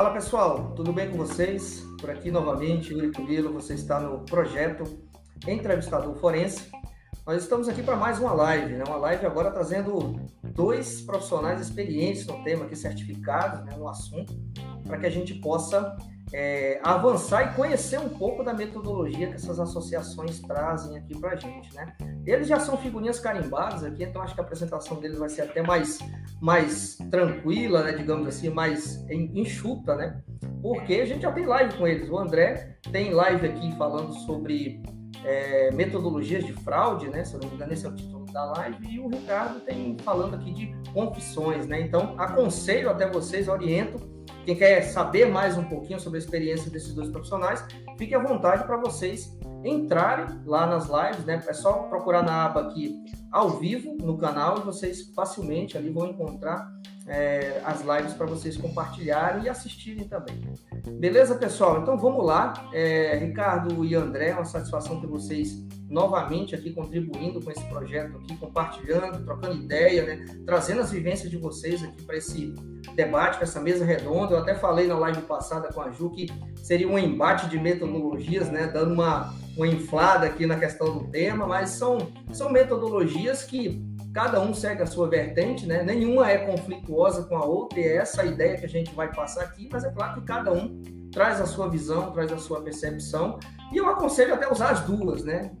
Fala pessoal, tudo bem com vocês? Por aqui novamente, Yuri Camilo, você está no projeto Entrevistador Forense. Nós estamos aqui para mais uma live, né? uma live agora trazendo dois profissionais experientes no tema, aqui certificados né, no assunto, para que a gente possa é, avançar e conhecer um pouco da metodologia que essas associações trazem aqui para a gente, né? Eles já são figurinhas carimbadas aqui, então acho que a apresentação deles vai ser até mais, mais tranquila, né? Digamos assim, mais enxuta, né? Porque a gente já tem live com eles. O André tem live aqui falando sobre é, metodologias de fraude, né? Se eu não me engano, esse é o título da live. E o Ricardo tem falando aqui de confissões, né? Então, aconselho até vocês, oriento quem quer saber mais um pouquinho sobre a experiência desses dois profissionais, fique à vontade para vocês entrarem lá nas lives, né? É só procurar na aba aqui ao vivo no canal e vocês facilmente ali vão encontrar é, as lives para vocês compartilharem e assistirem também. Beleza, pessoal? Então vamos lá. É, Ricardo e André, uma satisfação ter vocês novamente aqui contribuindo com esse projeto aqui, compartilhando, trocando ideia, né? trazendo as vivências de vocês aqui para esse debate, para essa mesa redonda. Eu até falei na live passada com a Ju que seria um embate de metodologias, né? dando uma, uma inflada aqui na questão do tema, mas são, são metodologias que cada um segue a sua vertente, né? Nenhuma é conflituosa com a outra, e é essa a ideia que a gente vai passar aqui, mas é claro que cada um traz a sua visão, traz a sua percepção, e eu aconselho até usar as duas, né?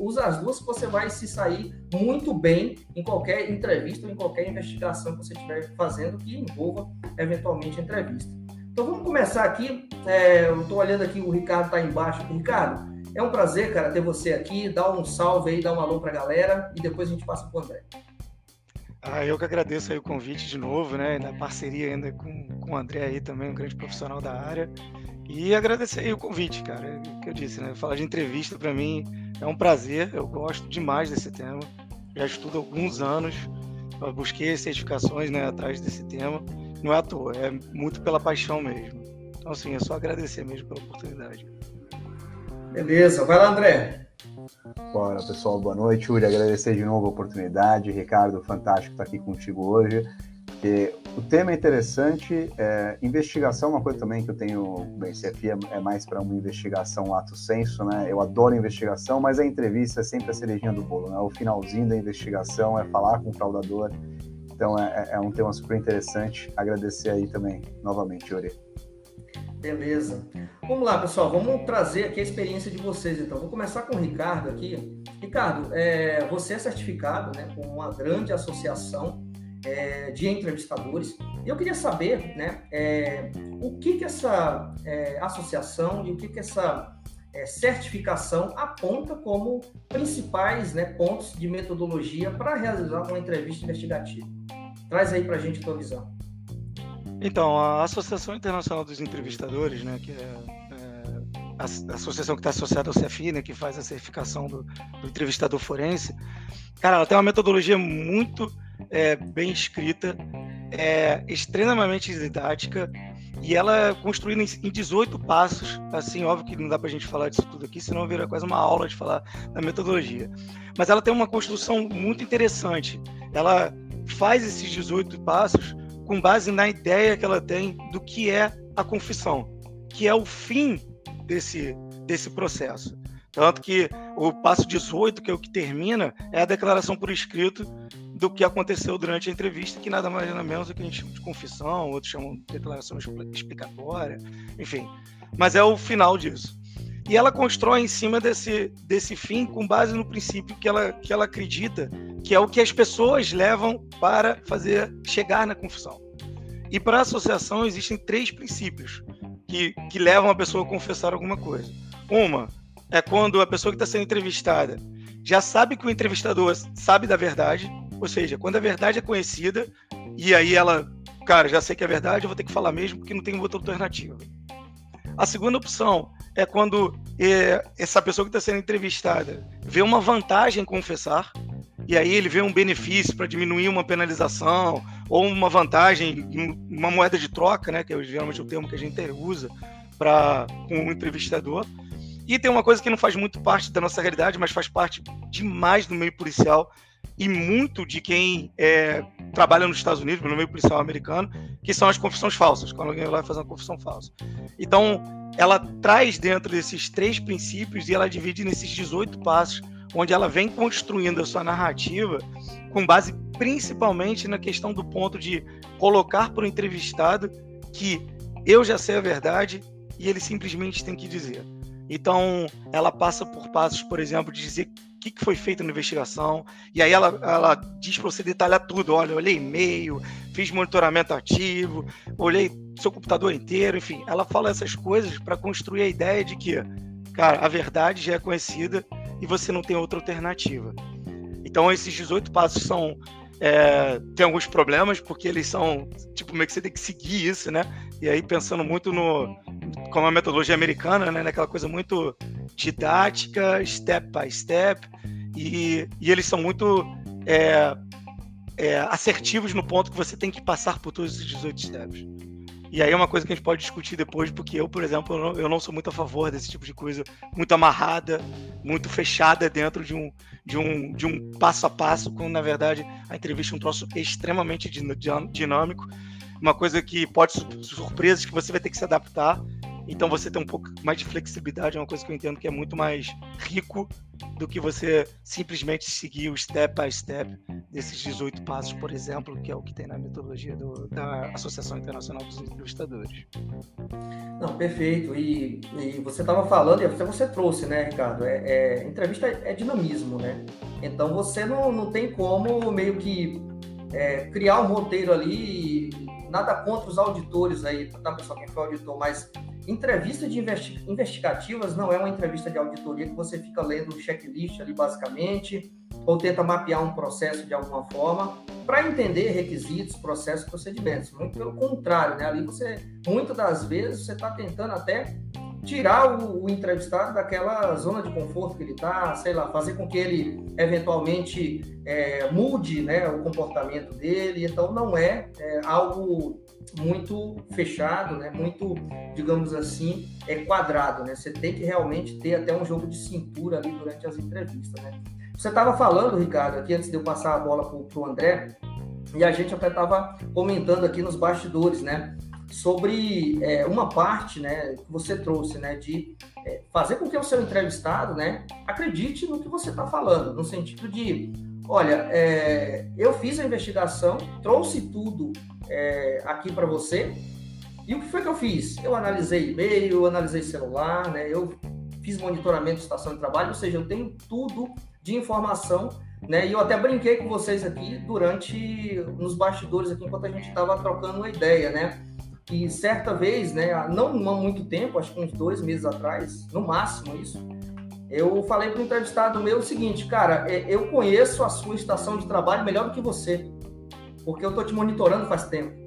Usa as duas que você vai se sair muito bem em qualquer entrevista ou em qualquer investigação que você estiver fazendo que envolva eventualmente entrevista. Então vamos começar aqui. É, eu estou olhando aqui, o Ricardo está embaixo. Ricardo, é um prazer, cara, ter você aqui. Dá um salve aí, dá um alô para a galera e depois a gente passa para o André. Ah, eu que agradeço aí o convite de novo, né? Na parceria ainda com, com o André aí também, um grande profissional da área. E agradecer aí o convite, cara. É o que eu disse, né? Falar de entrevista para mim é um prazer. Eu gosto demais desse tema. Já estudo há alguns anos. busquei certificações né, atrás desse tema. Não é à toa, é muito pela paixão mesmo. Então, assim, é só agradecer mesmo pela oportunidade. Beleza, vai lá, André. Bora, pessoal, boa noite. Uri, agradecer de novo a oportunidade. Ricardo, fantástico estar aqui contigo hoje. Porque o tema é interessante. É, investigação é uma coisa também que eu tenho. Bem, CFI é, é mais para uma investigação ato senso, né? Eu adoro investigação, mas a entrevista é sempre a cerejinha do bolo, né? O finalzinho da investigação é falar com o fraudador. Então é, é um tema super interessante. Agradecer aí também, novamente, Uri. Beleza. Vamos lá, pessoal. Vamos trazer aqui a experiência de vocês, então. Vou começar com o Ricardo aqui. Ricardo, é, você é certificado né, com uma grande associação é, de entrevistadores. E eu queria saber né, é, o que, que essa é, associação e o que, que essa é, certificação aponta como principais né, pontos de metodologia para realizar uma entrevista investigativa. Traz aí para a gente a tua visão. Então, a Associação Internacional dos Entrevistadores, né, que é, é a, associação que está associada ao CFI, né, que faz a certificação do, do, entrevistador forense, cara, ela tem uma metodologia muito é, bem escrita, é extremamente didática e ela é construída em 18 passos. Assim, óbvio que não dá para a gente falar disso tudo aqui, senão vira quase uma aula de falar da metodologia. Mas ela tem uma construção muito interessante. Ela faz esses 18 passos com base na ideia que ela tem do que é a confissão, que é o fim desse, desse processo. Tanto que o passo 18, que é o que termina, é a declaração por escrito do que aconteceu durante a entrevista, que nada mais nada menos do que a gente chama de confissão, outros chamam de declaração explicatória, enfim. Mas é o final disso. E ela constrói em cima desse, desse fim com base no princípio que ela, que ela acredita que é o que as pessoas levam para fazer chegar na confissão. E para a associação existem três princípios que, que levam a pessoa a confessar alguma coisa. Uma é quando a pessoa que está sendo entrevistada já sabe que o entrevistador sabe da verdade, ou seja, quando a verdade é conhecida e aí ela, cara, já sei que é verdade, eu vou ter que falar mesmo porque não tem outra alternativa. A segunda opção é quando é, essa pessoa que está sendo entrevistada vê uma vantagem em confessar, e aí ele vê um benefício para diminuir uma penalização ou uma vantagem, uma moeda de troca, né, que é geralmente o termo que a gente usa para um entrevistador. E tem uma coisa que não faz muito parte da nossa realidade, mas faz parte demais do meio policial, e muito de quem é, trabalha nos Estados Unidos, no meio policial americano, que são as confissões falsas, quando alguém vai fazer uma confissão falsa. Então, ela traz dentro desses três princípios e ela divide nesses 18 passos, onde ela vem construindo a sua narrativa com base principalmente na questão do ponto de colocar para o entrevistado que eu já sei a verdade e ele simplesmente tem que dizer. Então, ela passa por passos, por exemplo, de dizer o que, foi feito na investigação, e aí ela, ela diz para você detalhar tudo. Olha, olhei e-mail, fiz monitoramento ativo, olhei seu computador inteiro, enfim. Ela fala essas coisas para construir a ideia de que, cara, a verdade já é conhecida e você não tem outra alternativa. Então, esses 18 passos são é, tem alguns problemas, porque eles são, tipo, meio que você tem que seguir isso, né? E aí, pensando muito no, como a metodologia americana, né? Naquela coisa muito didática, step by step, e, e eles são muito é, é, assertivos no ponto que você tem que passar por todos esses 18 steps. E aí é uma coisa que a gente pode discutir depois, porque eu, por exemplo, eu não, sou muito a favor desse tipo de coisa muito amarrada, muito fechada dentro de um, de um, de um passo a passo, quando na verdade a entrevista é um troço extremamente dinâmico, uma coisa que pode surpresas que você vai ter que se adaptar então você ter um pouco mais de flexibilidade é uma coisa que eu entendo que é muito mais rico do que você simplesmente seguir o step by step desses 18 passos, por exemplo, que é o que tem na metodologia do, da Associação Internacional dos Entrevistadores. Não, perfeito. E, e você estava falando, e até você trouxe, né, Ricardo? É, é, entrevista é dinamismo, né? Então você não, não tem como meio que é, criar um roteiro ali, nada contra os auditores aí, tá, pessoal? Quem foi auditor, mas Entrevista de investi investigativas não é uma entrevista de auditoria que você fica lendo um checklist ali basicamente, ou tenta mapear um processo de alguma forma para entender requisitos, processos, procedimentos. Muito pelo contrário, né? Ali você, muitas das vezes, você está tentando até tirar o, o, entrevistado daquela zona de conforto que ele está, sei lá, fazer com que ele eventualmente é, mude né, o comportamento dele. Então, não é, é algo muito fechado, né, muito, digamos assim, é quadrado. Né? Você tem que realmente ter até um jogo de cintura ali durante as entrevistas. Né? Você estava falando, Ricardo, aqui antes de eu passar a bola para o André, e a gente até estava comentando aqui nos bastidores, né? Sobre é, uma parte né, que você trouxe, né, de é, fazer com que o seu entrevistado né, acredite no que você está falando, no sentido de, olha, é, eu fiz a investigação, trouxe tudo é, aqui para você, e o que foi que eu fiz? Eu analisei e-mail, eu analisei celular, né, eu fiz monitoramento de estação de trabalho, ou seja, eu tenho tudo de informação né? E eu até brinquei com vocês aqui durante nos bastidores aqui enquanto a gente estava trocando uma ideia, né? Que certa vez, né, não há muito tempo, acho que uns dois meses atrás, no máximo isso, eu falei para o entrevistado meu o seguinte, cara, é, eu conheço a sua estação de trabalho melhor do que você, porque eu estou te monitorando faz tempo.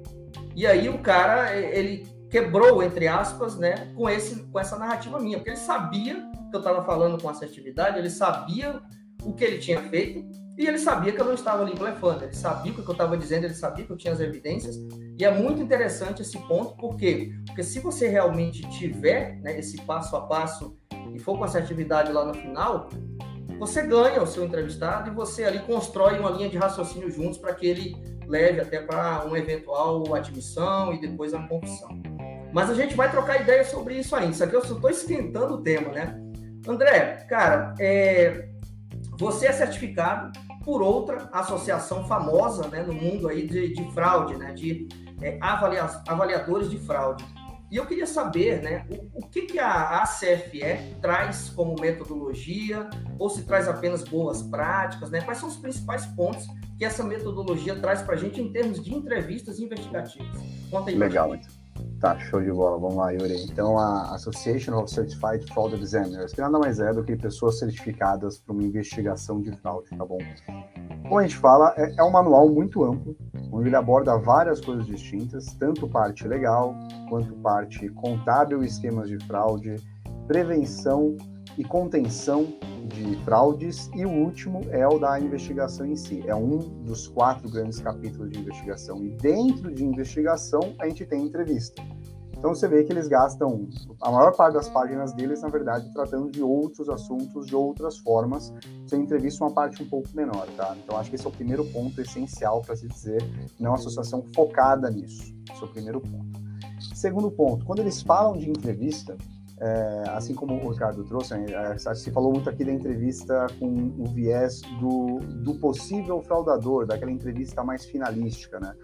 E aí o cara, ele quebrou, entre aspas, né, com, esse, com essa narrativa minha, porque ele sabia que eu estava falando com assertividade, ele sabia o que ele tinha feito, e ele sabia que eu não estava ali blefando, ele sabia o que eu estava dizendo, ele sabia que eu tinha as evidências. E é muito interessante esse ponto, por quê? Porque se você realmente tiver né, esse passo a passo e for com assertividade lá no final, você ganha o seu entrevistado e você ali constrói uma linha de raciocínio juntos para que ele leve até para uma eventual admissão e depois a confissão. Mas a gente vai trocar ideia sobre isso ainda. Isso aqui eu só estou esquentando o tema, né? André, cara, é... você é certificado por outra associação famosa né, no mundo aí de, de fraude, né, de é, avalia, avaliadores de fraude. E eu queria saber né, o, o que, que a ACFE traz como metodologia, ou se traz apenas boas práticas, né? quais são os principais pontos que essa metodologia traz para a gente em termos de entrevistas investigativas. Conta aí. Legal, então. Tá, show de bola. Vamos lá, Yuri. Então, a Association of Certified Fraud Examiners, que nada mais é do que pessoas certificadas para uma investigação de fraude, tá bom? Como a gente fala, é, é um manual muito amplo, onde ele aborda várias coisas distintas, tanto parte legal, quanto parte contábil esquemas de fraude, prevenção e contenção de fraudes, e o último é o da investigação em si. É um dos quatro grandes capítulos de investigação. E dentro de investigação, a gente tem entrevista. Então você vê que eles gastam a maior parte das páginas deles, na verdade, tratando de outros assuntos, de outras formas, sendo entrevista uma parte um pouco menor, tá? Então acho que esse é o primeiro ponto essencial para se dizer, não associação focada nisso. Esse é o primeiro ponto. Segundo ponto, quando eles falam de entrevista, é, assim como o Ricardo trouxe, é, se falou muito aqui da entrevista com o viés do, do possível fraudador, daquela entrevista mais finalística, né?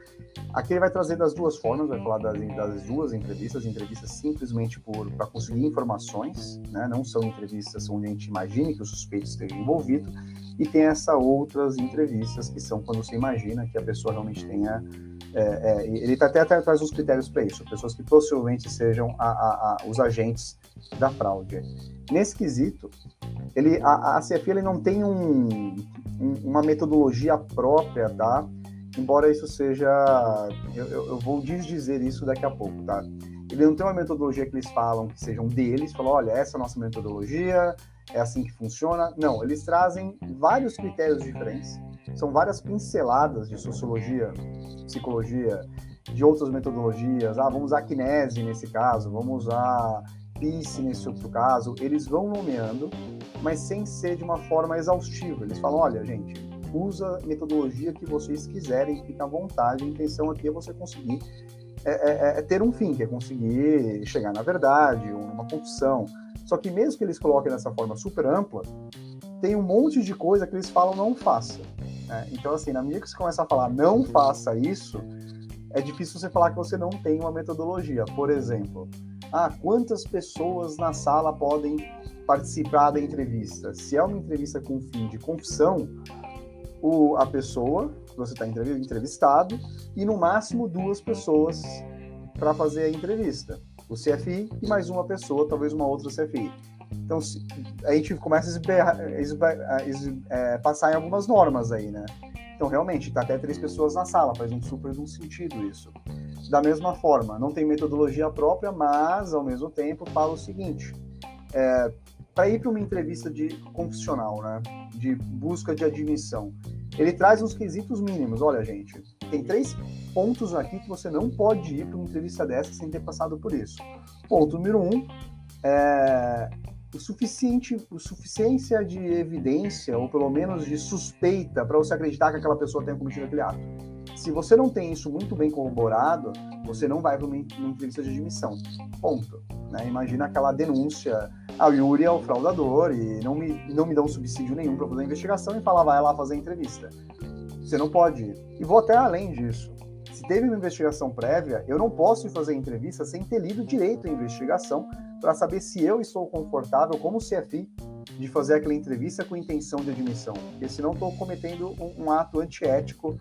Aqui ele vai trazer das duas formas, vai falar das, das duas entrevistas, entrevistas simplesmente para conseguir informações, né? não são entrevistas onde a gente imagine que o suspeito esteja envolvido, e tem essas outras entrevistas que são quando você imagina que a pessoa realmente tenha é, é, ele tá até, até traz uns critérios para isso, pessoas que possivelmente sejam a, a, a, os agentes da fraude. Nesse quesito, ele, a, CFI ele não tem um, um, uma metodologia própria, tá? Embora isso seja. Eu, eu, eu vou desdizer isso daqui a pouco, tá? Ele não tem uma metodologia que eles falam que sejam deles, falam, olha, essa é a nossa metodologia, é assim que funciona. Não, eles trazem vários critérios diferentes, são várias pinceladas de sociologia, psicologia, de outras metodologias. Ah, vamos usar kinese nesse caso, vamos usar PICE nesse outro caso. Eles vão nomeando, mas sem ser de uma forma exaustiva. Eles falam, olha, gente, usa a metodologia que vocês quiserem, fica à vontade. A intenção aqui é você conseguir é, é, é ter um fim, que é conseguir chegar na verdade, ou numa confusão. Só que mesmo que eles coloquem dessa forma super ampla, tem um monte de coisa que eles falam não faça. Né? Então, assim, na medida que você começa a falar não faça isso, é difícil você falar que você não tem uma metodologia. Por exemplo, ah, quantas pessoas na sala podem participar da entrevista? Se é uma entrevista com fim de confissão, o, a pessoa que você está entrevistado e no máximo duas pessoas para fazer a entrevista. O CFI e mais uma pessoa, talvez uma outra CFI. Então, a gente começa a, a, é, passar em algumas normas aí, né? Então, realmente, tá até três pessoas na sala, faz um super um sentido isso. Da mesma forma, não tem metodologia própria, mas, ao mesmo tempo, fala o seguinte, é, para ir para uma entrevista de confissional, né, de busca de admissão, ele traz uns quesitos mínimos. Olha, gente, tem três pontos aqui que você não pode ir para uma entrevista dessa sem ter passado por isso. Ponto número um, é, o suficiente, o suficiência de evidência, ou pelo menos de suspeita, para você acreditar que aquela pessoa tenha cometido aquele ato. Se você não tem isso muito bem corroborado, você não vai para uma, entrevista de admissão. Ponto. Né? Imagina aquela denúncia, o Yuri é o fraudador e não me, não me dão subsídio nenhum para fazer a investigação e fala, vai lá fazer a entrevista. Você não pode. E vou até além disso se teve uma investigação prévia, eu não posso fazer entrevista sem ter lido direito a investigação para saber se eu estou confortável como CFI de fazer aquela entrevista com intenção de admissão, porque senão estou cometendo um, um, ato antiético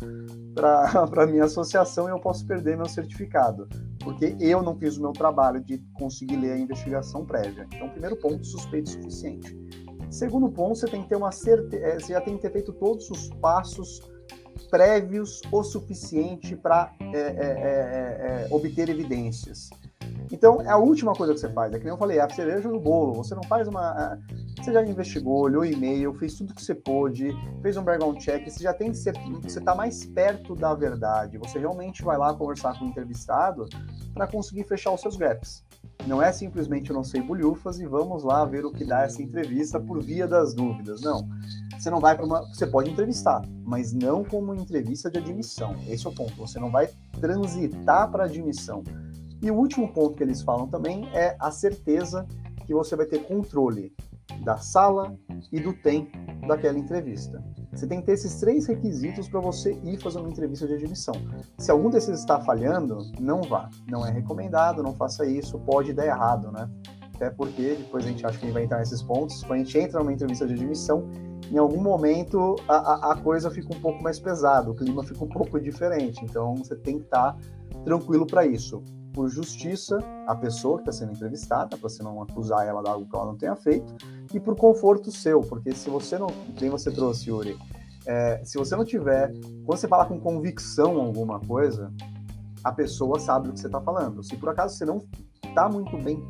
para a minha associação e eu posso perder meu certificado, porque eu não fiz o meu trabalho de conseguir ler a investigação prévia. Então, primeiro ponto, suspeito suficiente. Segundo ponto, você tem que ter uma certeza, é, você já tem que ter feito todos os passos prévios o suficiente para é é, é, é, é, obter evidências. Então, é a última coisa que você faz. É que nem eu falei, a cereja do bolo. Você não faz uma. Você já investigou, olhou e-mail, fez tudo que você pôde, fez um background check, você já tem você está mais perto da verdade. Você realmente vai lá conversar com o entrevistado para conseguir fechar os seus gaps. Não é simplesmente eu não sei bolhufas e vamos lá ver o que dá essa entrevista por via das dúvidas. Não. Você não vai para uma. Você pode entrevistar, mas não como entrevista de admissão. Esse é o ponto. Você não vai transitar para admissão. E o último ponto que eles falam também é a certeza que você vai ter controle da sala e do tempo daquela entrevista. Você tem que ter esses três requisitos para você ir fazer uma entrevista de admissão. Se algum desses está falhando, não vá. Não é recomendado, não faça isso, pode dar errado, né? Até porque, depois a gente acha que a gente vai entrar nesses pontos, quando a gente entra numa entrevista de admissão, em algum momento a, a, a coisa fica um pouco mais pesada, o clima fica um pouco diferente. Então você tem que estar tá tranquilo para isso. Por justiça, a pessoa que está sendo entrevistada, para você não acusar ela de algo que ela não tenha feito, e por conforto seu, porque se você não. Quem você trouxe, Yuri? É, se você não tiver. Quando você fala com convicção alguma coisa, a pessoa sabe do que você está falando. Se por acaso você não está muito bem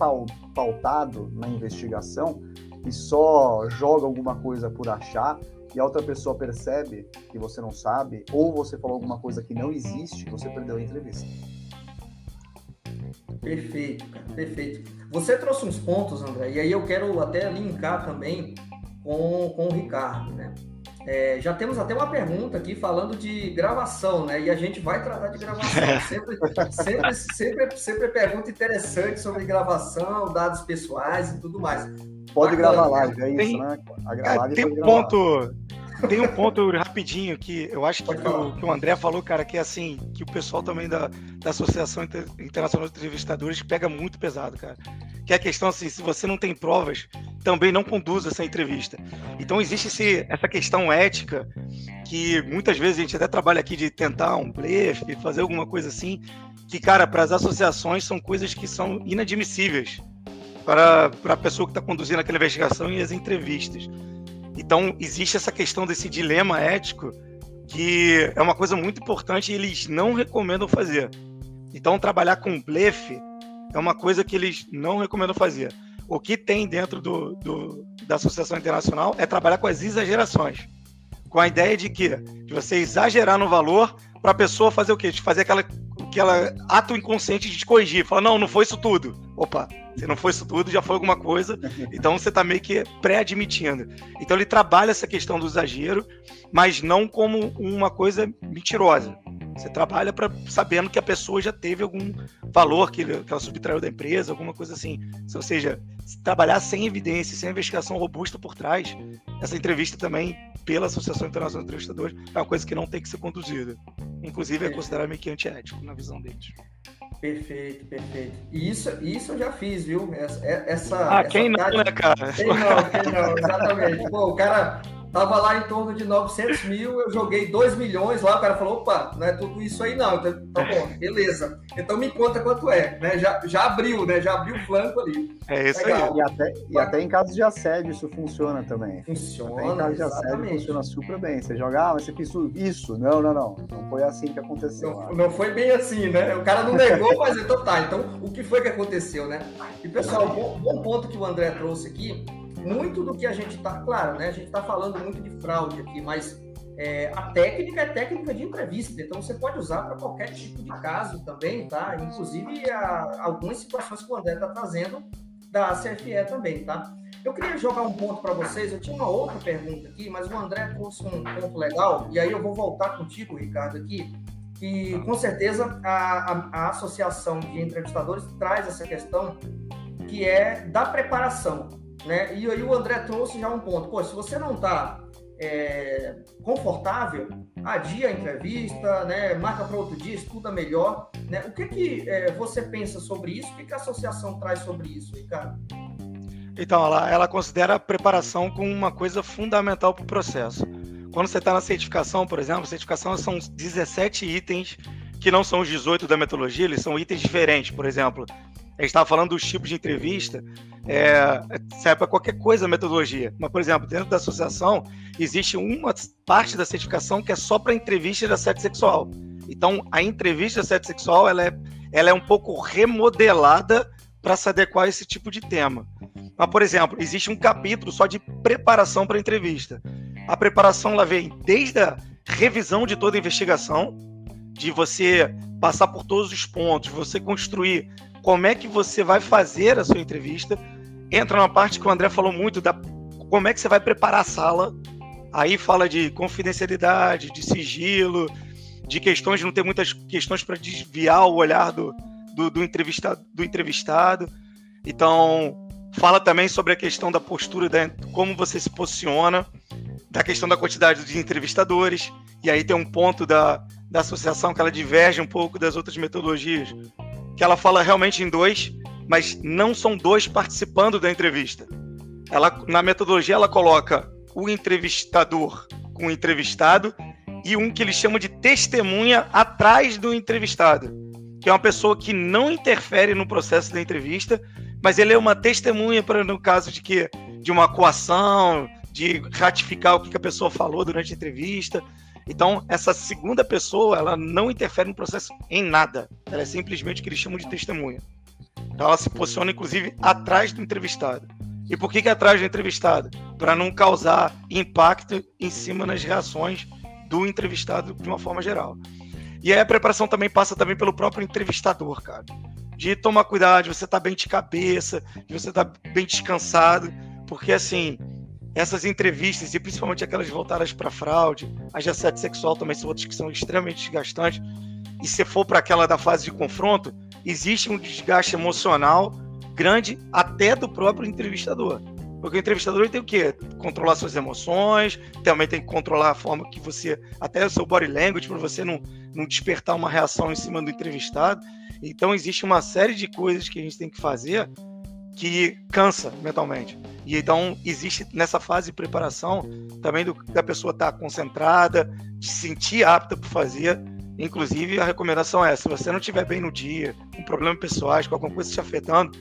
pautado na investigação e só joga alguma coisa por achar, e a outra pessoa percebe que você não sabe, ou você falou alguma coisa que não existe, você perdeu a entrevista. Perfeito, cara, perfeito. Você trouxe uns pontos, André, e aí eu quero até linkar também com, com o Ricardo, né? É, já temos até uma pergunta aqui falando de gravação, né? E a gente vai tratar de gravação. Sempre, sempre, sempre, sempre pergunta interessante sobre gravação, dados pessoais e tudo mais. Pode Bacana, gravar live, é isso, tem, né? A live tem um ponto. Tem um ponto rapidinho que eu acho que o, que o, André falou, cara, que é assim, que o pessoal também da, da Associação Internacional de Entrevistadores pega muito pesado, cara. Que é a questão assim, se você não tem provas, também não conduz essa entrevista. Então existe esse, essa questão ética que muitas vezes a gente até trabalha aqui de tentar um blefe, fazer alguma coisa assim, que, cara, para as associações são coisas que são inadmissíveis para, para a pessoa que está conduzindo aquela investigação e as entrevistas. Então, existe essa questão desse dilema ético que é uma coisa muito importante e eles não recomendam fazer. Então, trabalhar com blefe é uma coisa que eles não recomendam fazer. O que tem dentro do, do da Associação Internacional é trabalhar com as exagerações. Com a ideia de que de você exagerar no valor para a pessoa fazer o quê? De fazer aquela, aquela ato inconsciente de te corrigir. Falar, não, não foi isso tudo. Opa, se não foi isso tudo, já foi alguma coisa. Então você está meio que pré-admitindo. Então ele trabalha essa questão do exagero, mas não como uma coisa mentirosa. Você trabalha para sabendo que a pessoa já teve algum valor que, que ela subtraiu da empresa, alguma coisa assim. Ou seja, trabalhar sem evidência, sem investigação robusta por trás, essa entrevista também, pela Associação Internacional de Entrevistadores, é uma coisa que não tem que ser conduzida. Inclusive, é considerado meio que antiético na visão deles. Perfeito, perfeito. E isso, isso eu já fiz, viu? Essa, essa, ah, quem não, né, cara? Quem não, quem não, exatamente. Pô, o cara Tava lá em torno de 900 mil, eu joguei 2 milhões lá, o cara falou, opa, não é tudo isso aí não, então, tá bom, beleza. Então me conta quanto é, né? Já, já abriu, né? Já abriu o flanco ali. É isso Legal. aí. E até, e até em caso de assédio isso funciona também. Funciona, até em caso de assédio funciona super bem. Você joga, ah, mas você fez isso. Não, não, não. Não foi assim que aconteceu. Não, não foi bem assim, né? O cara não negou, mas então tá. Então, o que foi que aconteceu, né? E pessoal, bom, bom ponto que o André trouxe aqui, muito do que a gente está, claro, né? A gente está falando muito de fraude aqui, mas é, a técnica é técnica de entrevista, então você pode usar para qualquer tipo de caso também, tá? Inclusive a, algumas situações que o André está trazendo da CFE também, tá? Eu queria jogar um ponto para vocês. Eu tinha uma outra pergunta aqui, mas o André trouxe um ponto legal, e aí eu vou voltar contigo, Ricardo, aqui. E com certeza a, a, a Associação de Entrevistadores traz essa questão que é da preparação. Né? E aí o André trouxe já um ponto. Pô, se você não está é, confortável, adia a entrevista, né? marca para outro dia, estuda melhor. Né? O que, que é, você pensa sobre isso? O que, que a associação traz sobre isso, Ricardo? Então, ela, ela considera a preparação como uma coisa fundamental para o processo. Quando você está na certificação, por exemplo, certificação são 17 itens que não são os 18 da metodologia, eles são itens diferentes. Por exemplo, a gente estava falando dos tipos de entrevista, é, serve para qualquer coisa a metodologia. Mas, por exemplo, dentro da associação, existe uma parte da certificação que é só para entrevista de assédio sexual. Então, a entrevista de assédio sexual ela é, ela é um pouco remodelada para se adequar a esse tipo de tema. Mas, por exemplo, existe um capítulo só de preparação para entrevista. A preparação ela vem desde a revisão de toda a investigação, de você passar por todos os pontos, você construir como é que você vai fazer a sua entrevista. Entra uma parte que o André falou muito da como é que você vai preparar a sala. Aí fala de confidencialidade, de sigilo, de questões de não ter muitas questões para desviar o olhar do, do, do, entrevistado, do entrevistado. Então, fala também sobre a questão da postura, da, como você se posiciona, da questão da quantidade de entrevistadores. E aí tem um ponto da, da associação que ela diverge um pouco das outras metodologias, que ela fala realmente em dois, mas não são dois participando da entrevista. Ela, na metodologia, ela coloca o entrevistador com o entrevistado e um que eles chamam de testemunha atrás do entrevistado, que é uma pessoa que não interfere no processo da entrevista, mas ele é uma testemunha para no caso de que de uma coação, de ratificar o que a pessoa falou durante a entrevista. Então, essa segunda pessoa, ela não interfere no processo em nada. Ela é simplesmente o que eles chamam de testemunha. Então, ela se posiciona, inclusive, atrás do entrevistado. E por que, que é atrás do entrevistado? Para não causar impacto em cima nas reações do entrevistado de uma forma geral. E aí a preparação também passa também pelo próprio entrevistador, cara. de tomar cuidado, você tá bem de cabeça, de você tá bem descansado, porque assim, essas entrevistas, e principalmente aquelas voltadas para fraude, as de assédio sexual também são outras que são extremamente desgastantes, e se for para aquela da fase de confronto, existe um desgaste emocional grande até do próprio entrevistador. Porque o entrevistador tem o quê? Controlar suas emoções, também tem que controlar a forma que você. Até o seu body language, para você não, não despertar uma reação em cima do entrevistado. Então, existe uma série de coisas que a gente tem que fazer que cansa mentalmente. E então, existe nessa fase de preparação também do, da pessoa estar tá concentrada, de se sentir apta para fazer. Inclusive, a recomendação é: se você não estiver bem no dia, com problemas pessoais, com alguma coisa te afetando,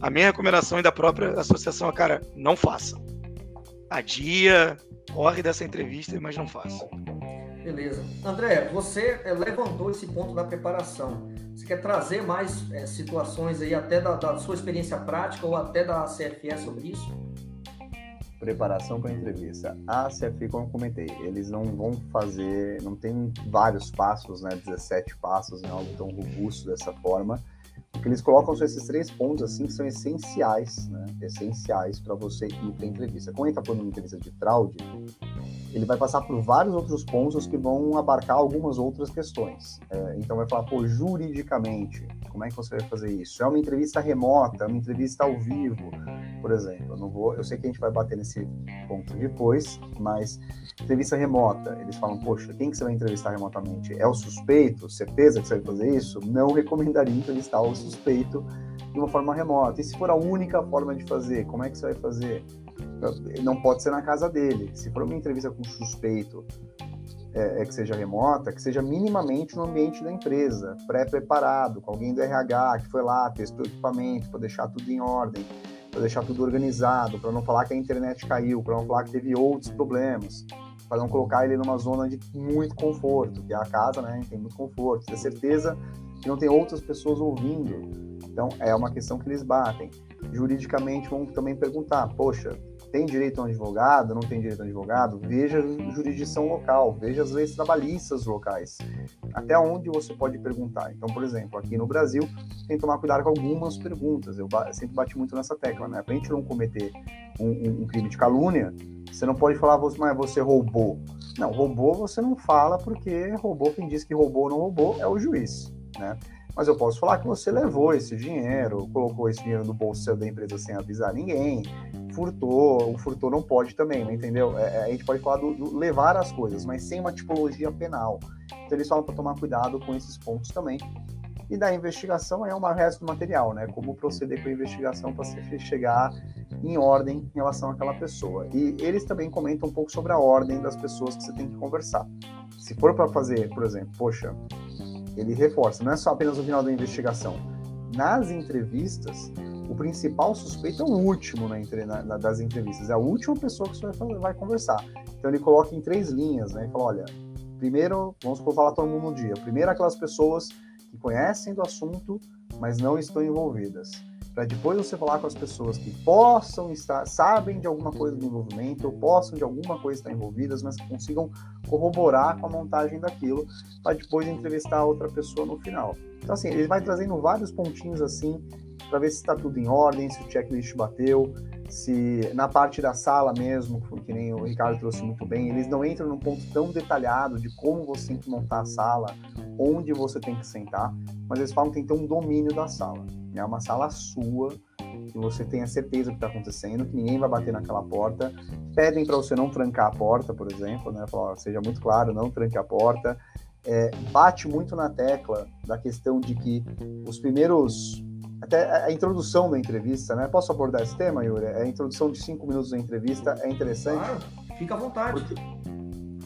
a minha recomendação e da própria associação é, cara, não faça. Adia, corre dessa entrevista, mas não faça. Beleza. André, você eh, levantou esse ponto da preparação. Você quer trazer mais é, situações aí, até da, da, sua experiência prática ou até da CFE sobre isso? Preparação para a entrevista. A CFE, como eu comentei, eles não vão fazer, não tem vários passos, né? 17 passos, não é algo tão robusto dessa forma que eles colocam são esses três pontos assim que são essenciais, né? Essenciais para você ir para entrevista. Quando ele está falando uma entrevista de fraude, ele vai passar por vários outros pontos que vão abarcar algumas outras questões. É, então vai falar, pô, juridicamente, como é que você vai fazer isso? É uma entrevista remota, é uma entrevista ao vivo, por exemplo. Eu não vou, eu sei que a gente vai bater nesse ponto depois, mas entrevista remota, eles falam, poxa, quem que você vai entrevistar remotamente? É o suspeito? Certeza que você vai fazer isso? Não recomendaria entrevistar o suspeito de uma forma remota. E se for a única forma de fazer, como é que você vai fazer? Não pode ser na casa dele. Se for uma entrevista com suspeito é, é que seja remota, que seja minimamente no ambiente da empresa, pré-preparado, com alguém do RH que foi lá, testou o equipamento para deixar tudo em ordem para deixar tudo organizado, para não falar que a internet caiu, para não falar que teve outros problemas, para não colocar ele numa zona de muito conforto, que é a casa, né, tem muito conforto, ter certeza que não tem outras pessoas ouvindo. Então, é uma questão que eles batem. Juridicamente, vão também perguntar: poxa, tem direito a um advogado, não tem direito a um advogado, veja a jurisdição local, veja as leis trabalhistas locais, até onde você pode perguntar. Então, por exemplo, aqui no Brasil, tem que tomar cuidado com algumas perguntas. Eu sempre bati muito nessa tecla, né? Para a gente não cometer um, um, um, crime de calúnia, você não pode falar, mas você roubou. Não, roubou você não fala, porque roubou, quem diz que roubou ou não roubou é o juiz, né? Mas eu posso falar que você levou esse dinheiro, colocou esse dinheiro no bolso da empresa sem avisar ninguém, furtou, o furtou não pode também, né, entendeu? É, é, a gente pode falar do, do, levar as coisas, mas sem uma tipologia penal. Então eles falam para tomar cuidado com esses pontos também. E da investigação é uma resto do material, né? Como proceder com a investigação para se chegar em ordem em relação àquela pessoa. E eles também comentam um pouco sobre a ordem das pessoas que você tem que conversar. Se for para fazer, por exemplo, poxa, ele reforça, não é só apenas o final da investigação. Nas entrevistas, o principal suspeito é o último na, na, das entrevistas, é a última pessoa que você vai, vai conversar. Então ele coloca em três linhas, né? E fala, olha, primeiro, vamos falar todo mundo no dia. Primeiro aquelas pessoas que conhecem do assunto, mas não estão envolvidas. Para depois você falar com as pessoas que possam estar, sabem de alguma coisa do envolvimento, ou possam de alguma coisa estar envolvidas, mas que consigam corroborar com a montagem daquilo, para depois entrevistar a outra pessoa no final. Então, assim, ele vai trazendo vários pontinhos assim para ver se está tudo em ordem, se o checklist bateu, se na parte da sala mesmo, que nem o Ricardo trouxe muito bem, eles não entram num ponto tão detalhado de como você tem que montar a sala, onde você tem que sentar, mas eles falam que tem que ter um domínio da sala. É né? uma sala sua, que você tenha certeza do que está acontecendo, que ninguém vai bater naquela porta. Pedem para você não trancar a porta, por exemplo, né? Falar, seja muito claro, não tranque a porta. É, bate muito na tecla da questão de que os primeiros até a introdução da entrevista, né? Posso abordar esse tema, Yuri? A introdução de cinco minutos da entrevista é interessante. Claro, fica à vontade. Porque,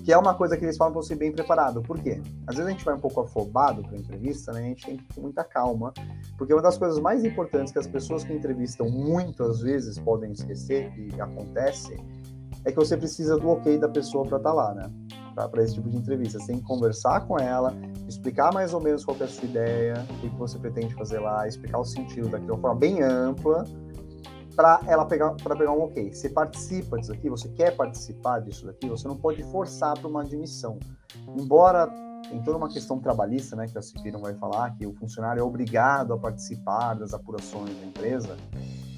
que é uma coisa que eles falam para você bem preparado. Por quê? Às vezes a gente vai um pouco afobado para a entrevista, né? A gente tem que ter muita calma, porque uma das coisas mais importantes que as pessoas que entrevistam muitas vezes podem esquecer, e acontece, é que você precisa do ok da pessoa para estar tá lá, né? Para esse tipo de entrevista. Você tem que conversar com ela, explicar mais ou menos qual é a sua ideia, o que você pretende fazer lá, explicar o sentido daquilo de uma forma bem ampla, para ela pegar para pegar um ok. Você participa disso aqui, você quer participar disso daqui, você não pode forçar para uma admissão. Embora tem toda uma questão trabalhista, né, que a Cifira vai falar, que o funcionário é obrigado a participar das apurações da empresa.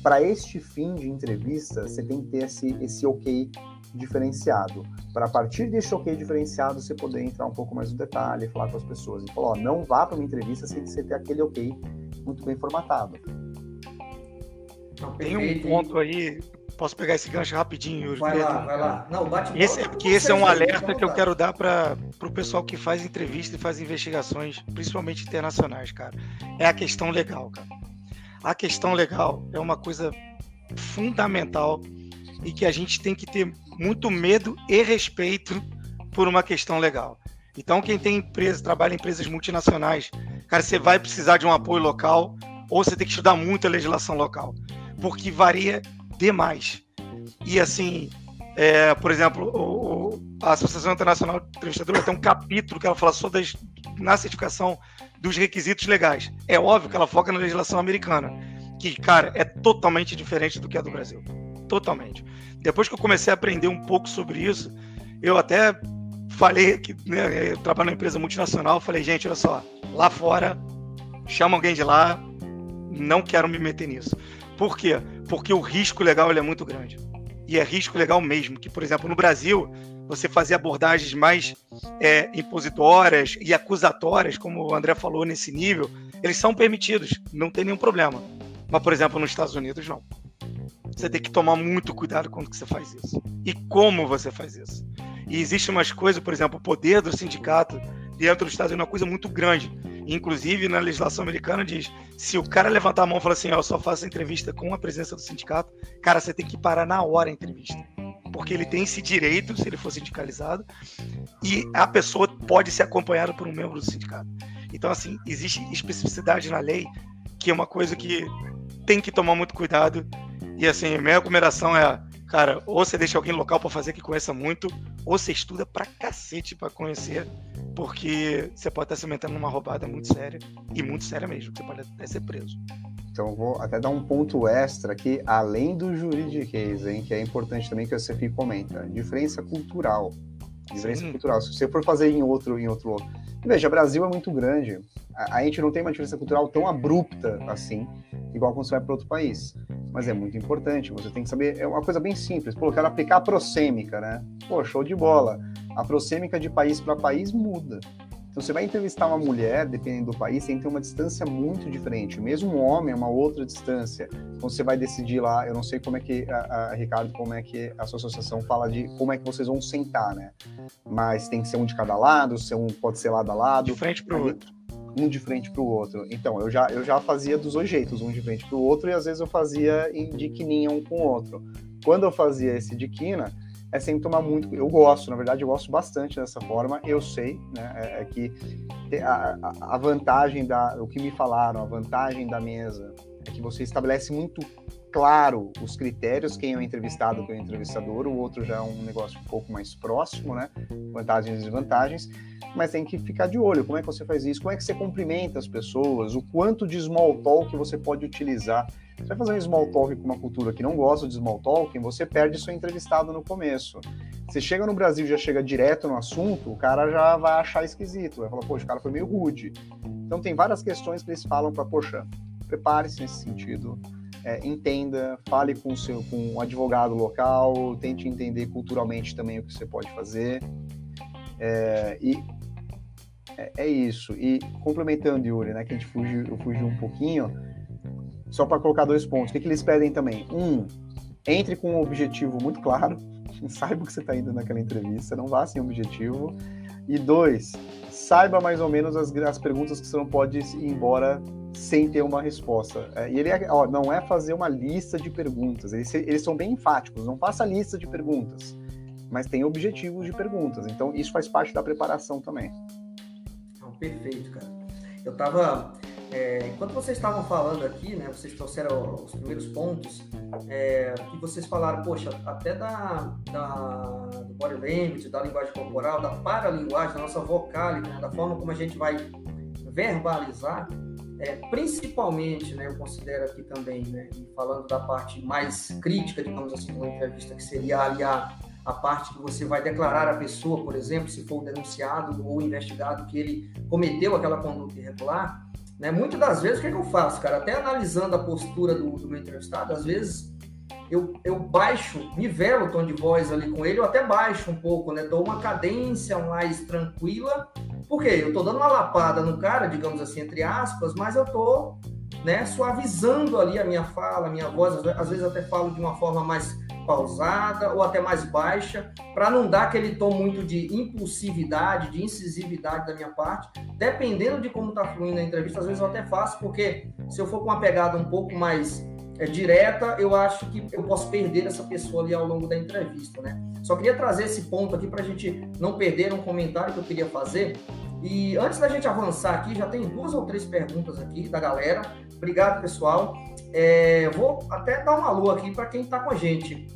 Para este fim de entrevista, você tem que ter esse, esse ok diferenciado. Para a partir desse ok diferenciado, você poder entrar um pouco mais no detalhe, falar com as pessoas. E falar, ó, não vá para uma entrevista sem você ter aquele ok muito bem formatado. Tem um ponto aí, posso pegar esse gancho rapidinho, Yuri? Vai lá, vai lá. Não, bate esse, porque esse é um alerta que eu quero dar para o pessoal que faz entrevista e faz investigações, principalmente internacionais, cara. É a questão legal, cara. A questão legal é uma coisa fundamental e que a gente tem que ter muito medo e respeito por uma questão legal. Então, quem tem empresa, trabalha em empresas multinacionais, cara, você vai precisar de um apoio local ou você tem que estudar muito a legislação local porque varia demais. E assim, é, por exemplo, o, a Associação Internacional de Entrevistadores tem um capítulo que ela fala só das, na certificação dos requisitos legais. É óbvio que ela foca na legislação americana, que, cara, é totalmente diferente do que é do Brasil. Totalmente. Depois que eu comecei a aprender um pouco sobre isso, eu até falei que né, eu trabalho numa empresa multinacional, falei, gente, olha só, lá fora, chama alguém de lá, não quero me meter nisso. Por quê? Porque o risco legal é muito grande. E é risco legal mesmo. Que, por exemplo, no Brasil, você fazer abordagens mais é, impositórias e acusatórias, como o André falou nesse nível, eles são permitidos, não tem nenhum problema. Mas, por exemplo, nos Estados Unidos, não. Você tem que tomar muito cuidado quando você faz isso. E como você faz isso. E existe umas coisas, por exemplo, o poder do sindicato dentro dos Estados Unidos é uma coisa muito grande. Inclusive, na legislação americana diz, se o cara levantar a mão e falar assim, ó, eu só faço entrevista com a presença do sindicato, cara, você tem que parar na hora a entrevista. Porque ele tem esse direito, se ele for sindicalizado, e a pessoa pode ser acompanhada por um membro do sindicato. Então, assim, existe especificidade na lei, que é uma coisa que tem que tomar muito cuidado. E, assim, minha recomendação é cara, ou você deixa alguém local para fazer que conheça muito, ou você estuda pra cacete para conhecer, porque você pode estar se metendo numa roubada muito séria, e muito séria mesmo, você pode até ser preso. Então, vou até dar um ponto extra aqui, além do juridiquês, hein, que é importante também que você comenta. Diferença cultural. Diferença Sim. cultural. Se você for fazer em outro, em outro. Veja, o Brasil é muito grande. A, a gente não tem uma diferença cultural tão abrupta assim, igual quando você vai para outro país mas é muito importante. Você tem que saber, é uma coisa bem simples. Pô, eu quero aplicar a prosêmica, né? Pô, show de bola. A prosêmica de país para país muda. Então, você vai entrevistar uma mulher, dependendo do país, tem que ter uma distância muito diferente. Mesmo um homem é uma outra distância. Então, você vai decidir lá, eu não sei como é que, a, a, Ricardo, como é que a sua associação fala de como é que vocês vão sentar, né? Mas tem que ser um de cada lado, ser um pode ser lado a lado. De frente para o outro um de frente para o outro. Então, eu já, eu já fazia dos dois jeitos, um de frente para o outro, e às vezes eu fazia de quininha um com o outro. Quando eu fazia esse de quina, é sempre tomar muito. Eu gosto, na verdade, eu gosto bastante dessa forma. Eu sei, né, é, é que a, a, vantagem da. O que me falaram, a vantagem da mesa é que você estabelece muito claro os critérios, quem é o entrevistado, quem é o entrevistador, o outro já é um negócio um pouco mais próximo, né? Vantagens e desvantagens, mas tem que ficar de olho. Como é que você faz isso? Como é que você cumprimenta as pessoas? O quanto de small talk você pode utilizar? Você vai fazer um small talk com uma cultura que não gosta de small talk, você perde seu entrevistado no começo. Você chega no Brasil já chega direto no assunto, o cara já vai achar esquisito, vai falar, poxa, o cara foi meio rude. Então tem várias questões que eles falam para, poxa, prepare-se nesse sentido é, entenda, fale com, seu, com um advogado local, tente entender culturalmente também o que você pode fazer. É, e é, é, isso. E complementando, Yuri, né, que a gente fugiu, fugiu um pouquinho, só para colocar dois pontos. O que, que eles pedem também? Um, entre com um objetivo muito claro, saiba o que você está indo naquela entrevista, não vá sem objetivo. E dois, saiba mais ou menos as, as perguntas que você não pode ir embora sem ter uma resposta. É, e ele é, ó, não é fazer uma lista de perguntas, eles, eles são bem enfáticos, não faça lista de perguntas, mas tem objetivos de perguntas. Então, isso faz parte da preparação também. perfeito, cara. Eu estava. É, enquanto vocês estavam falando aqui, né, vocês trouxeram os primeiros pontos, é, vocês falaram, poxa, até da, da, do body language, da linguagem corporal, da paralinguagem, da nossa vocálica, né, da forma como a gente vai verbalizar, é, principalmente, né, eu considero aqui também, né, falando da parte mais crítica, digamos assim, de uma entrevista, que seria aliar a parte que você vai declarar a pessoa, por exemplo, se for denunciado ou investigado que ele cometeu aquela conduta irregular, né? Muitas das vezes, o que, é que eu faço, cara? Até analisando a postura do, do meu entrevistado, às vezes eu, eu baixo, nivelo o tom de voz ali com ele, eu até baixo um pouco, né? Dou uma cadência mais tranquila, porque eu tô dando uma lapada no cara, digamos assim, entre aspas, mas eu tô né, suavizando ali a minha fala, a minha voz, às vezes até falo de uma forma mais pausada ou até mais baixa, para não dar aquele tom muito de impulsividade, de incisividade da minha parte. Dependendo de como está fluindo a entrevista, às vezes eu até faço, porque se eu for com uma pegada um pouco mais é, direta, eu acho que eu posso perder essa pessoa ali ao longo da entrevista, né? Só queria trazer esse ponto aqui para a gente não perder um comentário que eu queria fazer. E antes da gente avançar aqui, já tem duas ou três perguntas aqui da galera. Obrigado, pessoal. É, vou até dar uma alô aqui para quem está com a gente.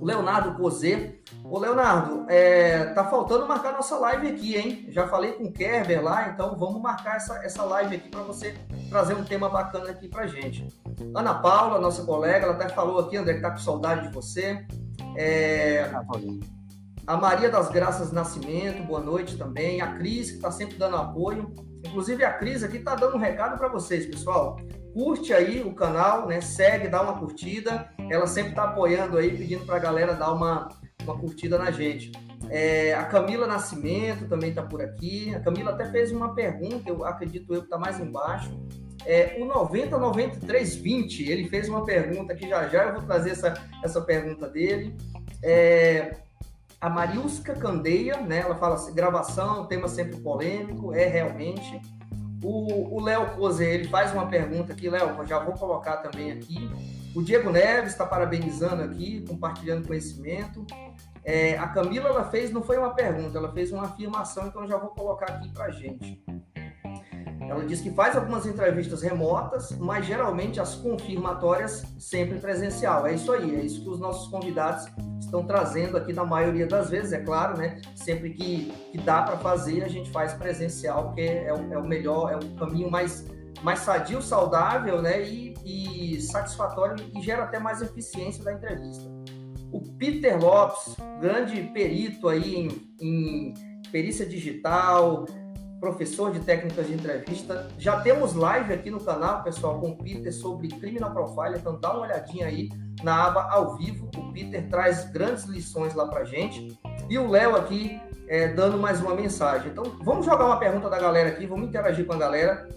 O Leonardo Cozê. Ô, Leonardo, é, tá faltando marcar nossa live aqui, hein? Já falei com o Kerber lá, então vamos marcar essa, essa live aqui para você trazer um tema bacana aqui para gente. Ana Paula, nossa colega, ela até falou aqui, André, que tá com saudade de você. É, a Maria das Graças Nascimento, boa noite também. A Cris, que está sempre dando apoio. Inclusive, a Cris aqui está dando um recado para vocês, pessoal curte aí o canal, né? Segue, dá uma curtida. Ela sempre está apoiando aí, pedindo para a galera dar uma, uma curtida na gente. É, a Camila Nascimento também está por aqui. A Camila até fez uma pergunta, eu acredito eu que está mais embaixo. É, o 909320, ele fez uma pergunta aqui já já, eu vou trazer essa, essa pergunta dele. É, a Mariusca Candeia, né? Ela fala assim, gravação, tema sempre polêmico, é realmente. O Léo Cose, ele faz uma pergunta aqui, Léo, já vou colocar também aqui. O Diego Neves está parabenizando aqui, compartilhando conhecimento. É, a Camila ela fez, não foi uma pergunta, ela fez uma afirmação, então já vou colocar aqui para gente. Ela diz que faz algumas entrevistas remotas, mas geralmente as confirmatórias sempre presencial. É isso aí, é isso que os nossos convidados estão trazendo aqui na maioria das vezes, é claro, né? Sempre que, que dá para fazer, a gente faz presencial, porque é o, é o melhor, é o caminho mais, mais sadio, saudável, né? E, e satisfatório e gera até mais eficiência da entrevista. O Peter Lopes, grande perito aí em, em perícia digital, professor de técnicas de entrevista. Já temos live aqui no canal, pessoal, com o Peter sobre criminal profile, então dá uma olhadinha aí na aba ao vivo. O Peter traz grandes lições lá pra gente. E o Léo aqui é, dando mais uma mensagem. Então, vamos jogar uma pergunta da galera aqui, vamos interagir com a galera.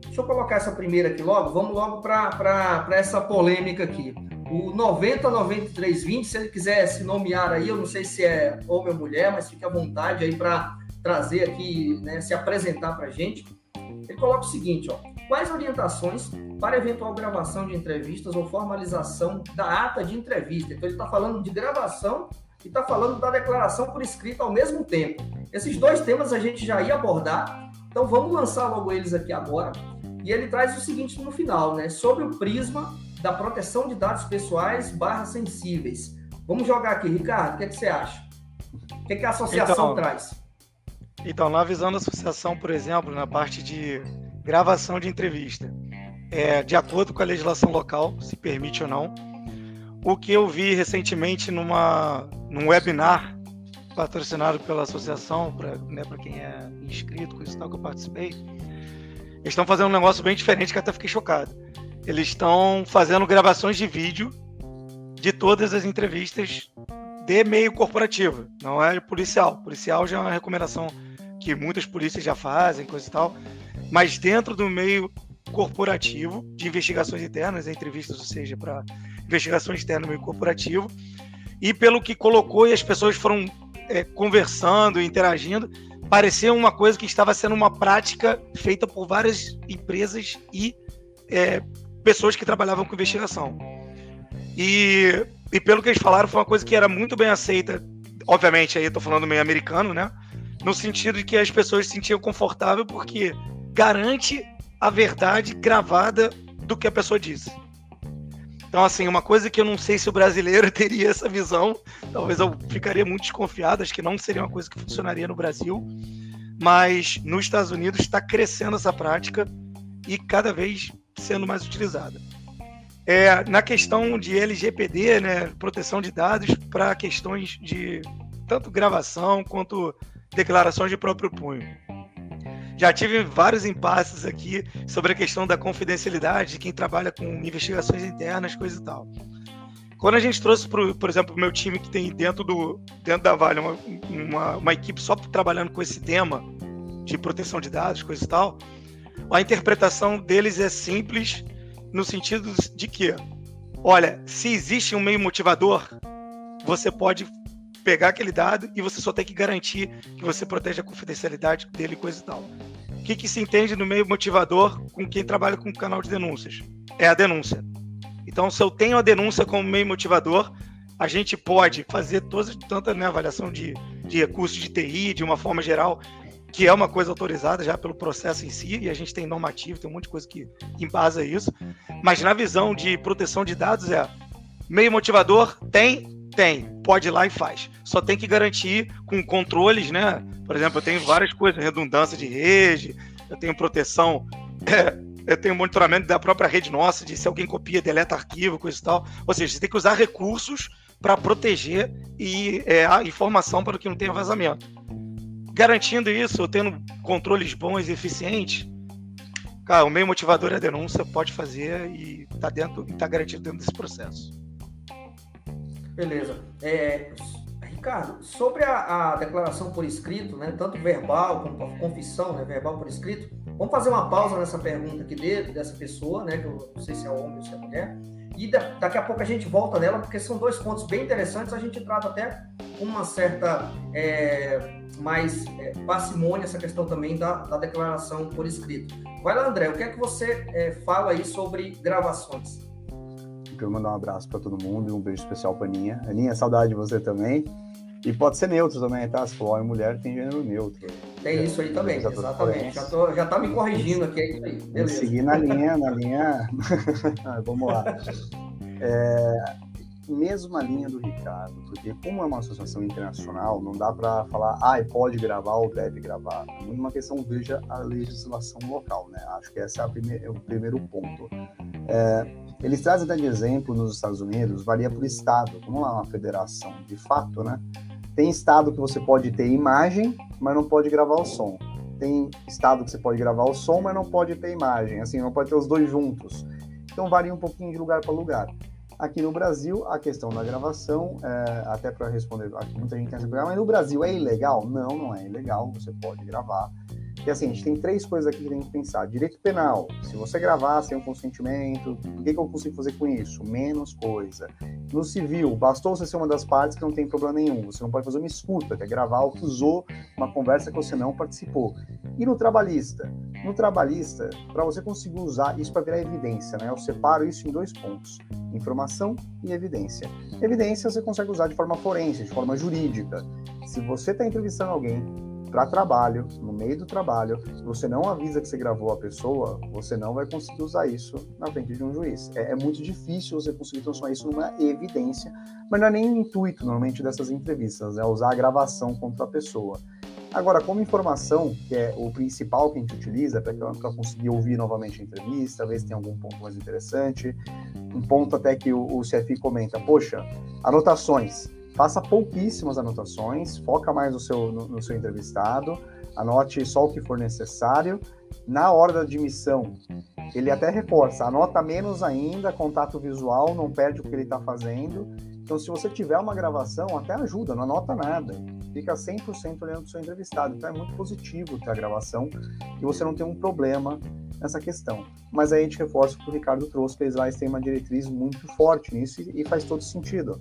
Deixa eu colocar essa primeira aqui logo. Vamos logo para essa polêmica aqui. O 909320, se ele quiser se nomear aí, eu não sei se é homem ou mulher, mas fique à vontade aí para trazer aqui, né, se apresentar para a gente. Ele coloca o seguinte, ó, quais orientações para eventual gravação de entrevistas ou formalização da ata de entrevista? Então ele está falando de gravação e está falando da declaração por escrito ao mesmo tempo. Esses dois temas a gente já ia abordar, então vamos lançar logo eles aqui agora. E ele traz o seguinte no final, né? Sobre o prisma da proteção de dados pessoais barra sensíveis. Vamos jogar aqui, Ricardo, o que, é que você acha? O que, é que a associação então, traz? Então, na visão da associação, por exemplo, na parte de gravação de entrevista, é, de acordo com a legislação local, se permite ou não, o que eu vi recentemente numa, num webinar patrocinado pela associação, para né, quem é inscrito, com isso tal que eu participei, eles estão fazendo um negócio bem diferente que até fiquei chocado. Eles estão fazendo gravações de vídeo de todas as entrevistas de meio corporativo, não é policial. Policial já é uma recomendação que muitas polícias já fazem, coisa e tal, mas dentro do meio corporativo de investigações internas, entrevistas, ou seja, para investigação externa no meio corporativo, e pelo que colocou e as pessoas foram é, conversando, interagindo, parecia uma coisa que estava sendo uma prática feita por várias empresas e é, pessoas que trabalhavam com investigação. E, e pelo que eles falaram, foi uma coisa que era muito bem aceita, obviamente, aí estou falando meio americano, né? No sentido de que as pessoas se sentiam confortável porque garante a verdade gravada do que a pessoa disse. Então, assim, uma coisa que eu não sei se o brasileiro teria essa visão, talvez eu ficaria muito desconfiado, acho que não seria uma coisa que funcionaria no Brasil, mas nos Estados Unidos está crescendo essa prática e cada vez sendo mais utilizada. é, na questão de LGPD, né, proteção de dados, para questões de tanto gravação quanto declarações de próprio punho. Já tive vários impasses aqui sobre a questão da confidencialidade de quem trabalha com investigações internas, coisa e tal. Quando a gente trouxe, pro, por exemplo, o meu time que tem dentro, do, dentro da Vale uma, uma, uma equipe só trabalhando com esse tema de proteção de dados, coisa e tal, a interpretação deles é simples no sentido de que, olha, se existe um meio motivador, você pode pegar aquele dado e você só tem que garantir que você protege a confidencialidade dele, coisa e tal. O que, que se entende no meio motivador com quem trabalha com canal de denúncias? É a denúncia. Então, se eu tenho a denúncia como meio motivador, a gente pode fazer toda, tanta né, avaliação de, de recursos de TI, de uma forma geral, que é uma coisa autorizada já pelo processo em si, e a gente tem normativo, tem um monte de coisa que embasa isso. Mas na visão de proteção de dados é meio motivador, tem, tem, pode ir lá e faz. Só tem que garantir com controles, né? Por exemplo, eu tenho várias coisas, redundância de rede, eu tenho proteção, é, eu tenho monitoramento da própria rede nossa, de se alguém copia, deleta arquivo, coisa e tal. Ou seja, você tem que usar recursos para proteger e é, a informação para que não tenha vazamento garantindo isso, tendo controles bons e eficientes, cara, o meio motivador é a denúncia, pode fazer e tá dentro, tá garantido dentro desse processo. Beleza. É, Ricardo, sobre a, a, declaração por escrito, né, tanto verbal como confissão, né, verbal por escrito, vamos fazer uma pausa nessa pergunta aqui dele, dessa pessoa, né, que eu não sei se é homem ou se é mulher, e da, daqui a pouco a gente volta nela, porque são dois pontos bem interessantes, a gente trata até com uma certa é, mais é, parcimônia essa questão também da, da, declaração por escrito. Vai lá, André, o que é que você é, fala aí sobre gravações? Quero mandar um abraço para todo mundo e um beijo especial para Aninha. Aninha, saudade de você também. E pode ser neutro também, tá? Se for homem mulher, tem gênero neutro. Tem isso aí também, exatamente. Já, tô, já tá me corrigindo aqui, é isso aí. Beleza. Seguir na linha, na linha. Vamos lá. É, mesma linha do Ricardo, porque como é uma associação internacional, não dá para falar, ah, pode gravar ou deve gravar. É uma questão, veja a legislação local, né? Acho que esse é, primeira, é o primeiro ponto. É, eles trazem até de exemplo nos Estados Unidos, varia por estado, vamos lá, uma federação, de fato, né? Tem estado que você pode ter imagem, mas não pode gravar o som. Tem estado que você pode gravar o som, mas não pode ter imagem, assim, não pode ter os dois juntos. Então varia um pouquinho de lugar para lugar. Aqui no Brasil, a questão da gravação, é, até para responder, muita gente quer saber, mas no Brasil é ilegal? Não, não é ilegal, você pode gravar. E assim, a gente tem três coisas aqui que tem que pensar. Direito penal, se você gravar sem o consentimento, o que, que eu consigo fazer com isso? Menos coisa. No civil, bastou você ser uma das partes que não tem problema nenhum. Você não pode fazer uma escuta, que é gravar o que usou uma conversa que você não participou. E no trabalhista? No trabalhista, para você conseguir usar isso para virar evidência, né? Eu separo isso em dois pontos: informação e evidência. Evidência você consegue usar de forma forense, de forma jurídica. Se você está entrevistando alguém para trabalho, no meio do trabalho, você não avisa que você gravou a pessoa, você não vai conseguir usar isso na frente de um juiz. É, é muito difícil você conseguir transformar isso numa evidência, mas não é nem o intuito, normalmente, dessas entrevistas, é usar a gravação contra a pessoa. Agora, como informação, que é o principal que a gente utiliza para conseguir ouvir novamente a entrevista, ver se tem algum ponto mais interessante, um ponto até que o, o CFI comenta, poxa, anotações, faça pouquíssimas anotações, foca mais no seu, no, no seu entrevistado, anote só o que for necessário. Na hora da admissão, ele até reforça, anota menos ainda, contato visual, não perde o que ele está fazendo. Então, se você tiver uma gravação, até ajuda, não anota nada. Fica 100% olhando o seu entrevistado. Então, é muito positivo ter a gravação e você não tem um problema nessa questão. Mas aí a gente reforça o que o Ricardo trouxe, que a Slice tem uma diretriz muito forte nisso e faz todo sentido.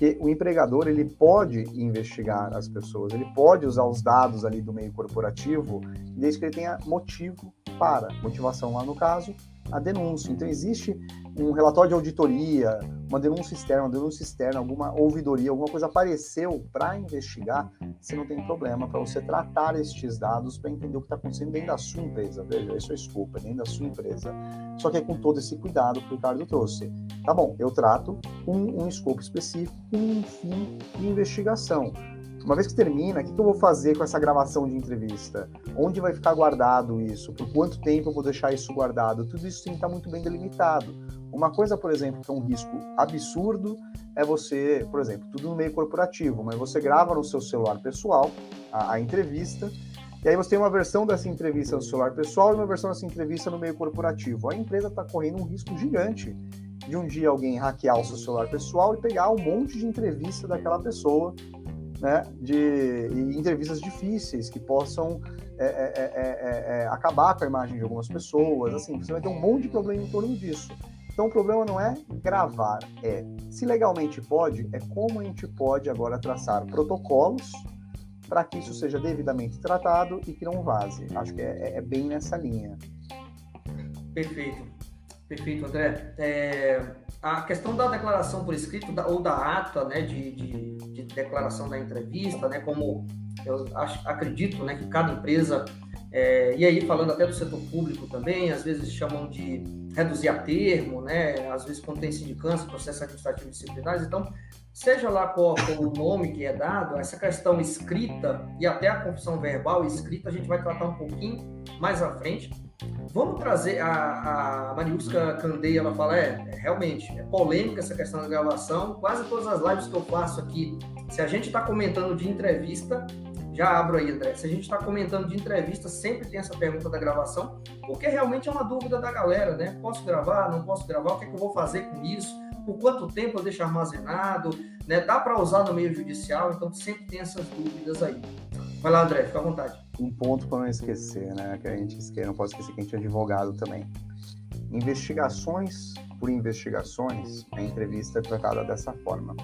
Porque o empregador ele pode investigar as pessoas, ele pode usar os dados ali do meio corporativo, desde que ele tenha motivo para, motivação lá no caso, a denúncia. Então existe um relatório de auditoria, uma denúncia externa, uma denúncia externa, alguma ouvidoria, alguma coisa apareceu para investigar, você não tem problema para você tratar estes dados para entender o que está acontecendo dentro da sua empresa. Veja, isso é escopo, é dentro da sua empresa. Só que é com todo esse cuidado que o Ricardo trouxe. Tá bom, eu trato com um escopo específico, com um fim de investigação. Uma vez que termina, o que, eu vou fazer com essa gravação de entrevista? Onde vai ficar guardado isso? Por quanto tempo eu vou deixar isso guardado? Tudo isso tem que estar muito bem delimitado. Uma coisa, por exemplo, que é um risco absurdo é você, por exemplo, tudo no meio corporativo, mas você grava no seu celular pessoal a, a entrevista e aí você tem uma versão dessa entrevista no celular pessoal e uma versão dessa entrevista no meio corporativo. A empresa está correndo um risco gigante de um dia alguém hackear o seu celular pessoal e pegar um monte de entrevista daquela pessoa, né? De entrevistas difíceis que possam é é é, é, é, é, acabar com a imagem de algumas pessoas. Assim, você vai ter um monte de problema em torno disso. Então o problema não é gravar, é se legalmente pode, é como a gente pode agora traçar protocolos para que isso seja devidamente tratado e que não vaze. Acho que é bem nessa linha. Perfeito, perfeito, André. É, a questão da declaração por escrito da, ou da ata né, de, de, de, declaração da entrevista, né, como eu acho, acredito né, que cada empresa, é, e aí falando até do setor público também, às vezes chamam de reduzir a termo, né, às vezes quando tem sindicância, processo administrativo disciplinares, então seja lá qual o nome que é dado, essa questão escrita e até a confissão verbal escrita a gente vai tratar um pouquinho mais à frente. Vamos trazer a, a Mariuska Candeia, ela fala, é, é, realmente, é polêmica essa questão da gravação. Quase todas as lives que eu faço aqui, se a gente está comentando de entrevista, já abro aí, André. Se a gente está comentando de entrevista, sempre tem essa pergunta da gravação, porque realmente é uma dúvida da galera, né? Posso gravar, não posso gravar, o que, é que eu vou fazer com isso? por quanto tempo eu deixo armazenado, né? Dá para usar no meio judicial, então sempre tem essas dúvidas aí. Vai lá, André, fica à vontade. Um ponto para não esquecer, né? Que a gente esquece, não pode esquecer que a gente é advogado também. Investigações por investigações, a entrevista é tratada dessa forma.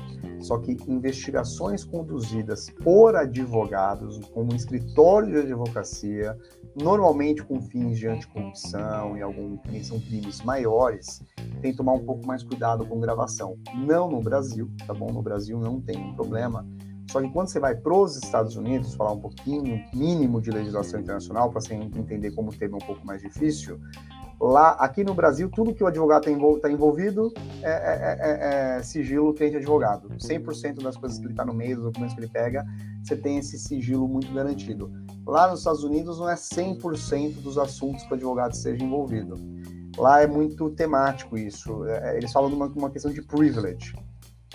Só que investigações conduzidas por advogados, como escritório de advocacia, normalmente com fins de anticorrupção e algum são crimes maiores, tem que tomar um pouco mais cuidado com gravação. Não no Brasil, tá bom? No Brasil não tem um problema. Só que quando você vai para os Estados Unidos, falar um pouquinho, mínimo de legislação internacional, para você entender como o tema é um pouco mais difícil, Lá, aqui no Brasil, tudo que o advogado está envolvido é, é, é, é, sigilo cliente advogado. 100% das coisas que ele está no meio, dos documentos que ele pega, você tem esse sigilo muito garantido. Lá nos Estados Unidos, não é 100% dos assuntos que o advogado esteja envolvido. Lá é muito temático isso. Eles falam de uma, uma questão de privilege.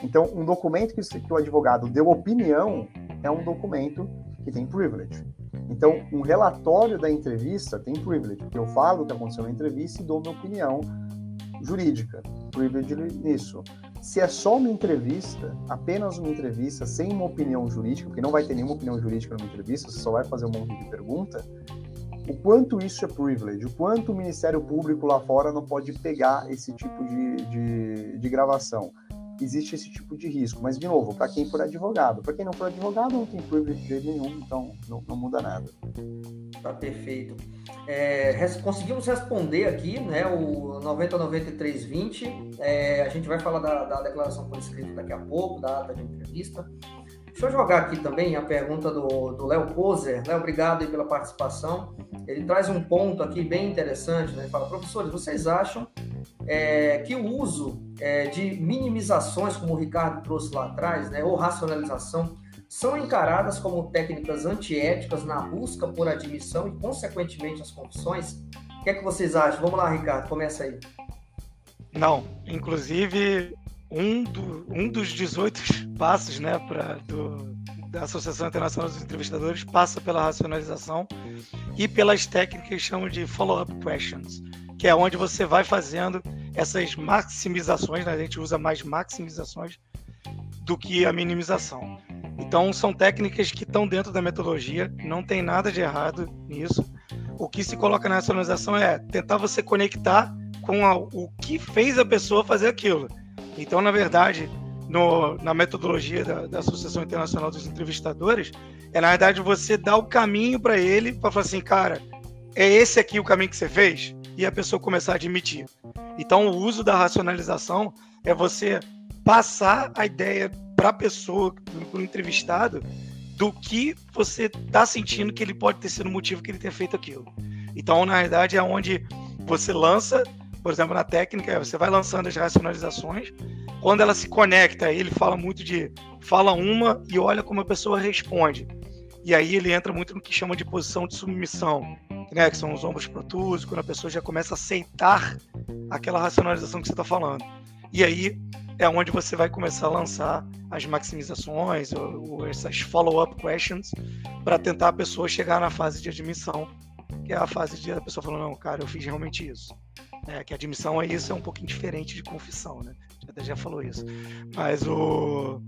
Então, um documento que, que o advogado deu opinião é um documento que tem privilege. Então, um relatório da entrevista tem privilege, porque eu falo o que aconteceu na entrevista e dou minha opinião jurídica, privilege nisso. Se é só uma entrevista, apenas uma entrevista, sem uma opinião jurídica, porque não vai ter nenhuma opinião jurídica numa entrevista, você só vai fazer um monte de pergunta, o quanto isso é privilege, o quanto o Ministério Público lá fora não pode pegar esse tipo de, de, de gravação existe esse tipo de risco. Mas, de novo, para quem for advogado. Para quem não for advogado, não tem privilege de nenhum, então não, não muda nada. Tá perfeito. É, conseguimos responder aqui, né, o 909320. É, a gente vai falar da, da, declaração por escrito daqui a pouco, da ata de entrevista. Deixa eu jogar aqui também a pergunta do Léo Poser. Léo, obrigado pela participação. Ele traz um ponto aqui bem interessante. Né? Ele fala, professores, vocês acham é, que o uso é, de minimizações, como o Ricardo trouxe lá atrás, né, ou racionalização, são encaradas como técnicas antiéticas na busca por admissão e, consequentemente, as confissões? O que é que vocês acham? Vamos lá, Ricardo, começa aí. Não, inclusive um, do, um dos 18 passos né, pra, do, da Associação Internacional dos Entrevistadores passa pela racionalização e pelas técnicas que chamam de follow-up questions, que é onde você vai fazendo essas maximizações, né? a gente usa mais maximizações do que a minimização. Então, são técnicas que estão dentro da metodologia, não tem nada de errado nisso. O que se coloca na racionalização é tentar você conectar com a, o que fez a pessoa fazer aquilo. Então, na verdade, no, na metodologia da, da, Associação Internacional dos Entrevistadores, é na verdade você dar o caminho para ele para falar assim, cara, é esse aqui o caminho que você fez? E a pessoa começar a admitir. Então, o uso da racionalização é você passar a ideia para a pessoa, para o entrevistado, do que você está sentindo que ele pode ter sido o motivo que ele tenha feito aquilo. Então, na verdade, é onde você lança por exemplo, na técnica, você vai lançando as racionalizações. Quando ela se conecta, ele fala muito de fala uma e olha como a pessoa responde. E aí ele entra muito no que chama de posição de submissão, né, que são os ombros protusos, quando a pessoa já começa a aceitar aquela racionalização que você está falando. E aí é onde você vai começar a lançar as maximizações ou, ou essas follow-up questions para tentar a pessoa chegar na fase de admissão, que é a fase de a pessoa falando, não, cara, eu fiz realmente isso. É, que admissão é isso, é um pouquinho diferente de confissão, né? Até já falou isso. Mas o,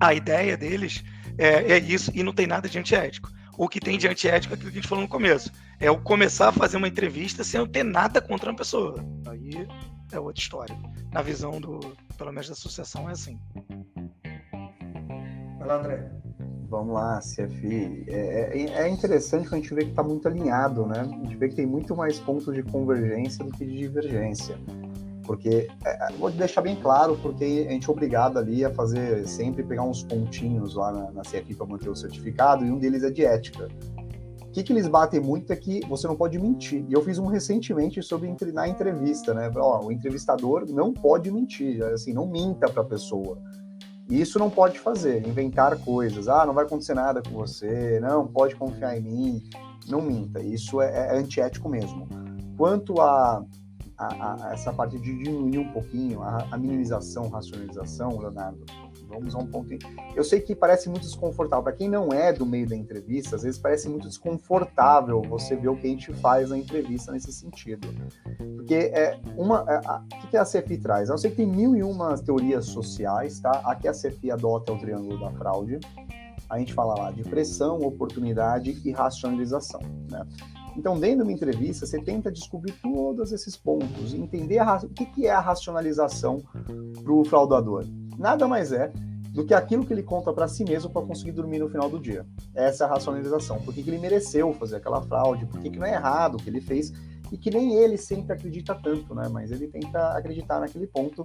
a ideia deles é, é isso e não tem nada de antiético. O que tem de antiético é aquilo que a gente falou no começo. É o começar a fazer uma entrevista sem eu ter nada contra uma pessoa. Aí é outra história. Na visão do, pelo menos da associação, é assim. Vai lá, André. Vamos lá, CFI. É, é, é interessante que a gente vê que está muito alinhado, né? A gente vê que tem muito mais pontos de convergência do que de divergência. Porque, é, é vou deixar bem claro, porque a gente é obrigado ali a fazer, sempre pegar uns pontinhos lá na, na CFI para manter o certificado, e um deles é de ética. O que, que eles batem muito é que você não pode mentir. E eu fiz um recentemente sobre na entrevista, né? Ó, o entrevistador não pode mentir, assim, não minta para a pessoa. E isso não pode fazer, inventar coisas. Ah, não vai acontecer nada com você, não, pode confiar em mim. Não minta, isso é, é antiético mesmo. Quanto a, a, a, essa parte de diminuir um pouquinho, a, a minimização, racionalização, Leonardo, vamos a um ponto. Eu sei que parece muito desconfortável. Para quem não é do meio da entrevista, às vezes parece muito desconfortável você ver o que a gente faz na entrevista nesse sentido. Porque é uma. É, a, o que a CFI traz? Eu sei que tem mil e uma teorias sociais, tá? A que a CFI adota é o triângulo da fraude. A gente fala lá de pressão, oportunidade e racionalização, né? Então, dentro de uma entrevista, você tenta descobrir todos esses pontos, entender a, o que, que é a racionalização para o fraudador nada mais é do que aquilo que ele conta para si mesmo para conseguir dormir no final do dia. Essa é a racionalização. Por que, que ele mereceu fazer aquela fraude? Por que, que não é errado o que ele fez? E que nem ele sempre acredita tanto, né? Mas ele tenta acreditar naquele ponto.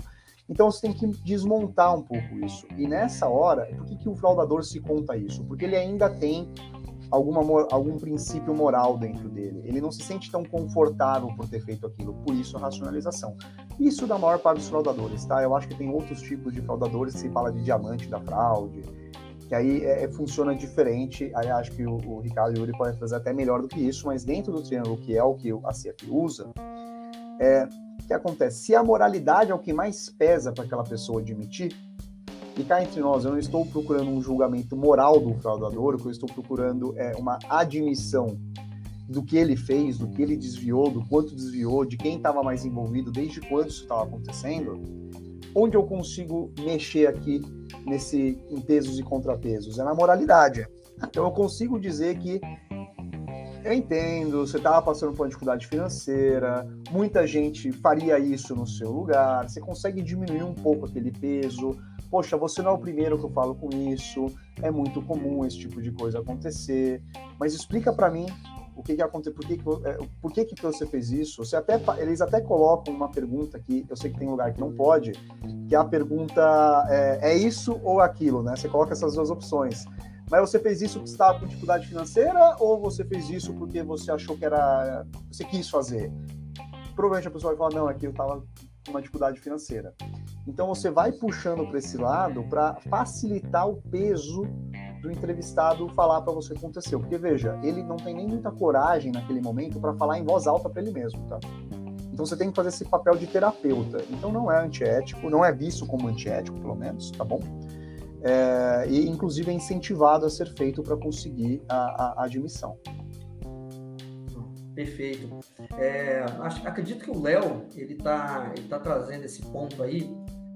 Então você tem que desmontar um pouco isso. E nessa hora, por que, que o fraudador se conta isso? Porque ele ainda tem alguma, algum princípio moral dentro dele. Ele não se sente tão confortável por ter feito aquilo, por isso a racionalização. Isso da maior parte dos fraudadores, tá? Eu acho que tem outros tipos de fraudadores, se fala de diamante da fraude, que aí é, é, funciona diferente. Aí acho que o, o Ricardo Yuri podem fazer até melhor do que isso, mas dentro do triângulo, que é o que a CF usa, é, o que acontece? Se a moralidade é o que mais pesa para aquela pessoa admitir, e cá entre nós, eu não estou procurando um julgamento moral do fraudador, o que eu estou procurando é uma admissão do que ele fez, do que ele desviou, do quanto desviou, de quem estava mais envolvido, desde quando isso estava acontecendo. Onde eu consigo mexer aqui nesse em pesos e contrapesos? É na moralidade. Então eu consigo dizer que eu entendo, você estava passando por uma dificuldade financeira, muita gente faria isso no seu lugar, você consegue diminuir um pouco aquele peso, poxa, você não é o primeiro que eu falo com isso, é muito comum esse tipo de coisa acontecer, mas explica para mim o que que aconteceu, por que que, é, por que que você fez isso? Você até, eles até colocam uma pergunta que eu sei que tem lugar que não pode, que é a pergunta é, é isso ou aquilo, né? Você coloca essas duas opções. Mas você fez isso porque estava com dificuldade financeira ou você fez isso porque você achou que era. Você quis fazer? Provavelmente a pessoa vai falar: não, aqui eu estava com uma dificuldade financeira. Então você vai puxando para esse lado para facilitar o peso do entrevistado falar para você o que aconteceu. Porque veja, ele não tem nem muita coragem naquele momento para falar em voz alta para ele mesmo, tá? Então você tem que fazer esse papel de terapeuta. Então não é antiético, não é visto como antiético, pelo menos, tá bom? É, e inclusive é incentivado a ser feito para conseguir a, a admissão. Perfeito. É, acho, acredito que o Léo ele está ele tá trazendo esse ponto aí,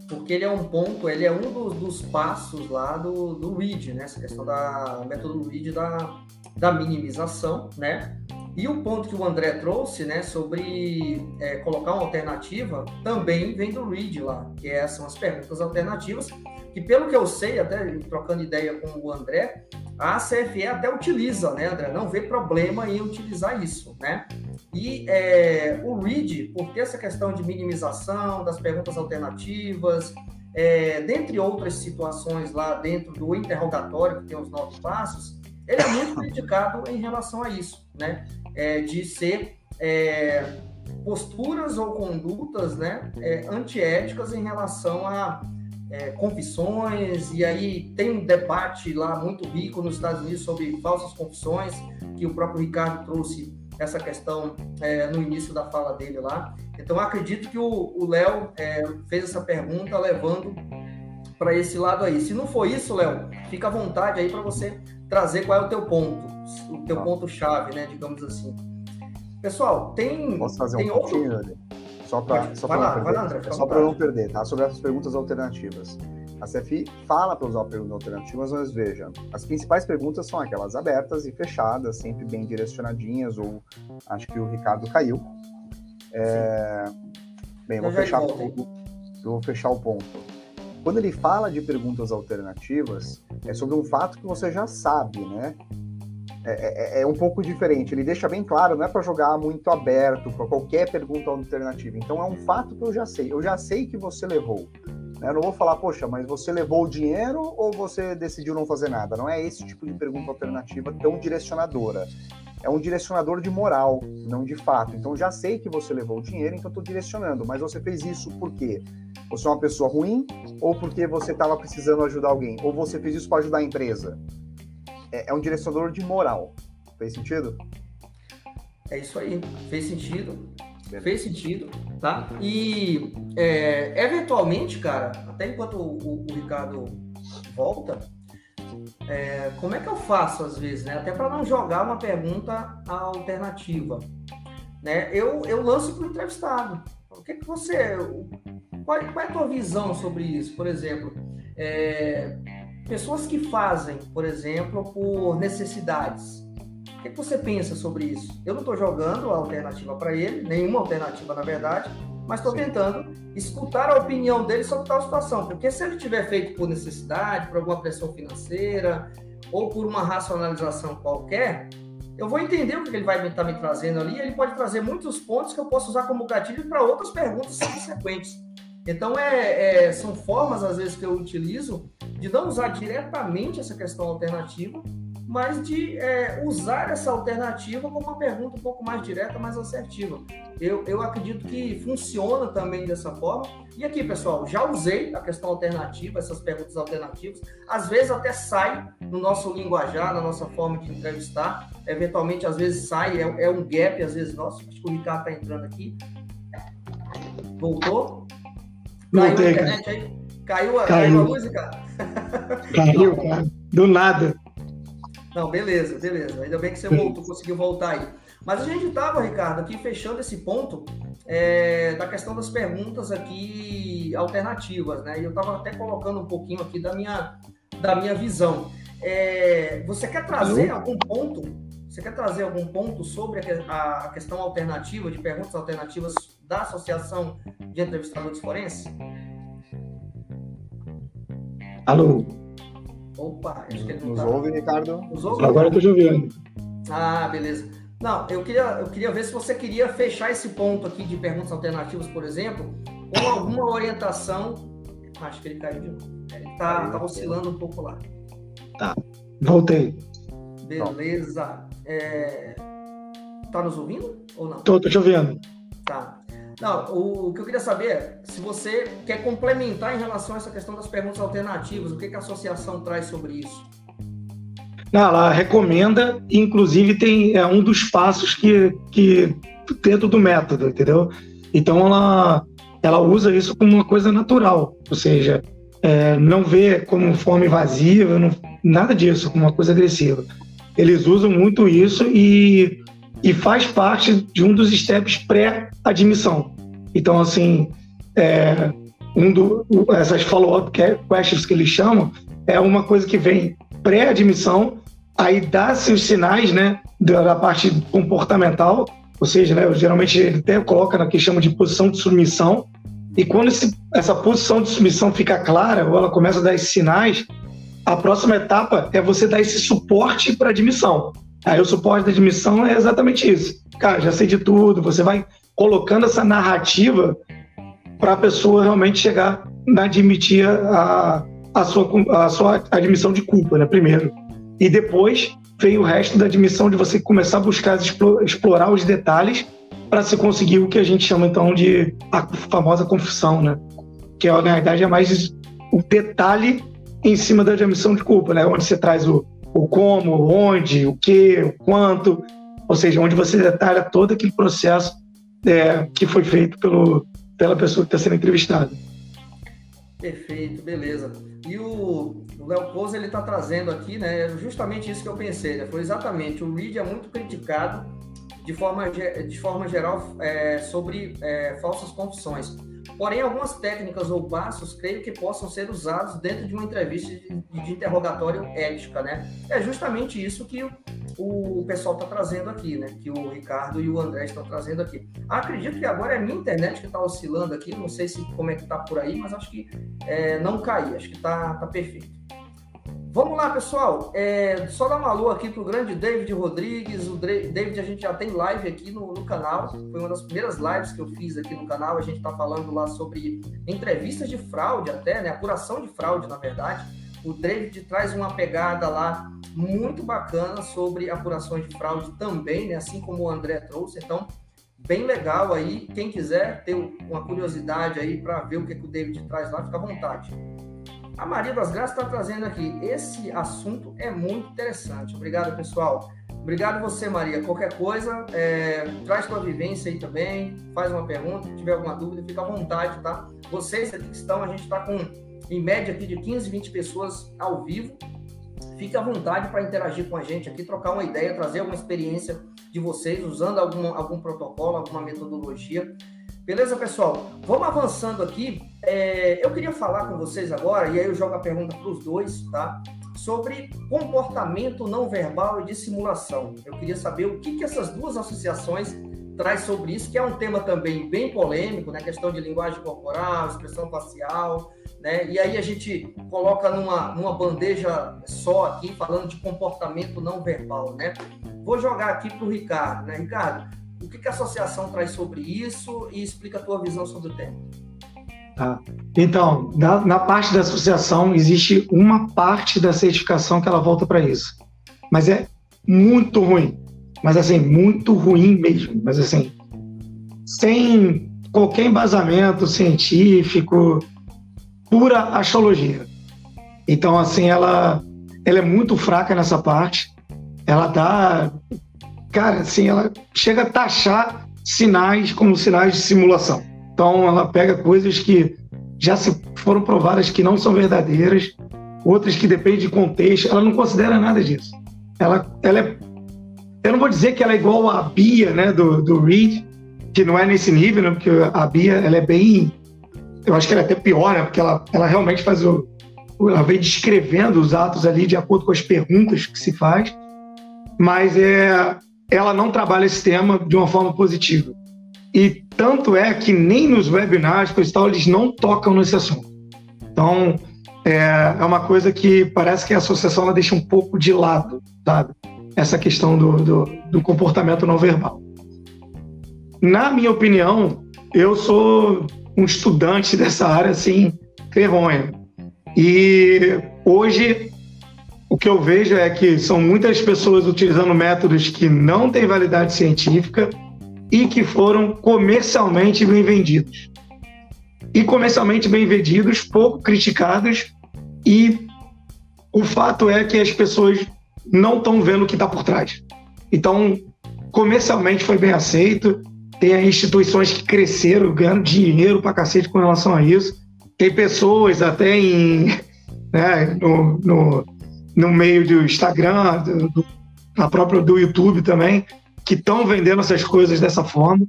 porque ele é um ponto, ele é um dos, dos passos lá do, do READ, né? Essa questão da método READ da, da minimização, né? E o ponto que o André trouxe, né, sobre é, colocar uma alternativa, também vem do READ lá, que é, são as perguntas alternativas, que pelo que eu sei, até trocando ideia com o André, a CFE até utiliza, né, André? Não vê problema em utilizar isso, né? E é, o READ, por ter essa questão de minimização das perguntas alternativas, é, dentre outras situações lá dentro do interrogatório, que tem os nove passos, ele é muito criticado em relação a isso, né? É, de ser é, posturas ou condutas né, é, antiéticas em relação a é, confissões, e aí tem um debate lá muito rico nos Estados Unidos sobre falsas confissões, que o próprio Ricardo trouxe essa questão é, no início da fala dele lá. Então, acredito que o Léo é, fez essa pergunta levando para esse lado aí. Se não for isso, Léo, fica à vontade aí para você trazer qual é o teu ponto, o teu tá. ponto-chave, né, digamos assim. Pessoal, tem. Posso fazer tem um pouquinho, outro... Para só para só para não perder, tá? Sobre as perguntas alternativas. A CFI fala para usar perguntas alternativas, mas veja, as principais perguntas são aquelas abertas e fechadas, sempre bem direcionadinhas, ou acho que o Ricardo caiu. É... Bem, vou fechar, eu vou fechar o ponto. Quando ele fala de perguntas alternativas, é sobre um fato que você já sabe, né? É, é, é, um pouco diferente. Ele deixa bem claro, não é para jogar muito aberto para qualquer pergunta alternativa. Então é um fato que eu já sei. Eu já sei que você levou. Né? Eu não vou falar, poxa, mas você levou o dinheiro ou você decidiu não fazer nada? Não é esse tipo de pergunta alternativa tão direcionadora. É um direcionador de moral, não de fato. Então já sei que você levou o dinheiro, então estou direcionando. Mas você fez isso por quê? Você é uma pessoa ruim ou porque você estava precisando ajudar alguém? Ou você fez isso para ajudar a empresa? É, é um direcionador de moral. Fez sentido? É isso aí, fez sentido. Beleza. Fez sentido, tá? E é, eventualmente, cara, até enquanto o, o, o Ricardo volta, é, como é que eu faço às vezes, né? Até para não jogar uma pergunta alternativa, né? Eu, eu lanço para o entrevistado. O que que você, qual, qual, é a tua visão sobre isso? Por exemplo, é, Pessoas que fazem, por exemplo, por necessidades. O que, você pensa sobre isso? Eu não estou jogando a alternativa para ele, nenhuma alternativa na verdade, mas estou tentando escutar a opinião dele sobre tal situação. Porque se ele tiver feito por necessidade, por alguma pressão financeira ou por uma racionalização qualquer, eu vou entender o que ele vai estar me trazendo ali. Ele pode trazer muitos pontos que eu posso usar como gatilho para outras perguntas subsequentes. Então, é, é, são formas, às vezes, que eu utilizo de não usar diretamente essa questão alternativa, mas de é, usar essa alternativa como uma pergunta um pouco mais direta, mais assertiva. Eu, eu acredito que funciona também dessa forma. E aqui, pessoal, já usei a questão alternativa, essas perguntas alternativas. Às vezes até sai no nosso linguajar, na nossa forma de entrevistar. Eventualmente, às vezes sai, é, é um gap, às vezes nosso. Acho que o Ricardo está entrando aqui. Voltou? A internet aí? Caiu a, caiu. a cara? Caiu, cara. Do nada. Não, beleza, beleza. Ainda bem que você voltou, conseguiu voltar aí. Mas a gente estava, Ricardo, aqui fechando esse ponto é, da questão das perguntas aqui alternativas, né? E eu estava até colocando um pouquinho aqui da minha, da minha visão. É, você quer trazer algum ponto? Você quer trazer algum ponto sobre a, a questão alternativa, de perguntas alternativas da Associação de Entrevistadores Forenses? Alô? Opa, acho que ele não Nos tá... ouve, Ricardo? Nos ouve? Agora eu tô te ouvindo. Ah, beleza. Não, eu queria, eu queria ver se você queria fechar esse ponto aqui de perguntas alternativas, por exemplo, com alguma orientação. Acho que ele caiu de novo. Ele tá, tá oscilando um pouco lá. Tá, voltei. Beleza. É... Tá nos ouvindo ou não? Tô, tô te ouvindo. Tá. Não, o, que eu queria saber é se você quer complementar em relação a essa questão das perguntas alternativas, o que, que a associação traz sobre isso? Não, ela recomenda, inclusive tem é, um dos passos que, que dentro do método, entendeu? Então ela, ela usa isso como uma coisa natural, ou seja, é, não vê como forma invasiva, não, nada disso, como uma coisa agressiva. Eles usam muito isso e e faz parte de um dos steps pré-admissão. Então, assim, é, um do, essas follow-up questions que eles chamam é uma coisa que vem pré-admissão, aí dá-se os sinais né, da, parte comportamental, ou seja, né, geralmente ele até coloca na que chama de posição de submissão, e quando esse, essa posição de submissão fica clara, ou ela começa a dar esses sinais, a próxima etapa é você dar esse suporte para admissão. Aí o suporte da admissão é exatamente isso. Cara, já sei de tudo, você vai colocando essa narrativa para a pessoa realmente chegar a admitir a, a, sua, a sua admissão de culpa, né, primeiro. E depois vem o resto da admissão de você começar a buscar explorar os detalhes para se conseguir o que a gente chama então de a famosa confissão, né? Que na verdade é mais o detalhe em cima da admissão de culpa, né? Onde você traz o, o como, onde, o que, o quanto. ou seja, onde você detalha todo aquele processo é, que foi feito pelo, pela pessoa que está sendo entrevistada. Perfeito, beleza. E o Léo Pouso, ele está trazendo aqui, né, justamente isso que eu pensei, né, foi exatamente, o Reed é muito criticado de forma, de forma geral é, sobre é, falsas confissões. Porém, algumas técnicas ou passos creio que possam ser usados dentro de uma entrevista de, de interrogatório ética, né? É justamente isso que o, o pessoal está trazendo aqui, né? Que o Ricardo e o André estão trazendo aqui. Acredito que agora é a minha internet que está oscilando aqui, não sei se como é que está por aí, mas acho que é, não cai, acho que está tá perfeito. Vamos lá, pessoal. É, só dar uma alô aqui pro grande David Rodrigues. O David, a gente já tem live aqui no, no, canal. Foi uma das primeiras lives que eu fiz aqui no canal. A gente está falando lá sobre entrevistas de fraude, até, né? Apuração de fraude, na verdade. O David traz uma pegada lá muito bacana sobre apurações de fraude também, né? Assim como o André trouxe. Então, bem legal aí. Quem quiser ter uma curiosidade aí para ver o que, que o David traz lá, fica à vontade. A Maria das Graças está trazendo aqui. Esse assunto é muito interessante. Obrigado, pessoal. Obrigado você, Maria. Qualquer coisa, é, traz tua vivência aí também, faz uma pergunta, se tiver alguma dúvida, fica à vontade, tá? Vocês aqui que estão, a gente está com, em média, aqui de 15, 20 pessoas ao vivo. Fique à vontade para interagir com a gente aqui, trocar uma ideia, trazer alguma experiência de vocês, usando algum, algum protocolo, alguma metodologia. Beleza, pessoal? Vamos avançando aqui. É, eu queria falar com vocês agora, e aí eu jogo a pergunta para os dois, tá? Sobre comportamento não verbal e dissimulação. Eu queria saber o que, que essas duas associações traz sobre isso, que é um tema também bem polêmico, né? Questão de linguagem corporal, expressão facial, né? E aí a gente coloca numa, numa bandeja só aqui, falando de comportamento não verbal, né? Vou jogar aqui para o Ricardo, né? Ricardo, o que, que a associação traz sobre isso e explica a tua visão sobre o tema. Tá. Então, na, na, parte da associação, existe uma parte da certificação que ela volta para isso. Mas é muito ruim. Mas, assim, muito ruim mesmo. Mas, assim, sem qualquer embasamento científico, pura astrologia. Então, assim, ela, ela é muito fraca nessa parte. Ela dá cara, assim, ela chega a taxar sinais como sinais de simulação. Então, ela pega coisas que já se foram provadas que não são verdadeiras, outras que dependem de contexto. Ela não considera nada disso. Ela, ela é, eu não vou dizer que ela é igual à Bia, né, do, do Reed, que não é nesse nível, né, porque a Bia, ela é bem, eu acho que ela é até pior, né, porque ela, ela realmente faz o, ela vem descrevendo os atos ali de acordo com as perguntas que se faz, mas é ela não trabalha esse tema de uma forma positiva. E tanto é que nem nos webinars, tal, eles não tocam nesse assunto. Então, é, é uma coisa que parece que a associação ela deixa um pouco de lado, sabe? Essa questão do, do, do comportamento não verbal. Na minha opinião, eu sou um estudante dessa área, assim, vergonha. E hoje o que eu vejo é que são muitas pessoas utilizando métodos que não têm validade científica e que foram comercialmente bem vendidos. E comercialmente bem vendidos, pouco criticados, e o fato é que as pessoas não estão vendo o que está por trás. Então, comercialmente foi bem aceito, tem instituições que cresceram, ganhando dinheiro para cacete com relação a isso. Tem pessoas até em, né, no, no no meio do Instagram, do, do, na própria do YouTube também, que estão vendendo essas coisas dessa forma,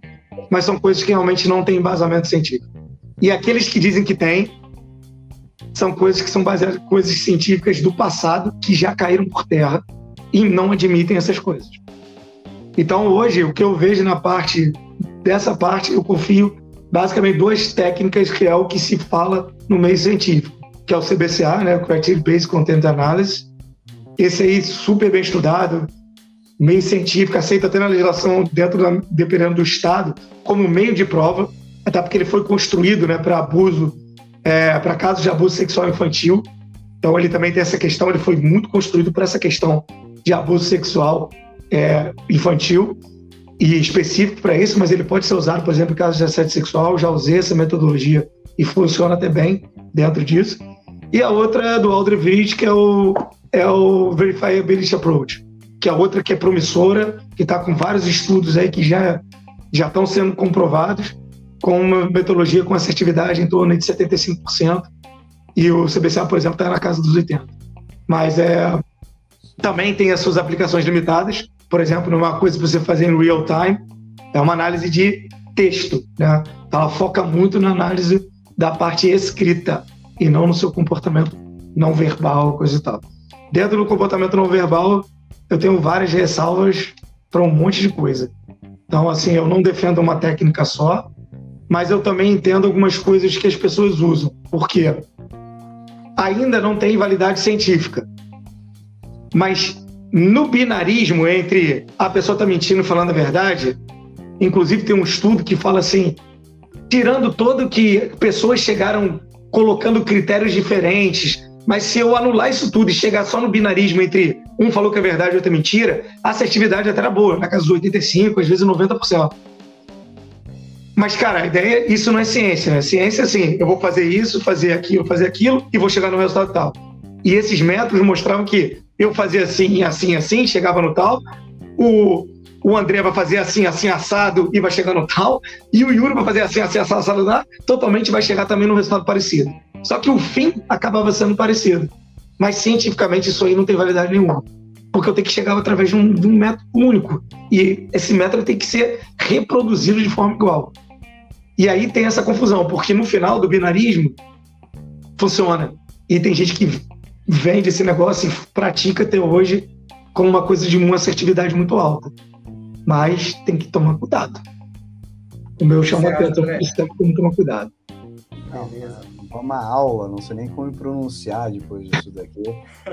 mas são coisas que realmente não têm embasamento científico. E aqueles que dizem que têm, são coisas que são baseadas em coisas científicas do passado que já caíram por terra e não admitem essas coisas. Então, hoje, o que eu vejo na parte dessa parte, eu confio basicamente duas técnicas que é o que se fala no meio científico, que é o CBCA, né, Criteria Based Content Analysis, esse aí, super bem estudado, meio científico, aceita até na legislação, dentro da, dependendo do Estado, como meio de prova, até porque ele foi construído né, para abuso, é, para casos de abuso sexual infantil. Então, ele também tem essa questão, ele foi muito construído para essa questão de abuso sexual é, infantil e específico para isso, mas ele pode ser usado, por exemplo, em casos de assédio sexual. Já usei essa metodologia e funciona até bem dentro disso. E a outra é do Aldrich, que é o é o Verifiability Approach. que é outra que é promissora, que está com vários estudos aí que já já estão sendo comprovados, com uma metodologia com assertividade em torno de 75%, e o CBCA, por exemplo, está na casa dos 80%. Mas é, também tem as suas aplicações limitadas, por exemplo, numa coisa para você fazer em real time, é uma análise de texto, né? Ela foca muito na análise da parte escrita e não no seu comportamento não verbal, coisa e tal. Dentro do comportamento não verbal, eu tenho várias ressalvas para um monte de coisa. Então, assim, eu não defendo uma técnica só, mas eu também entendo algumas coisas que as pessoas usam. Por quê? Ainda não tem validade científica. Mas no binarismo entre a pessoa está mentindo e falando a verdade, inclusive tem um estudo que fala assim, tirando todo que pessoas chegaram colocando critérios diferentes, mas se eu anular isso tudo e chegar só no binarismo entre um falou que é verdade e outro é mentira, a assertividade até era boa, na casa dos 85%, às vezes 90%. Mas, cara, a ideia, isso não é ciência, né? Ciência assim, eu vou fazer isso, fazer aquilo, fazer aquilo e vou chegar no resultado tal. E esses métodos mostravam que eu fazia assim, assim, assim, chegava no tal, o, o André vai fazer assim, assim, assado e vai chegar no tal, e o Yuri vai fazer assim, assim, assado, assado, lá, totalmente vai chegar também no resultado parecido. Só que o fim acabava sendo parecido. Mas cientificamente isso aí não tem validade nenhuma. Porque eu tenho que chegar através de um, de um método único. E esse método tem que ser reproduzido de forma igual. E aí tem essa confusão, porque no final do binarismo funciona. E tem gente que vende esse negócio e pratica até hoje como uma coisa de uma assertividade muito alta. Mas tem que tomar cuidado. O meu chama atenção, tem que tomar cuidado. Beleza uma aula, não sei nem como pronunciar depois disso daqui,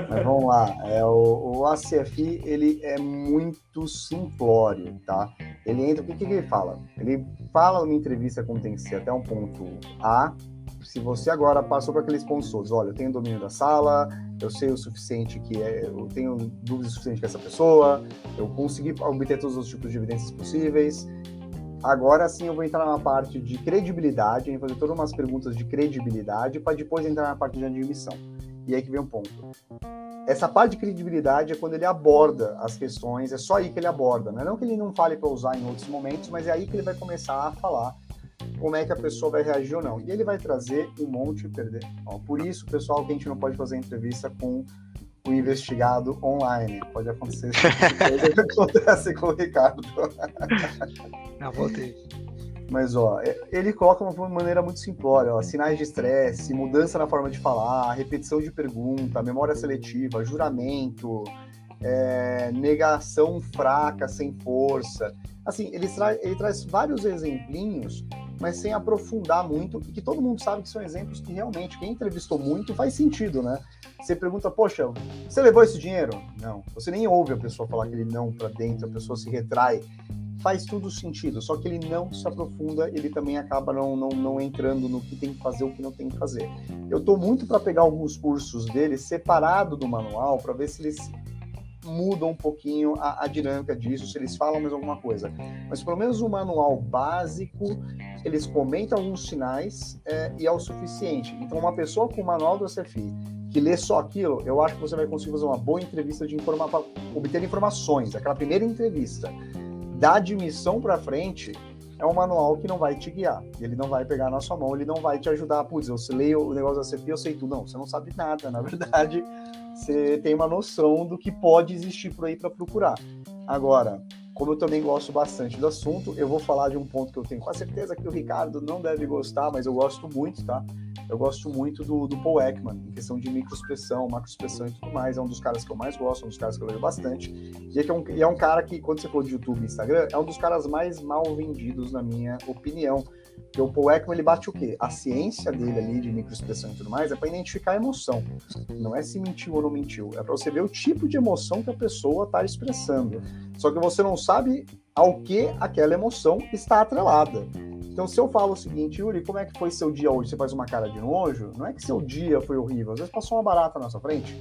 mas vamos lá. É, o, o ACFI, ele é muito simplório, tá? Ele entra, o que, que ele fala? Ele fala numa entrevista como tem que ser até um ponto A, se você agora passou por aqueles pontos todos, olha, eu tenho domínio da sala, eu sei o suficiente que é, eu tenho dúvidas suficientes com essa pessoa, eu consegui obter todos os tipos de evidências possíveis, Agora sim eu vou entrar na parte de credibilidade, vou fazer todas umas perguntas de credibilidade para depois entrar na parte de admissão. E aí que vem um ponto. Essa parte de credibilidade é quando ele aborda as questões, é só aí que ele aborda. Não é não que ele não fale para usar em outros momentos, mas é aí que ele vai começar a falar como é que a pessoa vai reagir ou não. E ele vai trazer um monte de perder. Ó, por isso, pessoal, que a gente não pode fazer entrevista com o investigado online. Pode acontecer isso que acontece com o Ricardo. Não, voltei. Mas, ó, é, ele coloca uma maneira muito simplória, ó, sinais de estresse, mudança na forma de falar, repetição de pergunta, memória seletiva, juramento, é, negação fraca, sem força. Assim, ele, tra ele traz vários exemplinhos, mas sem aprofundar muito, e que todo mundo sabe que são exemplos que realmente, quem entrevistou muito, faz sentido, né? Você pergunta, poxa, você levou esse dinheiro? Não. Você nem ouve a pessoa falar aquele não para dentro, a pessoa se retrai. Faz tudo sentido, só que ele não se aprofunda, ele também acaba não, não, não entrando no que tem que fazer, o que não tem que fazer. Eu estou muito para pegar alguns cursos dele separado do manual, para ver se eles mudam um pouquinho a, a, dinâmica disso, se eles falam mais alguma coisa. Mas pelo menos o manual básico, eles comentam alguns sinais é, e é o suficiente. Então, uma pessoa com o manual do CFI que lê só aquilo, eu acho que você vai conseguir fazer uma boa entrevista de informar para obter informações. Aquela primeira entrevista da admissão para frente é um manual que não vai te guiar. Ele não vai pegar na sua mão, ele não vai te ajudar. Putz, eu leio o negócio da CFI, eu sei tudo. Não, você não sabe nada. Na verdade, você tem uma noção do que pode existir por aí para procurar. Agora, como eu também gosto bastante do assunto, eu vou falar de um ponto que eu tenho com certeza que o Ricardo não deve gostar, mas eu gosto muito, tá? Eu gosto muito do, do Paul Ekman, em questão de microexpressão, macroexpressão e tudo mais. É um dos caras que eu mais gosto, é um dos caras que eu leio bastante. E é, é, um, e é um cara que, quando você for de YouTube e Instagram, é um dos caras mais mal vendidos, na minha opinião. Porque o Paul Ekman, ele bate o quê? A ciência dele ali, de microexpressão e tudo mais, é para identificar a emoção. Não é se mentiu ou não mentiu. É para você ver o tipo de emoção que a pessoa está expressando. Só que você não sabe ao que aquela emoção está atrelada. Então, se eu falo o seguinte, Yuri, como é que foi seu dia hoje? Você faz uma cara de nojo? Não é que seu dia foi horrível, às vezes passou uma barata na sua frente.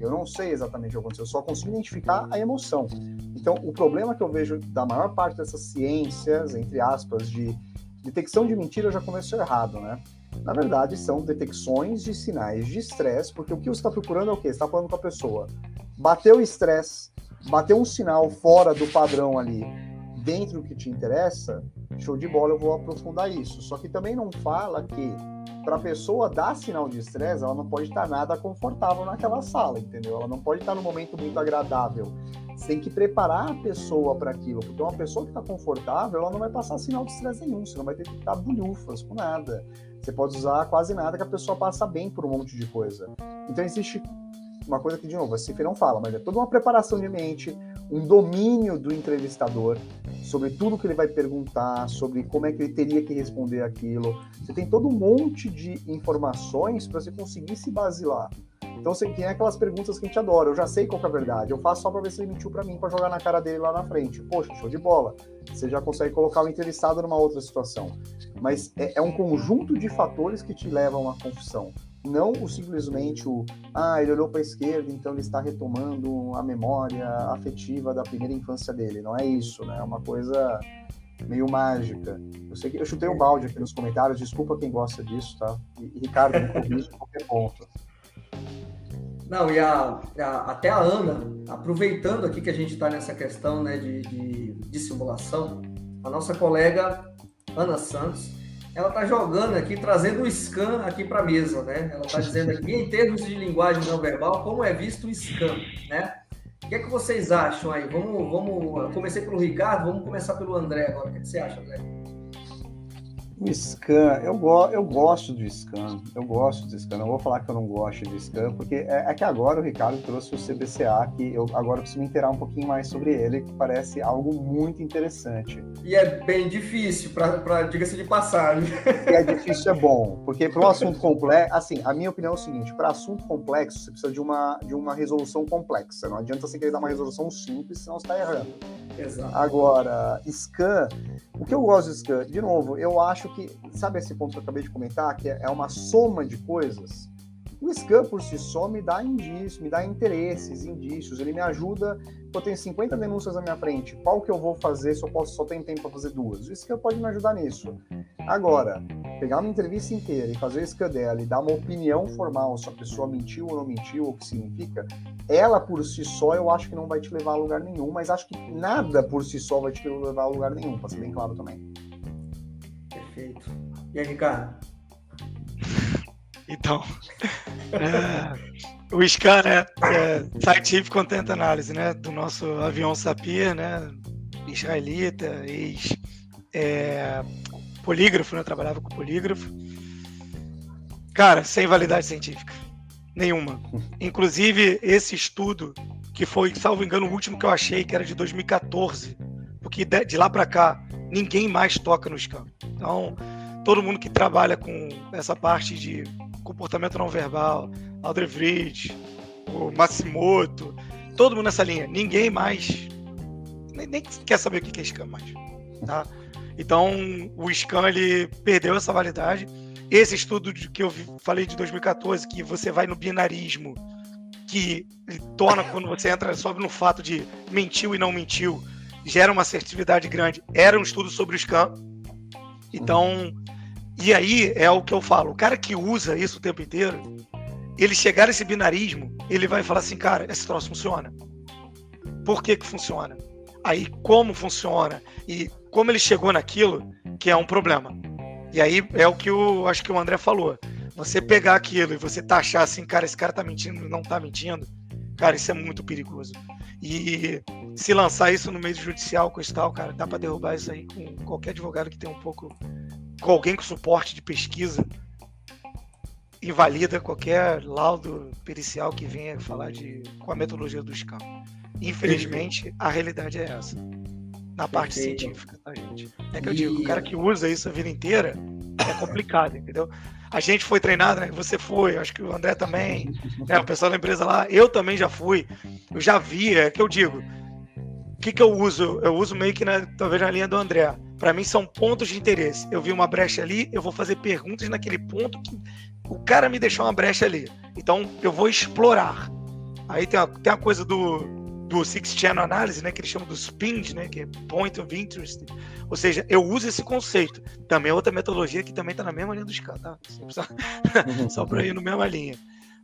Eu não sei exatamente o que aconteceu, eu só consigo identificar a emoção. Então, o problema que eu vejo da maior parte dessas ciências, entre aspas, de detecção de mentira já começou errado, né? Na verdade, são detecções de sinais de estresse, porque o que você está procurando é o quê? Você está falando com a pessoa. Bateu estresse, bater um sinal fora do padrão ali, dentro do que te interessa, show de bola, eu vou aprofundar isso. Só que também não fala que para a pessoa dar sinal de estresse, ela não pode estar nada confortável naquela sala, entendeu? Ela não pode estar num momento muito agradável. Você tem que preparar a pessoa para aquilo, porque uma pessoa que está confortável, ela não vai passar sinal de estresse nenhum, você não vai ter que dar bolhufas com nada. Você pode usar quase nada que a pessoa passa bem por um monte de coisa. Então existe uma coisa que, de novo, a Cif não fala, mas é toda uma preparação de mente, um domínio do entrevistador sobre tudo que ele vai perguntar, sobre como é que ele teria que responder aquilo. Você tem todo um monte de informações para você conseguir se basilar. Então você tem aquelas perguntas que a gente adora. Eu já sei qual é a verdade. Eu faço só para ver se ele mentiu para mim, para jogar na cara dele lá na frente. Poxa, show de bola. Você já consegue colocar o entrevistado numa outra situação. Mas é, é um conjunto de fatores que te levam à confusão não simplesmente o ah, ele olhou para a esquerda, então ele está retomando a memória afetiva da primeira infância dele. Não é isso, né? É uma coisa meio mágica. Eu sei que eu chutei um balde aqui nos comentários, desculpa quem gosta disso, tá? E Ricardo, me corrija qualquer ponto. Não, e a, a, até a Ana, aproveitando aqui que a gente está nessa questão né, de, de, de simulação, a nossa colega Ana Santos, ela está jogando aqui, trazendo o scan aqui para a mesa, né? Ela está dizendo aqui, em termos de linguagem não verbal, como é visto o scan, né? O que é que vocês acham aí? Vamos, vamos. Comecei pelo Ricardo, vamos começar pelo André agora. O que, é que você acha, André? O Scan, eu, go eu gosto do Scan, eu gosto do Scan, não vou falar que eu não gosto do Scan, porque é, é, que agora o Ricardo trouxe o CBCA, que eu agora preciso me inteirar um pouquinho mais sobre ele, que parece algo muito interessante. E é bem difícil, para diga-se de passagem. E é difícil, é bom, porque para um assunto complexo, assim, a minha opinião é o seguinte, para assunto complexo, você precisa de uma, de uma resolução complexa, não adianta você querer dar uma resolução simples, senão você está errando. Exato. Agora, Scan, o que eu gosto do Scan, de novo, eu acho que, sabe esse ponto que eu acabei de comentar, que é uma soma de coisas? O scan por si só me dá indícios, me dá interesses, indícios, ele me ajuda. Eu tenho 50 denúncias na minha frente, qual que eu vou fazer se eu posso só tenho tempo para fazer duas? O scan pode me ajudar nisso. Agora, pegar uma entrevista inteira e fazer o scan dela e dar uma opinião formal se a pessoa mentiu ou não mentiu, o que significa, ela por si só eu acho que não vai te levar a lugar nenhum, mas acho que nada por si só vai te levar a lugar nenhum, para ser bem claro também. Perfeito. E aí, Ricardo? Então, é, o SCAN, né, é Scientific Content Analysis, né, do nosso avião Sapir, né, israelita, ex é, polígrafo, né, trabalhava com polígrafo. Cara, sem validade científica, nenhuma. Inclusive, esse estudo, que foi, salvo engano, o último que eu achei, que era de 2014, porque de, lá para cá, ninguém mais toca no SCAN. Então, todo mundo que trabalha com essa parte de comportamento não verbal, Aldrich Fritz, o Matsumoto, todo mundo nessa linha. Ninguém mais nem, nem quer saber o que é Scam mais. Tá? Então, o Scam ele perdeu essa validade. Esse estudo que eu falei de 2014, que você vai no binarismo, que torna quando você entra sobe no fato de mentiu e não mentiu, gera uma assertividade grande. Era um estudo sobre o Scam. Então, e aí é o que eu falo, o cara que usa isso o tempo inteiro, ele chegar nesse binarismo, ele vai falar assim, cara, esse troço funciona. Por que que funciona? Aí como funciona e como ele chegou naquilo, que é um problema. E aí é o que eu acho que o André falou. Você pegar aquilo e você taxar assim, cara, esse cara tá mentindo, não tá mentindo, cara, isso é muito perigoso. E se lançar isso no meio judicial com esse tal, cara, dá para derrubar isso aí com qualquer advogado que tem um pouco com alguém com suporte de pesquisa invalida qualquer laudo pericial que venha falar de com a metodologia do SCAM. Infelizmente, a realidade é essa. Na parte Perfeito. científica, tá, gente? É que eu digo, o cara que usa isso a vida inteira é complicado, entendeu? A gente foi treinado, né? Você foi, acho que o André também, né? o pessoal da empresa lá, eu também já fui, eu já vi, é que eu digo. O que, que eu uso? Eu uso meio que na, talvez na linha do André. Para mim são pontos de interesse. Eu vi uma brecha ali, eu vou fazer perguntas naquele ponto que o cara me deixou uma brecha ali. Então eu vou explorar. Aí tem a, tem a coisa do, do Six Channel Analysis, né, que eles chamam dos PINs, né, que é Point of Interest. Ou seja, eu uso esse conceito. Também é outra metodologia que também está na mesma linha dos caras, tá? Só, só para ir na mesma linha.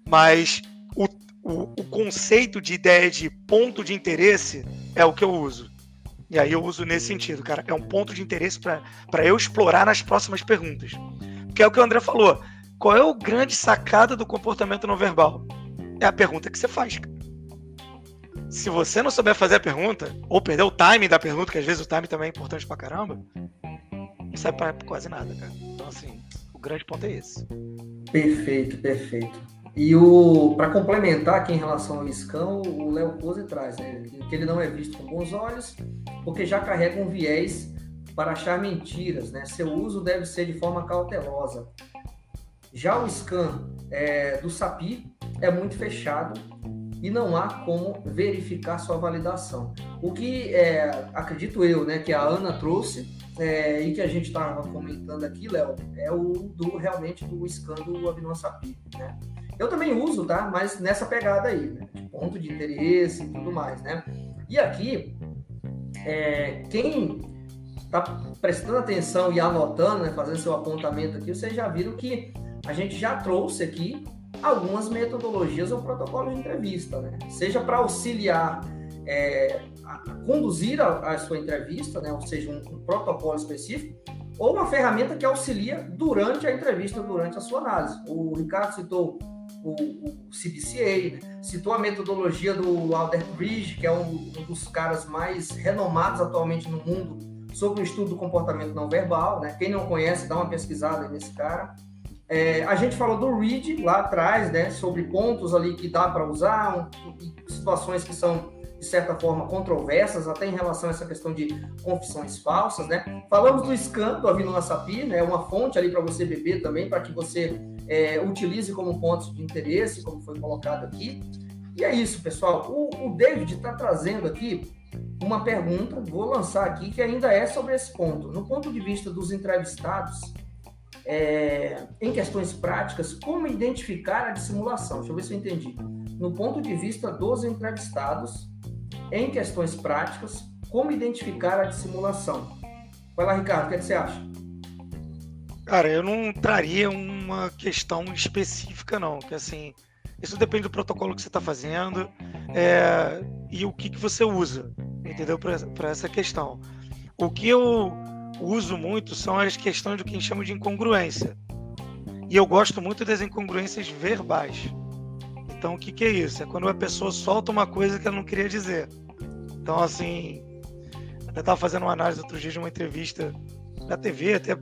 Mas o, o, o conceito de ideia de ponto de interesse é o que eu uso. E aí eu uso nesse sentido, cara. É um ponto de interesse para eu explorar nas próximas perguntas. Que é o que o André falou. Qual é o grande sacada do comportamento não verbal? É a pergunta que você faz. Se você não souber fazer a pergunta, ou perder o time da pergunta, que às vezes o time também é importante pra caramba, não serve pra quase nada, cara. Então, assim, o grande ponto é esse. Perfeito, perfeito. E o para complementar aqui em relação ao iscão, o Léo Pose traz, né, que ele não é visto com bons olhos, porque já carrega um viés para achar mentiras, né? Seu uso deve ser de forma cautelosa. Já o scan é, do SAPI é muito fechado e não há como verificar sua validação. O que é, acredito eu, né, que a Ana trouxe é, e que a gente estava comentando aqui, Léo, é o do realmente do Avinon SAPI, né? Eu também uso, tá? Mas nessa pegada aí, né? De ponto de interesse e tudo mais, né? E aqui, é, quem está prestando atenção e anotando, né, fazendo seu apontamento aqui, vocês já viram que a gente já trouxe aqui algumas metodologias ou protocolos de entrevista, né? Seja para auxiliar é, a conduzir a, a, sua entrevista, né? Ou seja, um, um protocolo específico, ou uma ferramenta que auxilia durante a entrevista, durante a sua análise. O Ricardo citou o, o CBCA, né? citou a metodologia do Albert Bridge, que é um, um, dos caras mais renomados atualmente no mundo sobre o estudo do comportamento não verbal. Né? Quem não conhece, dá uma pesquisada nesse cara. É, a gente falou do Reed lá atrás, né, sobre pontos ali que dá para usar, um, situações que são de certa forma controversas, até em relação a essa questão de confissões falsas, né? Falamos do scan do Avinona Sapir, né? Uma fonte ali para você beber também, para que você é, utilize como pontos de interesse, como foi colocado aqui. E é isso, pessoal. O, o David está trazendo aqui uma pergunta, vou lançar aqui, que ainda é sobre esse ponto. No ponto de vista dos entrevistados, é, em questões práticas, como identificar a dissimulação? Deixa eu ver se eu entendi. No ponto de vista dos entrevistados, em questões práticas, como identificar a dissimulação? Vai lá, Ricardo, o que, é que você acha? Cara, eu não traria uma questão específica, não. Que assim, isso depende do protocolo que você está fazendo é, e o que, que você usa, entendeu? Para essa questão. O que eu uso muito são as questões do que a chama de incongruência. E eu gosto muito das incongruências verbais. Então, o que, que é isso? É quando a pessoa solta uma coisa que ela não queria dizer. Então, assim, até estava fazendo uma análise outro dia de uma entrevista na TV, até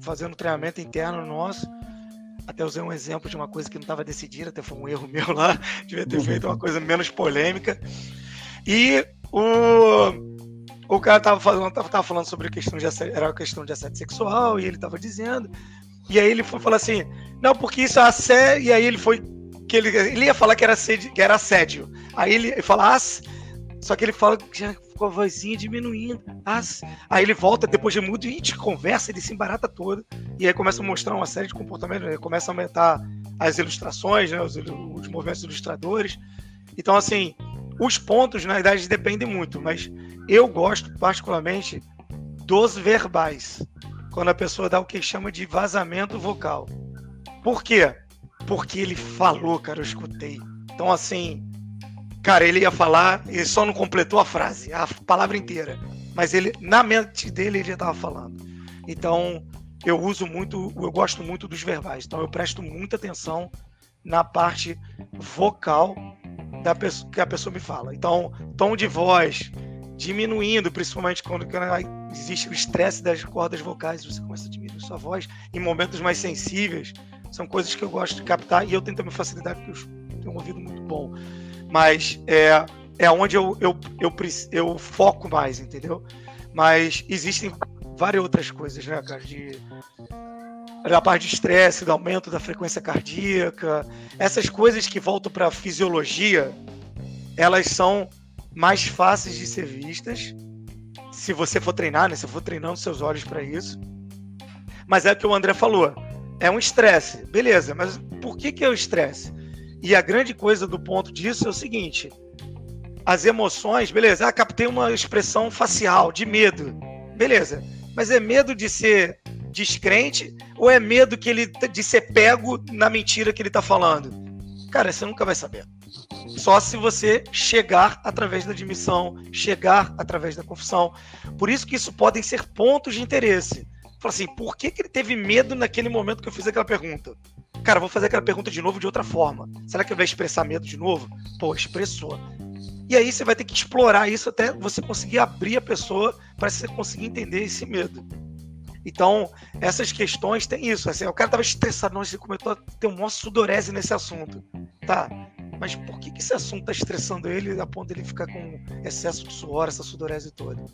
fazendo treinamento interno nosso. Até usei um exemplo de uma coisa que não estava decidida, até foi um erro meu lá, devia ter feito uma coisa menos polêmica. E o, o cara estava falando, tava, tava falando sobre questão de assédio, era questão de assédio sexual, e ele estava dizendo. E aí ele foi falar assim: não, porque isso é assédio. E aí ele foi que ele, ele ia falar que era, assédio, que era assédio. Aí ele fala, as, só que ele fala com a vozinha diminuindo. As. Aí ele volta depois de muito, e gente conversa, ele se embarata todo. E aí começa a mostrar uma série de comportamentos, ele começa a aumentar as ilustrações, né, os, os movimentos ilustradores. Então, assim, os pontos, na verdade, dependem muito, mas eu gosto particularmente dos verbais, quando a pessoa dá o que chama de vazamento vocal. Por quê? porque ele falou, cara, eu escutei. Então, assim, cara, ele ia falar e só não completou a frase, a palavra inteira. Mas ele, na mente dele, ele já estava falando. Então, eu uso muito, eu gosto muito dos verbais. Então, eu presto muita atenção na parte vocal da pessoa, que a pessoa me fala. Então, tom de voz diminuindo, principalmente quando, existe o estresse das cordas vocais, você começa a diminuir sua voz em momentos mais sensíveis são coisas que eu gosto de captar e eu tenho também facilidade porque eu tenho um ouvido muito bom. Mas é, é onde eu, eu, eu, eu foco mais, entendeu? Mas existem várias outras coisas, né, cara? De, da parte de estresse, do aumento da frequência cardíaca, essas coisas que voltam para a fisiologia, elas são mais fáceis de ser vistas se você for treinar, né? Se for treinando seus olhos para isso. Mas é o que o André falou é um estresse. Beleza, mas por que, que é o estresse? E a grande coisa do ponto disso é o seguinte: as emoções, beleza, ah, captei uma expressão facial de medo. Beleza, mas é medo de ser descrente ou é medo que ele de ser pego na mentira que ele está falando? Cara, você nunca vai saber. Só se você chegar através da admissão, chegar através da confissão. Por isso que isso podem ser pontos de interesse. Fala assim, por que, que ele teve medo naquele momento que eu fiz aquela pergunta? Cara, vou fazer aquela pergunta de novo de outra forma. Será que ele vai expressar medo de novo? Pô, expressou. E aí você vai ter que explorar isso até você conseguir abrir a pessoa para você conseguir entender esse medo. Então, essas questões tem isso. Assim, o cara estava estressado, não, ele começou a ter um maior sudorese nesse assunto. Tá, mas por que, que esse assunto está estressando ele a ponto de ele ficar com excesso de suor, essa sudorese toda?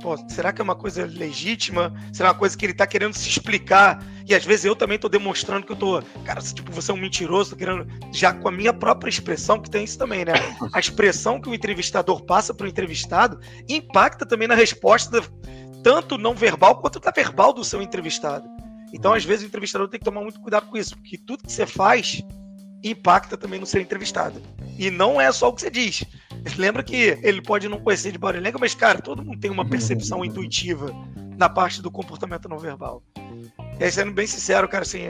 Pô, será que é uma coisa legítima? Será uma coisa que ele está querendo se explicar? E às vezes eu também estou demonstrando que eu tô, cara, tipo, você é um mentiroso, tô querendo já com a minha própria expressão, que tem isso também, né? A expressão que o entrevistador passa para o entrevistado impacta também na resposta tanto não verbal quanto da verbal do seu entrevistado. Então, às vezes, o entrevistador tem que tomar muito cuidado com isso, porque tudo que você faz impacta também no ser entrevistado. E não é só o que você diz. Lembra que ele pode não conhecer de language, mas, cara, todo mundo tem uma percepção intuitiva na parte do comportamento não verbal. E sendo bem sincero, cara, assim,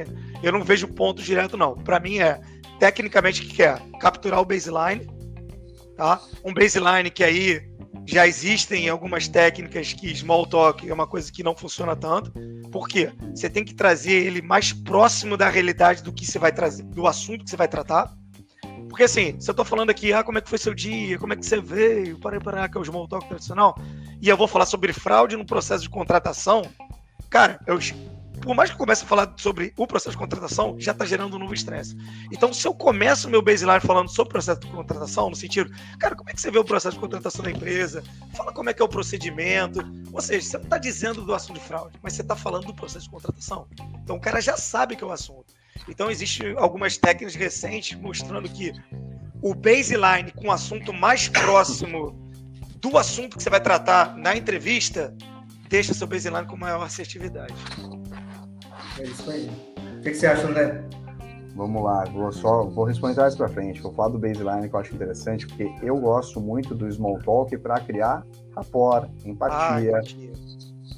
eu não vejo ponto direto, não. Para mim é, tecnicamente, o que é? Capturar o baseline, tá? Um baseline que aí já existem algumas técnicas que small talk é uma coisa que não funciona tanto. Por quê? Você tem que trazer ele mais próximo da realidade do que você vai trazer, do assunto que você vai tratar. Porque assim, se eu tô falando aqui, ah, como é que foi seu dia, como é que você veio, para para que é o small talk tradicional, e eu vou falar sobre fraude no processo de contratação, cara, eu por mais que eu comece a falar sobre o processo de contratação, já está gerando um novo estresse. Então, se eu começo o meu baseline falando sobre o processo de contratação, no sentido, cara, como é que você vê o processo de contratação da empresa? Fala como é que é o procedimento. Ou seja, você não está dizendo do assunto de fraude, mas você está falando do processo de contratação. Então, o cara já sabe que é o assunto. Então, existem algumas técnicas recentes mostrando que o baseline com o assunto mais próximo do assunto que você vai tratar na entrevista deixa seu baseline com maior assertividade. É isso aí. O que, que você acha, André? Vamos lá, vou só vou responder mais para frente. Vou falar do baseline que eu acho interessante, porque eu gosto muito do small talk para criar rapport, empatia. Ah, empatia.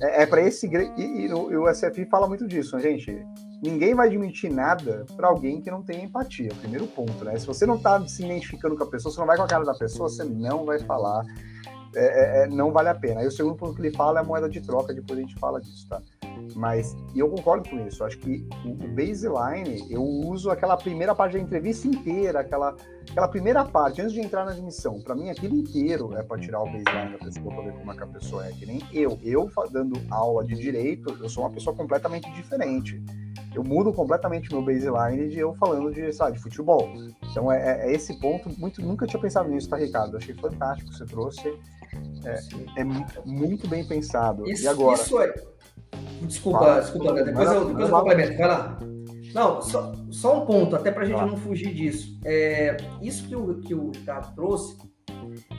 É, é para esse e, e, e, o SFI fala muito disso, né, gente. Ninguém vai admitir nada para alguém que não tem empatia. Primeiro ponto, né? Se você não está se identificando com a pessoa, você não vai com a cara da pessoa, você não vai falar. É, é, é, não vale a pena. Aí o segundo ponto que ele fala é a moeda de troca, depois a gente fala disso, tá? Mas, e eu concordo com isso, acho que o, o baseline, eu uso aquela primeira parte da entrevista inteira, aquela, aquela primeira parte, antes de entrar na admissão. Para mim, aquilo inteiro é para tirar o baseline da pessoa, para ver como é que a pessoa é. Que nem eu. Eu, dando aula de direito, eu sou uma pessoa completamente diferente. Eu mudo completamente meu baseline de eu falando de, sabe, de futebol. Então, é, é, é esse ponto, muito, nunca tinha pensado nisso, tá, Ricardo? Achei fantástico que você trouxe. É, é muito bem pensado. Isso, e agora? Isso é Desculpa, Fala. desculpa, depois eu, depois eu complemento. Vai lá. Não, só, só um ponto, até para a gente não fugir disso. É, isso que o, que o Ricardo trouxe,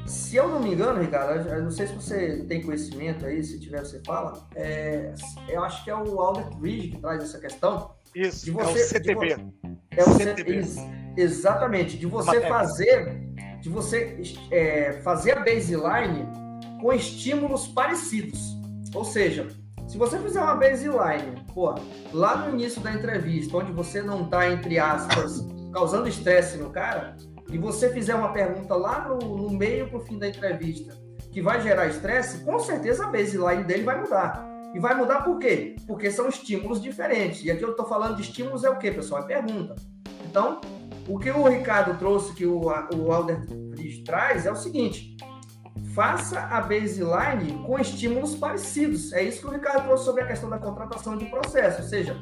se eu não me engano, Ricardo, eu não sei se você tem conhecimento aí, se tiver você fala, é, eu acho que é o Albert Ridge que traz essa questão. Isso, de você, é o CTB. De, é o CTB. Ex, exatamente, de você fazer, de você é, fazer a baseline com estímulos parecidos. Ou seja, se você fizer uma baseline, pô, lá no início da entrevista, onde você não está, entre aspas, causando estresse no cara, e você fizer uma pergunta lá no, no meio para o fim da entrevista, que vai gerar estresse, com certeza a baseline dele vai mudar. E vai mudar por quê? Porque são estímulos diferentes. E aqui eu estou falando de estímulos é o quê, pessoal? É pergunta. Então, o que o Ricardo trouxe, que o, o Alder traz, é o seguinte: faça a baseline com estímulos parecidos. É isso que o Ricardo trouxe sobre a questão da contratação de processo. Ou seja,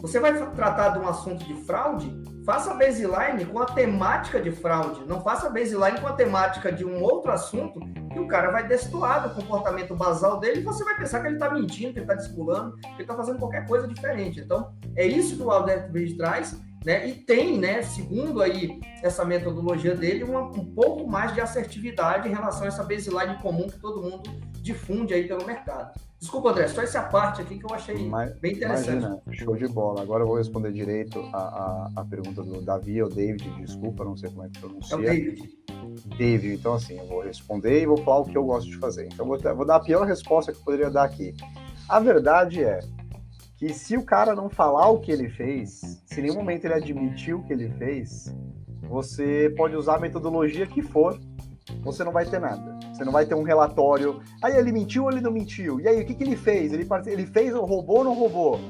você vai tratar de um assunto de fraude, faça a baseline com a temática de fraude. Não faça a baseline com a temática de um outro assunto que o cara vai destoar do comportamento basal dele e você vai pensar que ele está mentindo, que ele está desculando, que ele está fazendo qualquer coisa diferente. Então, é isso que o Alberto Bridge traz. Né? E tem, né, segundo aí essa metodologia dele, uma, um pouco mais de assertividade em relação a essa baseline comum que todo mundo difunde aí pelo mercado. Desculpa, André, só essa parte aqui que eu achei Mas, bem interessante. Imagina, show de bola. Agora eu vou responder direito a, a, a, pergunta do Davi ou David, desculpa, não sei como é que pronuncia. É o David. David, então assim, eu vou responder e vou falar o que eu gosto de fazer. Então vou, vou dar a pior resposta que eu poderia dar aqui. A verdade é, que se o cara não falar o que ele fez, se em nenhum momento ele admitiu o que ele fez, você pode usar a metodologia que for, você não vai ter nada. Você não vai ter um relatório. Aí ele mentiu ou ele não mentiu? E aí, o que, que ele fez? Ele, ele fez ou roubou ou não roubou?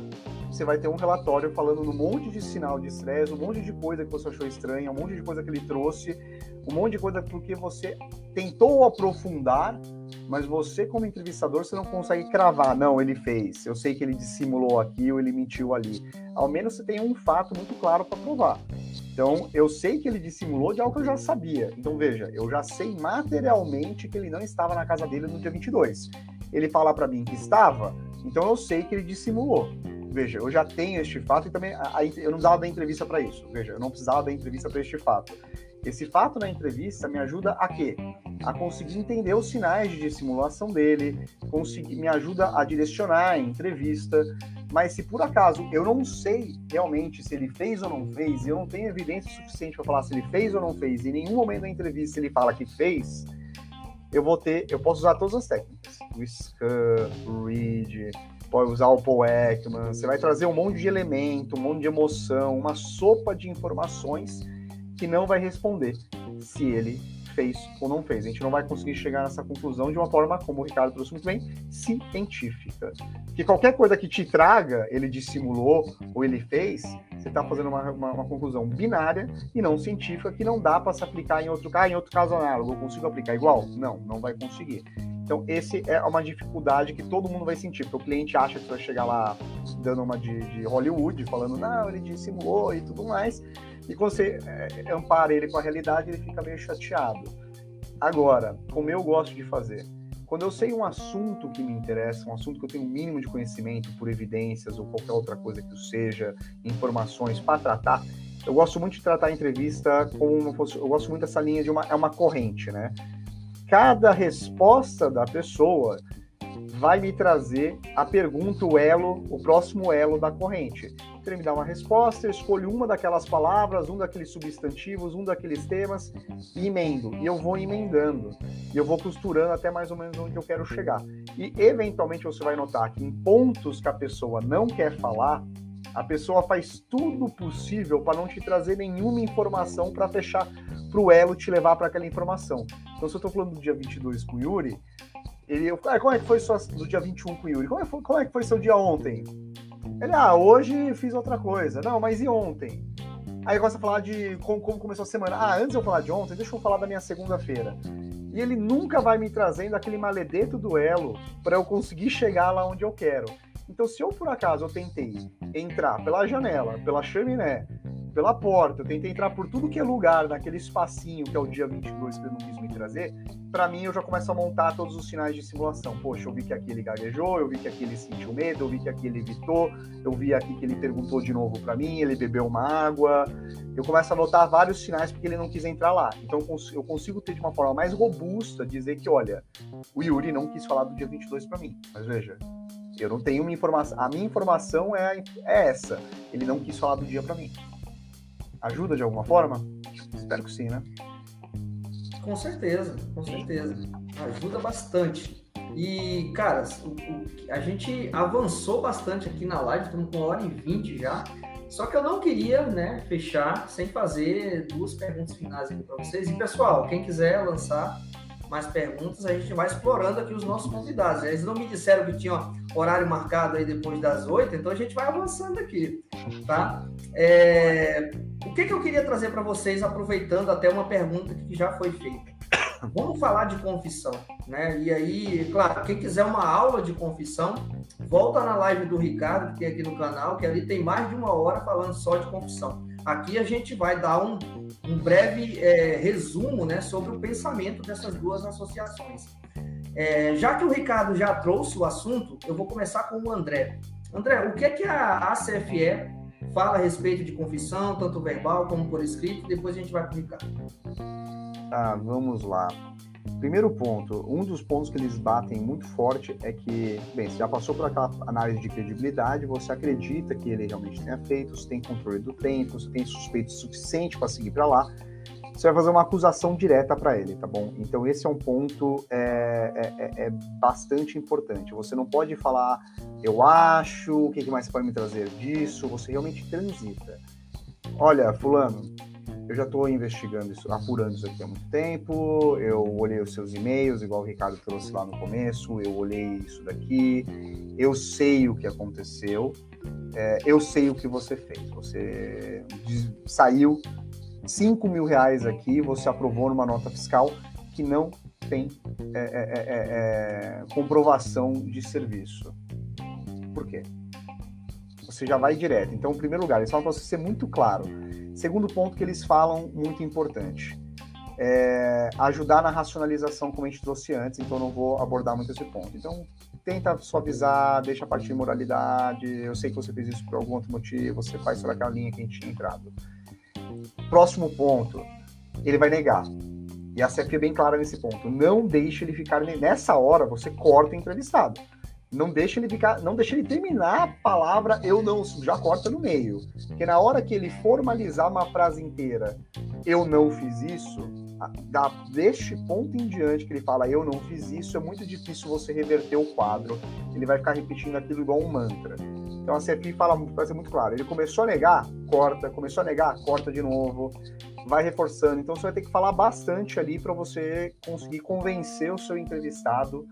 Você vai ter um relatório falando um monte de sinal de estresse, um monte de coisa que você achou estranha, um monte de coisa que ele trouxe, um monte de coisa porque você tentou aprofundar, mas você, como entrevistador, você não consegue cravar. Não, ele fez. Eu sei que ele dissimulou aqui ou ele mentiu ali. Ao menos você tem um fato muito claro para provar. Então, eu sei que ele dissimulou de algo que eu já sabia. Então, veja, eu já sei materialmente que ele não estava na casa dele no dia 22. Ele fala para mim que estava, então eu sei que ele dissimulou. Veja, eu já tenho este fato e também a, a, eu não precisava da entrevista para isso. Veja, eu não precisava da entrevista para este fato. Esse fato na entrevista me ajuda a quê? A conseguir entender os sinais de dissimulação dele, conseguir, me ajuda a direcionar a entrevista, mas se por acaso eu não sei realmente se ele fez ou não fez, eu não tenho evidência suficiente para falar se ele fez ou não fez, e em nenhum momento da entrevista ele fala que fez, eu vou ter, eu posso usar todas as técnicas. O scan, o read, pode usar o Paul Ekman, você vai trazer um monte de elemento, um monte de emoção, uma sopa de informações que não vai responder se ele fez ou não fez. A gente não vai conseguir chegar nessa conclusão de uma forma, como o Ricardo trouxe muito bem, científica. Que qualquer coisa que te traga, ele dissimulou ou ele fez, você está fazendo uma, uma, uma, conclusão binária e não científica que não dá para se aplicar em outro caso, em outro caso análogo. Eu consigo aplicar igual? Não, não vai conseguir. Então, esse é uma dificuldade que todo mundo vai sentir, porque o cliente acha que vai chegar lá dando uma de, de Hollywood, falando, não, ele dissimulou e tudo mais, e quando você é, ampara ele com a realidade, ele fica meio chateado. Agora, como eu gosto de fazer, quando eu sei um assunto que me interessa, um assunto que eu tenho um mínimo de conhecimento por evidências ou qualquer outra coisa que seja, informações para tratar, eu gosto muito de tratar a entrevista como uma, eu gosto muito dessa linha de uma é uma corrente, né? Cada resposta da pessoa vai me trazer a pergunta, o elo, o próximo elo da corrente. Então, ele me dá uma resposta, eu escolho uma daquelas palavras, um daqueles substantivos, um daqueles temas e emendo. E eu vou emendando. E eu vou costurando até mais ou menos onde eu quero chegar. E, eventualmente, você vai notar que em pontos que a pessoa não quer falar, a pessoa faz tudo possível para não te trazer nenhuma informação para fechar para o elo te levar para aquela informação. Então, se eu estou falando do dia 22 com o Yuri, ele, ah, como é que foi sua, do dia 21 com o Yuri? Como é, como é que foi seu dia ontem? Ele, ah, hoje fiz outra coisa. Não, mas e ontem? Aí começa a falar de como, como, começou a semana. Ah, antes de eu falar de ontem, deixa eu falar da minha segunda-feira. E ele nunca vai me trazendo aquele maledeto duelo para eu conseguir chegar lá onde eu quero. Então, se eu por acaso eu tentei entrar pela janela, pela chaminé, pela porta, eu tentei entrar por tudo que é lugar, naquele espacinho que é o dia 22 que ele não quis me trazer, para mim eu já começo a montar todos os sinais de simulação. Poxa, eu vi que aqui ele gaguejou, eu vi que aqui ele sentiu medo, eu vi que aqui ele evitou, eu vi aqui que ele perguntou de novo para mim, ele bebeu uma água. Eu começo a notar vários sinais porque ele não quis entrar lá. Então eu consigo ter de uma forma mais robusta dizer que, olha, o Yuri não quis falar do dia 22 para mim. Mas veja, eu não tenho uma informação. A minha informação é, é essa. Ele não quis falar do dia para mim. Ajuda de alguma forma? Espero que sim, né? Com certeza, com certeza. Ajuda bastante. E, cara, o, o, a gente avançou bastante aqui na live, estamos com uma hora e vinte já. Só que eu não queria, né, fechar sem fazer duas perguntas finais aqui para vocês. E, pessoal, quem quiser lançar mais perguntas, a gente vai explorando aqui os nossos convidados. Eles não me disseram que tinha horário marcado aí depois das oito, então a gente vai avançando aqui, tá? É... O que, que eu queria trazer para vocês, aproveitando até uma pergunta que já foi feita? Vamos falar de confissão, né? E aí, claro, quem quiser uma aula de confissão, volta na live do Ricardo, que tem aqui no canal, que ali tem mais de uma hora falando só de confissão. Aqui a gente vai dar um, um breve é, resumo né, sobre o pensamento dessas duas associações. É, já que o Ricardo já trouxe o assunto, eu vou começar com o André. André, o que é que a ACFE fala a respeito de confissão, tanto verbal como por escrito? Depois a gente vai para o Ricardo. Ah, vamos lá. Primeiro ponto, um dos pontos que eles batem muito forte é que, bem, você já passou por aquela análise de credibilidade, você acredita que ele realmente tenha feito, você tem controle do tempo, você tem suspeito suficiente para seguir para lá, você vai fazer uma acusação direta para ele, tá bom? Então esse é um ponto é, é, é, é, bastante importante. Você não pode falar, eu acho, o que, que mais você pode me trazer disso? Você realmente transita. Olha, fulano, eu já estou investigando isso, apurando isso aqui há muito tempo. Eu olhei os seus e-mails, igual o Ricardo trouxe lá no começo. Eu olhei isso daqui. Eu sei o que aconteceu. É, eu sei o que você fez. Você saiu 5 mil reais aqui, você aprovou numa nota fiscal que não tem é, é, é, é comprovação de serviço. Por quê? Você já vai direto. Então, em primeiro lugar, eles falam para você ser muito claro Segundo ponto que eles falam, muito importante, é ajudar na racionalização, como a gente trouxe antes, então não vou abordar muito esse ponto. Então, tenta suavizar, deixa a parte de moralidade, eu sei que você fez isso por algum outro motivo, você faz sobre aquela linha que a gente tinha entrado. Próximo ponto, ele vai negar. E a CFP é bem clara nesse ponto. Não deixe ele ficar nessa hora, você corta o entrevistado não deixa ele ficar, não deixa ele terminar a palavra eu não, já corta no meio. Porque na hora que ele formalizar uma frase inteira, eu não fiz isso, da, deste ponto em diante que ele fala eu não fiz isso, é muito difícil você reverter o quadro. Ele vai ficar repetindo aquilo igual um mantra. Então a CFI fala, vai ser muito claro. Ele começou a negar, corta, começou a negar, corta de novo, vai reforçando. Então você vai ter que falar bastante ali para você conseguir convencer o seu entrevistado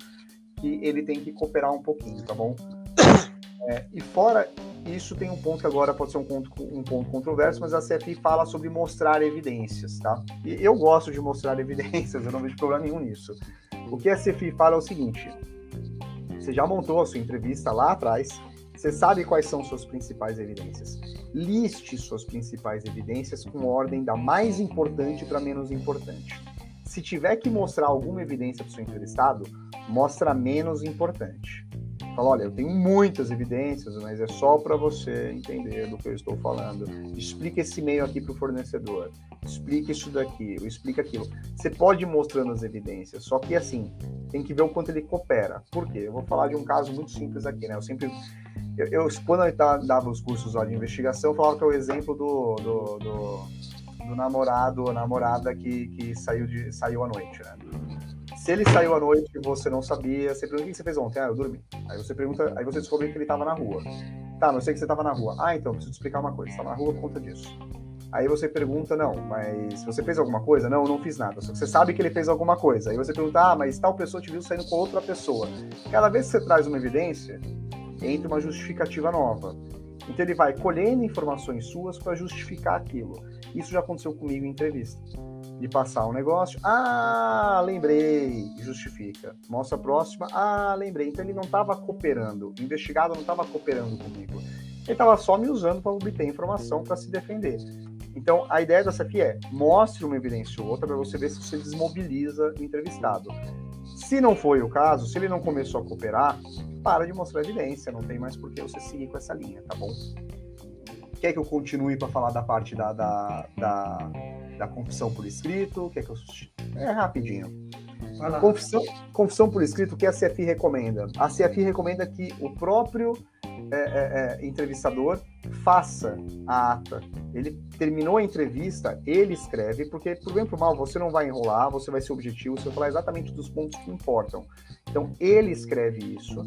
que ele tem que cooperar um pouquinho, tá bom? É, e fora isso, tem um ponto que agora pode ser um ponto, um ponto controverso, mas a CFI fala sobre mostrar evidências, tá? E eu gosto de mostrar evidências, eu não vejo problema nenhum nisso. O que a CFI fala é o seguinte: você já montou a sua entrevista lá atrás, você sabe quais são suas principais evidências. Liste suas principais evidências com ordem da mais importante para menos importante. Se tiver que mostrar alguma evidência para o seu entrevistado, mostra menos importante. Fala, olha, eu tenho muitas evidências, mas é só para você entender do que eu estou falando. Explica esse e-mail aqui para o fornecedor. Explica isso daqui, explica aquilo. Você pode ir mostrando as evidências, só que assim, tem que ver o quanto ele coopera. Por quê? Eu vou falar de um caso muito simples aqui, né? Eu sempre. Eu, eu quando eu dava os cursos lá de investigação, eu falava que é o exemplo do, do, do, do namorado ou namorada que, que saiu, de, saiu à noite, né? Se ele saiu à noite e você não sabia, você pergunta o que você fez ontem? Ah, eu dormi. Aí você pergunta, aí você descobre que ele estava na rua. Tá, não sei que você estava na rua. Ah, então, preciso te explicar uma coisa. Você estava na rua por conta disso. Aí você pergunta, não, mas você fez alguma coisa? Não, não fiz nada. Só que você sabe que ele fez alguma coisa. Aí você pergunta, ah, mas tal pessoa te viu saindo com outra pessoa. Cada vez que você traz uma evidência, entra uma justificativa nova. Então ele vai colhendo informações suas para justificar aquilo. Isso já aconteceu comigo em entrevista de passar um negócio. Ah, lembrei, justifica. Mostra a próxima. Ah, lembrei. Então ele não estava cooperando. O investigado não estava cooperando comigo. Ele estava só me usando para obter informação para se defender. Então a ideia dessa aqui é mostre uma evidência ou outra para você ver se você desmobiliza o entrevistado. Se não foi o caso, se ele não começou a cooperar, para de mostrar evidência, não tem mais por que você seguir com essa linha, tá bom? Quer que eu continue para falar da parte da, da, da da confissão por escrito? Quer que eu... É rapidinho. Confissão, confissão por escrito, o que a CFI recomenda? A CFI recomenda que o próprio é, é, é, entrevistador faça a ata. Ele terminou a entrevista, ele escreve, porque, por bem ou por mal, você não vai enrolar, você vai ser objetivo, você vai falar exatamente dos pontos que importam. Então, ele escreve isso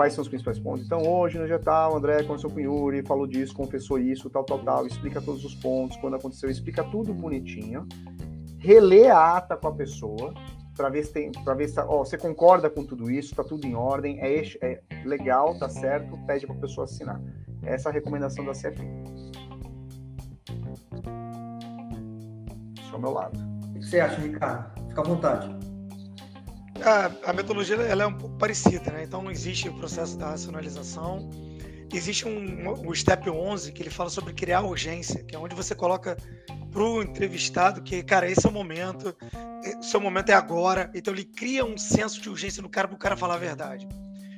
quais são os principais pontos. Então, hoje no dia tal, o André conversou com o Yuri, falou disso, confessou isso, tal, tal, tal, explica todos os pontos, quando aconteceu, explica tudo bonitinho, relê a ata com a pessoa, para ver se tem, para ver se ó, você concorda com tudo isso, tá tudo em ordem, é, é legal, tá certo, pede para a pessoa assinar. Essa é a recomendação da CFI. Esse é o meu lado. O que você acha, Ricardo? Fica à vontade a, a metodologia ela é um pouco parecida, né? Então existe o processo da racionalização. Existe um, o step 11 que ele fala sobre criar urgência, que é onde você coloca para o entrevistado que, cara, esse é o momento, o seu momento é agora. Então ele cria um senso de urgência no cara para o cara falar a verdade.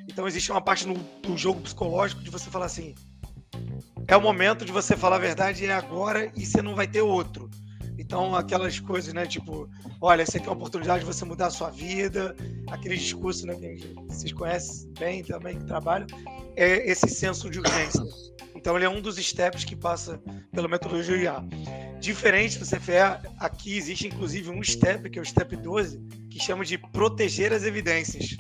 Então existe uma parte no, do jogo psicológico de você falar assim: é o momento de você falar a verdade, é agora e você não vai ter outro. Então, aquelas coisas, né? Tipo, olha, você tem a oportunidade de você mudar a sua vida, aquele discurso, né? Que vocês conhecem bem também, que trabalham, é esse senso de urgência. Então, ele é um dos steps que passa pela metodologia IA. Diferente do CFE, aqui existe inclusive um step, que é o step 12, que chama de proteger as evidências.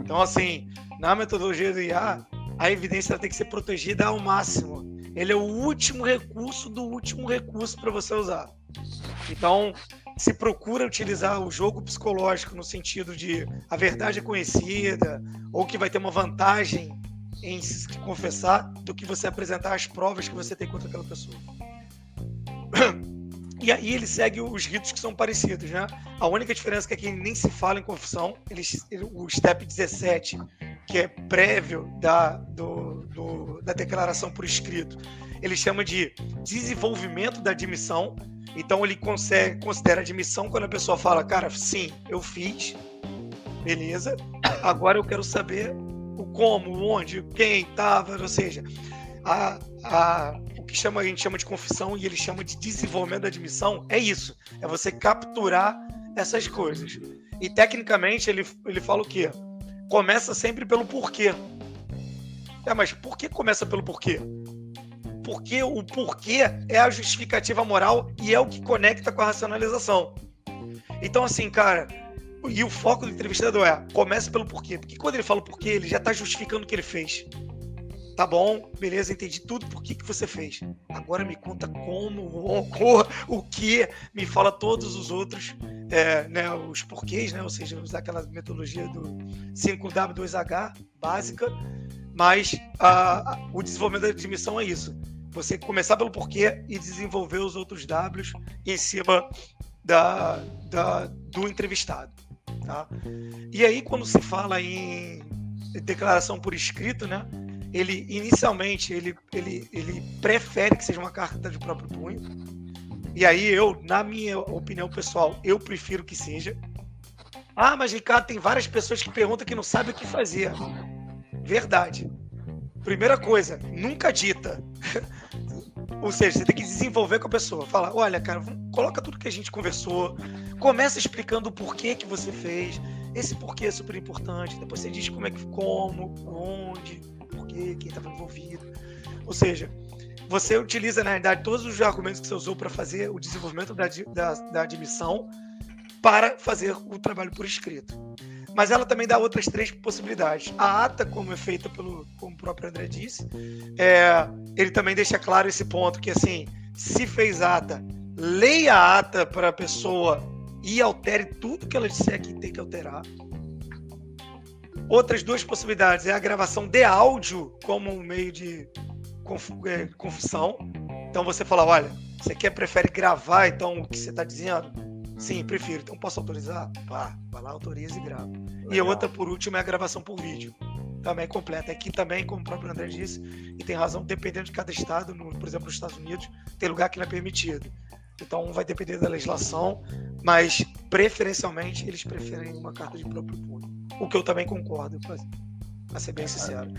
Então, assim, na metodologia do IA, a evidência tem que ser protegida ao máximo. Ele é o último recurso do último recurso para você usar. Então, se procura utilizar o jogo psicológico no sentido de a verdade é conhecida ou que vai ter uma vantagem em se confessar do que você apresentar as provas que você tem contra aquela pessoa. E aí ele segue os ritos que são parecidos, né? A única diferença é que aqui nem se fala em confissão. Ele, o step 17, que é prévio da, do, do, da declaração por escrito, ele chama de desenvolvimento da admissão. Então ele consegue, considera admissão quando a pessoa fala, cara, sim, eu fiz, beleza. Agora eu quero saber o como, onde, quem estava, ou seja, a, a, o que chama, a gente chama de confissão e ele chama de desenvolvimento da admissão é isso, é você capturar essas coisas. E tecnicamente ele, ele fala o quê? Começa sempre pelo porquê. É, mas por que começa pelo porquê? Porque o porquê é a justificativa moral e é o que conecta com a racionalização. Então, assim, cara, e o foco do entrevistador é começa pelo porquê. Porque quando ele fala o porquê, ele já está justificando o que ele fez. Tá bom, beleza, entendi tudo por que, que você fez. Agora me conta como, o, o que, me fala todos os outros, é, né, os porquês, né, ou seja, usar aquela metodologia do 5W2H básica, mas a, a, o desenvolvimento da admissão é isso. Você começar pelo porquê e desenvolver os outros Ws em cima da, da, do entrevistado. Tá? E aí, quando se fala em declaração por escrito, né? ele inicialmente ele, ele, ele prefere que seja uma carta de próprio punho. E aí eu, na minha opinião pessoal, eu prefiro que seja. Ah, mas Ricardo, tem várias pessoas que perguntam que não sabem o que fazer. Verdade. Primeira coisa, nunca dita. Ou seja, você tem que desenvolver com a pessoa. Fala, olha, cara, coloca tudo que a gente conversou. Começa explicando o porquê que você fez. Esse porquê é super importante. Depois você diz como é que, como, onde porquê, quem estava envolvido. Ou seja, você utiliza, na realidade, todos os argumentos que você usou para fazer o desenvolvimento da, da, da admissão para fazer o trabalho por escrito. Mas ela também dá outras três possibilidades. A ata, como é feita pelo, como o próprio André disse, é, ele também deixa claro esse ponto que assim, se fez ata, leia a ata para a pessoa e altere tudo que ela disser que tem que alterar. Outras duas possibilidades é a gravação de áudio como um meio de é, confissão. Então você fala, olha, você quer prefere gravar então o que você está dizendo? Sim, uhum. prefiro. Então posso autorizar? Pá, vai lá, autoriza e grava. Legal. E a outra, por último, é a gravação por vídeo. Também completa. Aqui também, como o próprio André disse, e tem razão, dependendo de cada estado, no, por exemplo, nos Estados Unidos, tem lugar que não é permitido. Então vai depender da legislação, mas preferencialmente eles preferem uma carta de próprio punho. O que eu também concordo, para ser bem sincero.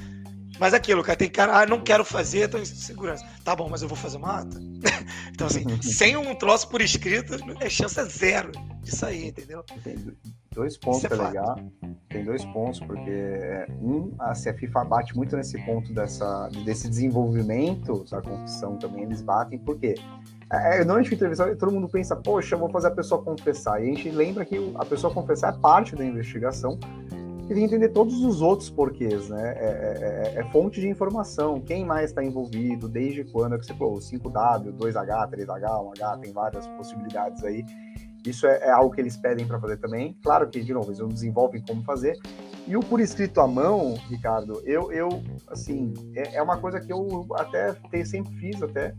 Mas aquilo, cara, tem cara, ah, não quero fazer, tô em segurança. Tá bom, mas eu vou fazer uma ata. então, assim, sem um troço por escrito, é chance zero de sair, entendeu? Tem dois pontos é legal. Tem dois pontos, porque é, um, a FIFA bate muito nesse ponto dessa, desse desenvolvimento da confissão também, eles batem, por quê? É, normalmente entrevista, todo mundo pensa, poxa, eu vou fazer a pessoa confessar. E a gente lembra que a pessoa confessar é parte da investigação e tem que entender todos os outros porquês, né? É, é, é, é fonte de informação, quem mais está envolvido, desde quando, é que você falou, 5W, 2H, 3H, 1H, tem várias possibilidades aí. Isso é, é algo que eles pedem para fazer também. Claro que, de novo, eles não desenvolvem como fazer. E o por escrito à mão, Ricardo, eu, eu assim, é, é uma coisa que eu até sempre fiz, até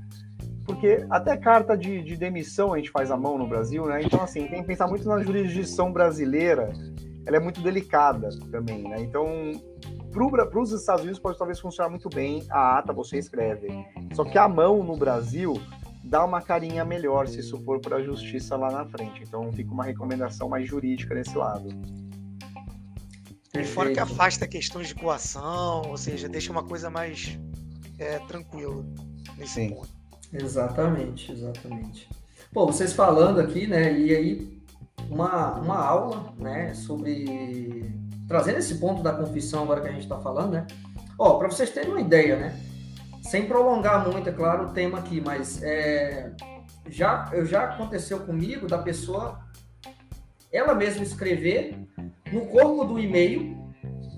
porque até carta de, de, demissão a gente faz à mão no Brasil, né? Então, assim, tem que pensar muito na jurisdição brasileira, ela é muito delicada também, né? Então, para os Estados Unidos pode talvez funcionar muito bem a ata você escreve. Só que a mão no Brasil dá uma carinha melhor se isso for para a justiça lá na frente. Então, fica uma recomendação mais jurídica nesse lado. E fora que afasta questões de coação, ou seja, deixa uma coisa mais é, tranquila nesse Sim. ponto. Exatamente, exatamente. Pô, vocês falando aqui, né, e aí uma, uma aula, né, sobre trazendo esse ponto da confissão agora que a gente está falando, né? Ó, para vocês terem uma ideia, né? Sem prolongar muito, é claro, o tema aqui, mas é, já, já aconteceu comigo da pessoa ela mesma escrever no corpo do e-mail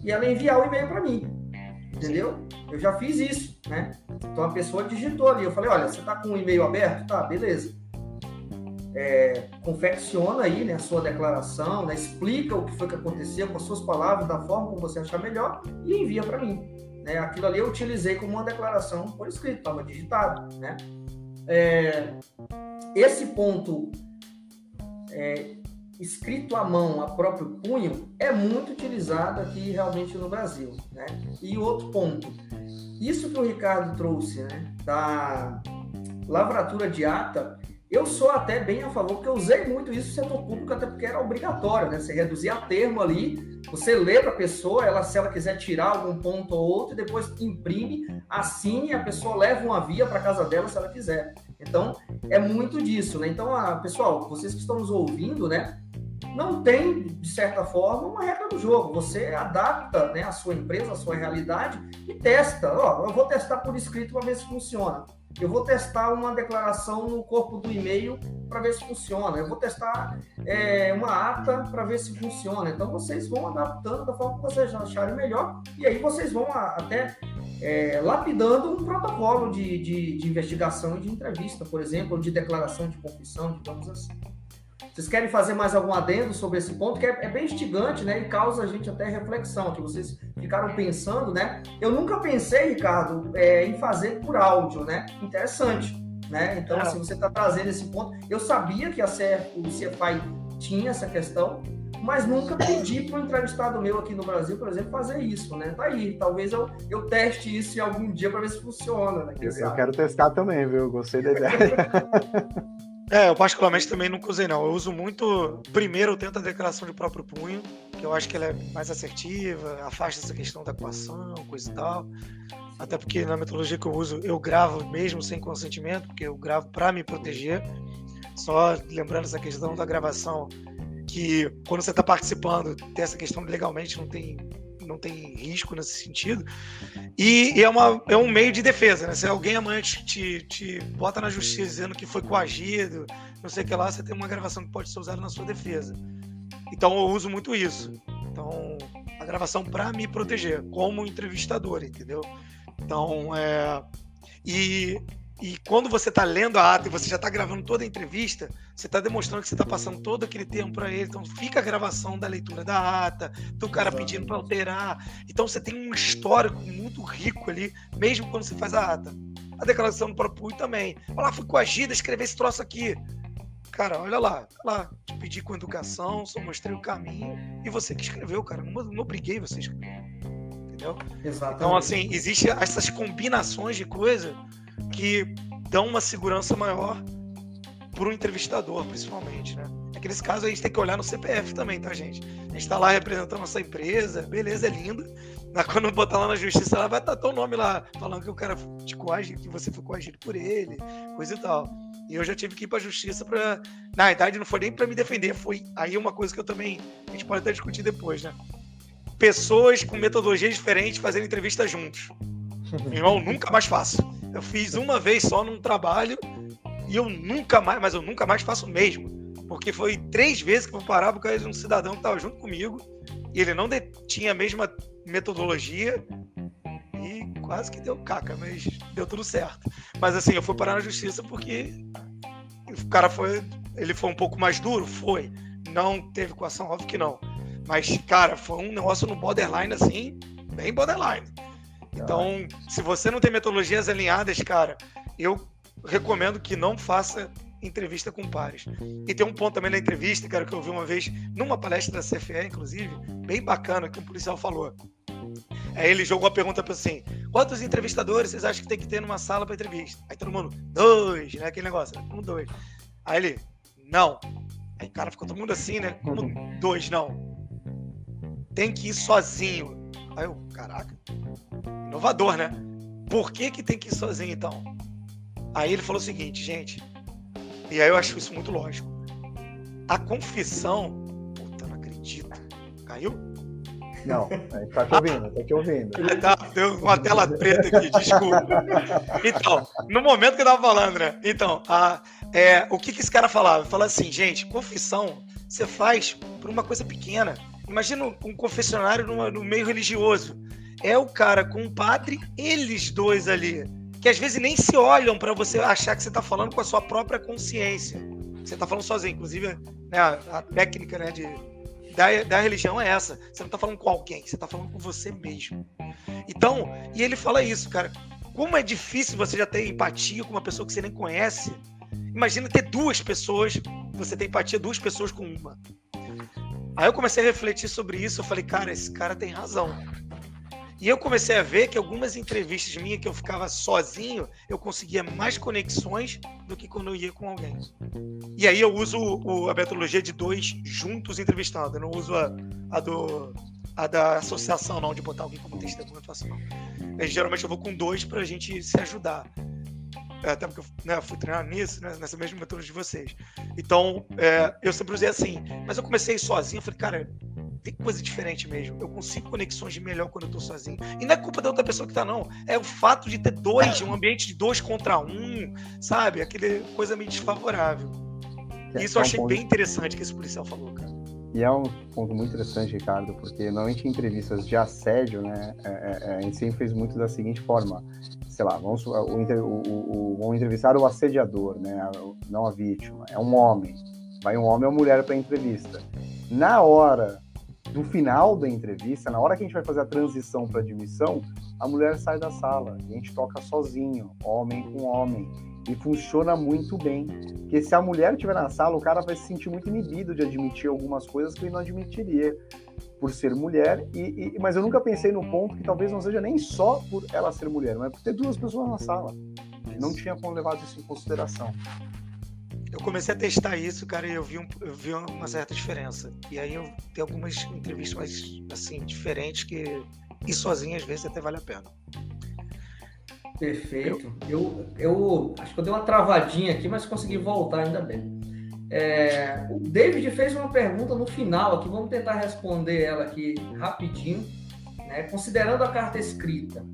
e ela enviar o e-mail para mim. entendeu? Eu já fiz isso, né? Então a pessoa digitou ali, eu falei, olha, você está com o e-mail aberto? Tá, beleza. É, confecciona aí né, a sua declaração, né, explica o que foi que aconteceu com as suas palavras, da forma como você achar melhor e envia para mim. Né? Aquilo ali eu utilizei como uma declaração por escrito, estava digitado. Né? É, esse ponto é, escrito à mão, a próprio punho, é muito utilizado aqui realmente no Brasil. Né? E outro ponto, isso que o Ricardo trouxe, né, da lavratura de ata, eu sou até bem a favor, porque eu usei muito isso no setor público, até porque era obrigatório, né? Você reduzir a termo ali, você lê para a pessoa, ela, se ela quiser tirar algum ponto ou outro, depois imprime, assine, a pessoa leva uma via para casa dela se ela quiser. Então, é muito disso, né? Então, a, pessoal, vocês que estão nos ouvindo, né? não tem, de certa forma, uma regra do jogo. Você adapta né, a sua empresa, a sua realidade e testa. Ó, eu vou testar por escrito para ver se funciona. Eu vou testar uma declaração no corpo do e-mail para ver se funciona. Eu vou testar é, uma ata para ver se funciona. Então vocês vão adaptando da forma que vocês acharem melhor e aí vocês vão até é, lapidando um protocolo de, de, de investigação e de entrevista, por exemplo, ou de declaração de confissão, digamos assim. Vocês querem fazer mais algum adendo sobre esse ponto? Que é, é, bem instigante, né? E causa a gente até reflexão, que vocês ficaram pensando, né? Eu nunca pensei, Ricardo, é, em fazer por áudio, né? Interessante, né? Então, é. assim, você está trazendo esse ponto. Eu sabia que a CF, o CFI tinha essa questão, mas nunca pedi para um entrevistado meu aqui no Brasil, por exemplo, fazer isso, né? Tá aí, talvez eu, eu teste isso em algum dia para ver se funciona, né? Eu, eu, quero testar também, viu? Gostei da ideia. É, eu particularmente também nunca usei, não. Eu uso muito. Primeiro, eu tento a declaração de próprio punho, que eu acho que ela é mais assertiva, afasta essa questão da coação, coisa e tal. Até porque na metodologia que eu uso, eu gravo mesmo sem consentimento, porque eu gravo para me proteger. Só lembrando essa questão da gravação, que quando você está participando, tem essa questão legalmente não tem não tem risco nesse sentido. E, e é, uma, é um meio de defesa, né? Se alguém amanhã te, te, te, bota na justiça dizendo que foi coagido, não sei o que lá, você tem uma gravação que pode ser usada na sua defesa. Então eu uso muito isso. Então, a gravação para me proteger, como entrevistador, entendeu? Então, é. E e quando você está lendo a ata e você já está gravando toda a entrevista, você está demonstrando que você está passando todo aquele tempo para ele. Então fica a gravação da leitura da ata, do cara pedindo para alterar. Então você tem um histórico muito rico ali, mesmo quando você faz a ata. A declaração do próprio também. Olha lá, fui coagida a escrever esse troço aqui. Cara, olha lá, lá, te pedi com educação, só mostrei o caminho. E você que escreveu, cara, não, não obriguei você a escrever. Entendeu? Exatamente. Então, assim, existem essas combinações de coisa que dão uma segurança maior para o entrevistador, principalmente, né? Naqueles casos a gente tem que olhar no CPF também, tá, gente? A gente está lá representando nossa empresa, beleza, é lindo. Mas quando botar lá na justiça, ela vai estar teu nome lá, falando que o cara te coage, que você foi coagido por ele, coisa e tal. E eu já tive que ir para a justiça para. Na verdade, não foi nem para me defender, foi aí uma coisa que eu também. A gente pode até discutir depois, né? Pessoas com metodologias diferentes fazendo entrevista juntos. Meu irmão, nunca mais faço. Eu fiz uma vez só num trabalho e eu nunca mais, mas eu nunca mais faço mesmo. Porque foi três vezes que eu parava por causa de um cidadão que estava junto comigo e ele não tinha a mesma metodologia e quase que deu caca, mas deu tudo certo. Mas assim, eu fui parar na justiça porque o cara foi. Ele foi um pouco mais duro? Foi. Não teve coação, óbvio que não. Mas, cara, foi um negócio no borderline assim, bem borderline. Então, se você não tem metodologias alinhadas, cara, eu recomendo que não faça entrevista com pares. E tem um ponto também na entrevista, cara, que eu vi uma vez numa palestra da CFE, inclusive, bem bacana, que um policial falou. Aí ele jogou a pergunta para assim: quantos entrevistadores vocês acham que tem que ter numa sala para entrevista? Aí todo mundo, dois, né? Aquele negócio, todo mundo dois. Aí ele, não. Aí, cara, ficou todo mundo assim, né? Como dois, não. Tem que ir sozinho. Aí eu, caraca, inovador, né? Por que, que tem que ir sozinho então? Aí ele falou o seguinte, gente, e aí eu acho isso muito lógico. A confissão. Puta, não acredito. Caiu? Não, tá te ouvindo, tá te ouvindo. Tá, deu uma tela preta aqui, desculpa. Então, no momento que eu tava falando, né? Então, a, é, o que, que esse cara falava? Fala assim, gente, confissão você faz por uma coisa pequena. Imagina um confessionário no, no meio religioso. é o cara com o padre, eles dois ali, que às vezes nem se olham para você achar que você está falando com a sua própria consciência. Você está falando sozinho. Inclusive, né, a, a, técnica né, de, da, da religião é essa. Você não está falando com alguém, você está falando com você mesmo. Então, e ele fala isso, cara. Como é difícil você já ter empatia com uma pessoa que você nem conhece. Imagina ter duas pessoas, você tem empatia duas pessoas com uma. Aí eu comecei a refletir sobre isso, eu falei, cara, esse cara tem razão. E eu comecei a ver que algumas entrevistas minhas que eu ficava sozinho, eu conseguia mais conexões do que quando eu ia com alguém. E aí eu uso o, a metodologia de dois juntos entrevistando. Eu não uso a, a, do, a da associação, não, de botar alguém como testemunha, geralmente eu vou com dois para a gente se ajudar. É, até porque eu né, fui treinar nisso, né, nessa mesma metodologia de vocês. Então, é, eu sempre usei assim. Mas eu comecei sozinho, eu falei, cara, tem coisa diferente mesmo. Eu consigo conexões de melhor quando eu tô sozinho. E não é culpa da outra pessoa que tá, não. É o fato de ter dois, um ambiente de dois contra um, sabe? Aquele coisa meio desfavorável. É, Isso eu achei bem interessante que esse policial falou, cara. E é um ponto muito interessante, Ricardo, porque normalmente em entrevistas de assédio, né, é, é, é a gente sempre fez muito da seguinte forma: sei lá, vamos, o, o, o, vamos entrevistar o assediador, né, não a vítima, é um homem. Vai um homem ou mulher para entrevista. Na hora do final da entrevista, na hora que a gente vai fazer a transição para admissão, a mulher sai da sala e a gente toca sozinho, homem com homem. E funciona muito bem. Porque se a mulher estiver na sala, o cara vai se sentir muito inibido de admitir algumas coisas que ele não admitiria por ser mulher. E, e, mas eu nunca pensei no ponto que talvez não seja nem só por ela ser mulher, mas por ter duas pessoas na sala. Não tinha como levar isso em consideração eu comecei a testar isso, cara, e eu vi, um, eu vi uma certa diferença. E aí eu tenho algumas entrevistas mais, assim, diferentes que sozinho às vezes até vale a pena. Perfeito. Eu, eu acho que eu dei uma travadinha aqui, mas consegui voltar ainda bem. É, o David fez uma pergunta no final aqui, vamos tentar responder ela aqui rapidinho. Né? Considerando a carta escrita,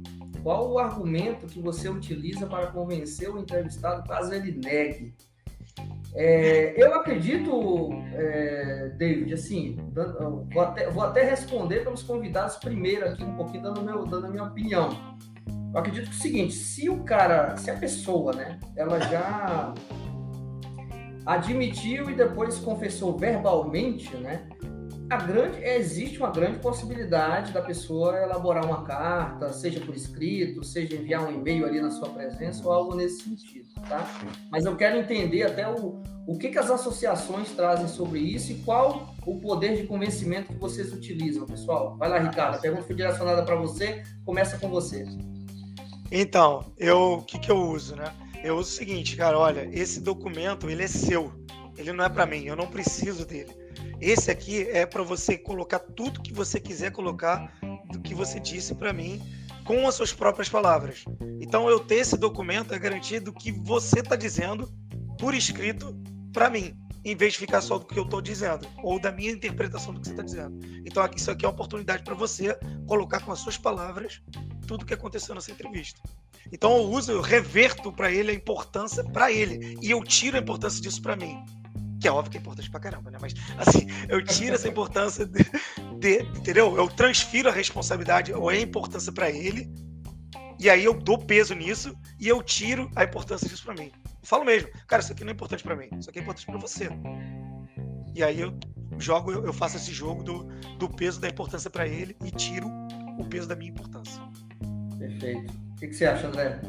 qual o argumento que você utiliza para convencer o entrevistado caso ele negue? É, eu acredito, é, David, assim, vou, até, vou até responder pelos convidados primeiro aqui, um pouquinho dando, meu, dando a minha opinião. Eu acredito que é o seguinte, se o cara, se a pessoa, né, ela já admitiu e depois confessou verbalmente, né, a grande, existe uma grande possibilidade da pessoa elaborar uma carta, seja por escrito, seja enviar um e-mail ali na sua presença ou algo nesse sentido, tá? Mas eu quero entender até o, o que, que as associações trazem sobre isso e qual o poder de convencimento que vocês utilizam, pessoal. Vai lá, Ricardo, a pergunta foi direcionada para você, começa com você. Então, eu, o que, que eu uso, né? Eu uso o seguinte, cara, olha, esse documento, ele é seu, ele não é para mim, eu não preciso dele esse aqui é para você colocar tudo que você quiser colocar do que você disse para mim com as suas próprias palavras. Então, eu ter esse documento é garantido que você está dizendo por escrito para mim, em vez de ficar só do que eu estou dizendo ou da minha interpretação do que você está dizendo. Então, isso aqui é uma oportunidade para você colocar com as suas palavras tudo o que aconteceu nessa entrevista. Então, eu uso, eu reverto para ele a importância para ele e eu tiro a importância disso para mim que é óbvio que é importante pra caramba, né? Mas, assim, eu tiro essa importância de, de entendeu? Eu transfiro a responsabilidade ou a importância para ele, e aí eu dou peso nisso e eu tiro a importância disso para mim. Falo mesmo, cara, isso aqui não é importante para mim, isso aqui é importante para você. E aí eu jogo, eu faço esse jogo do, do peso da importância para ele e tiro o peso da minha importância. Perfeito. O que, que você acha, André?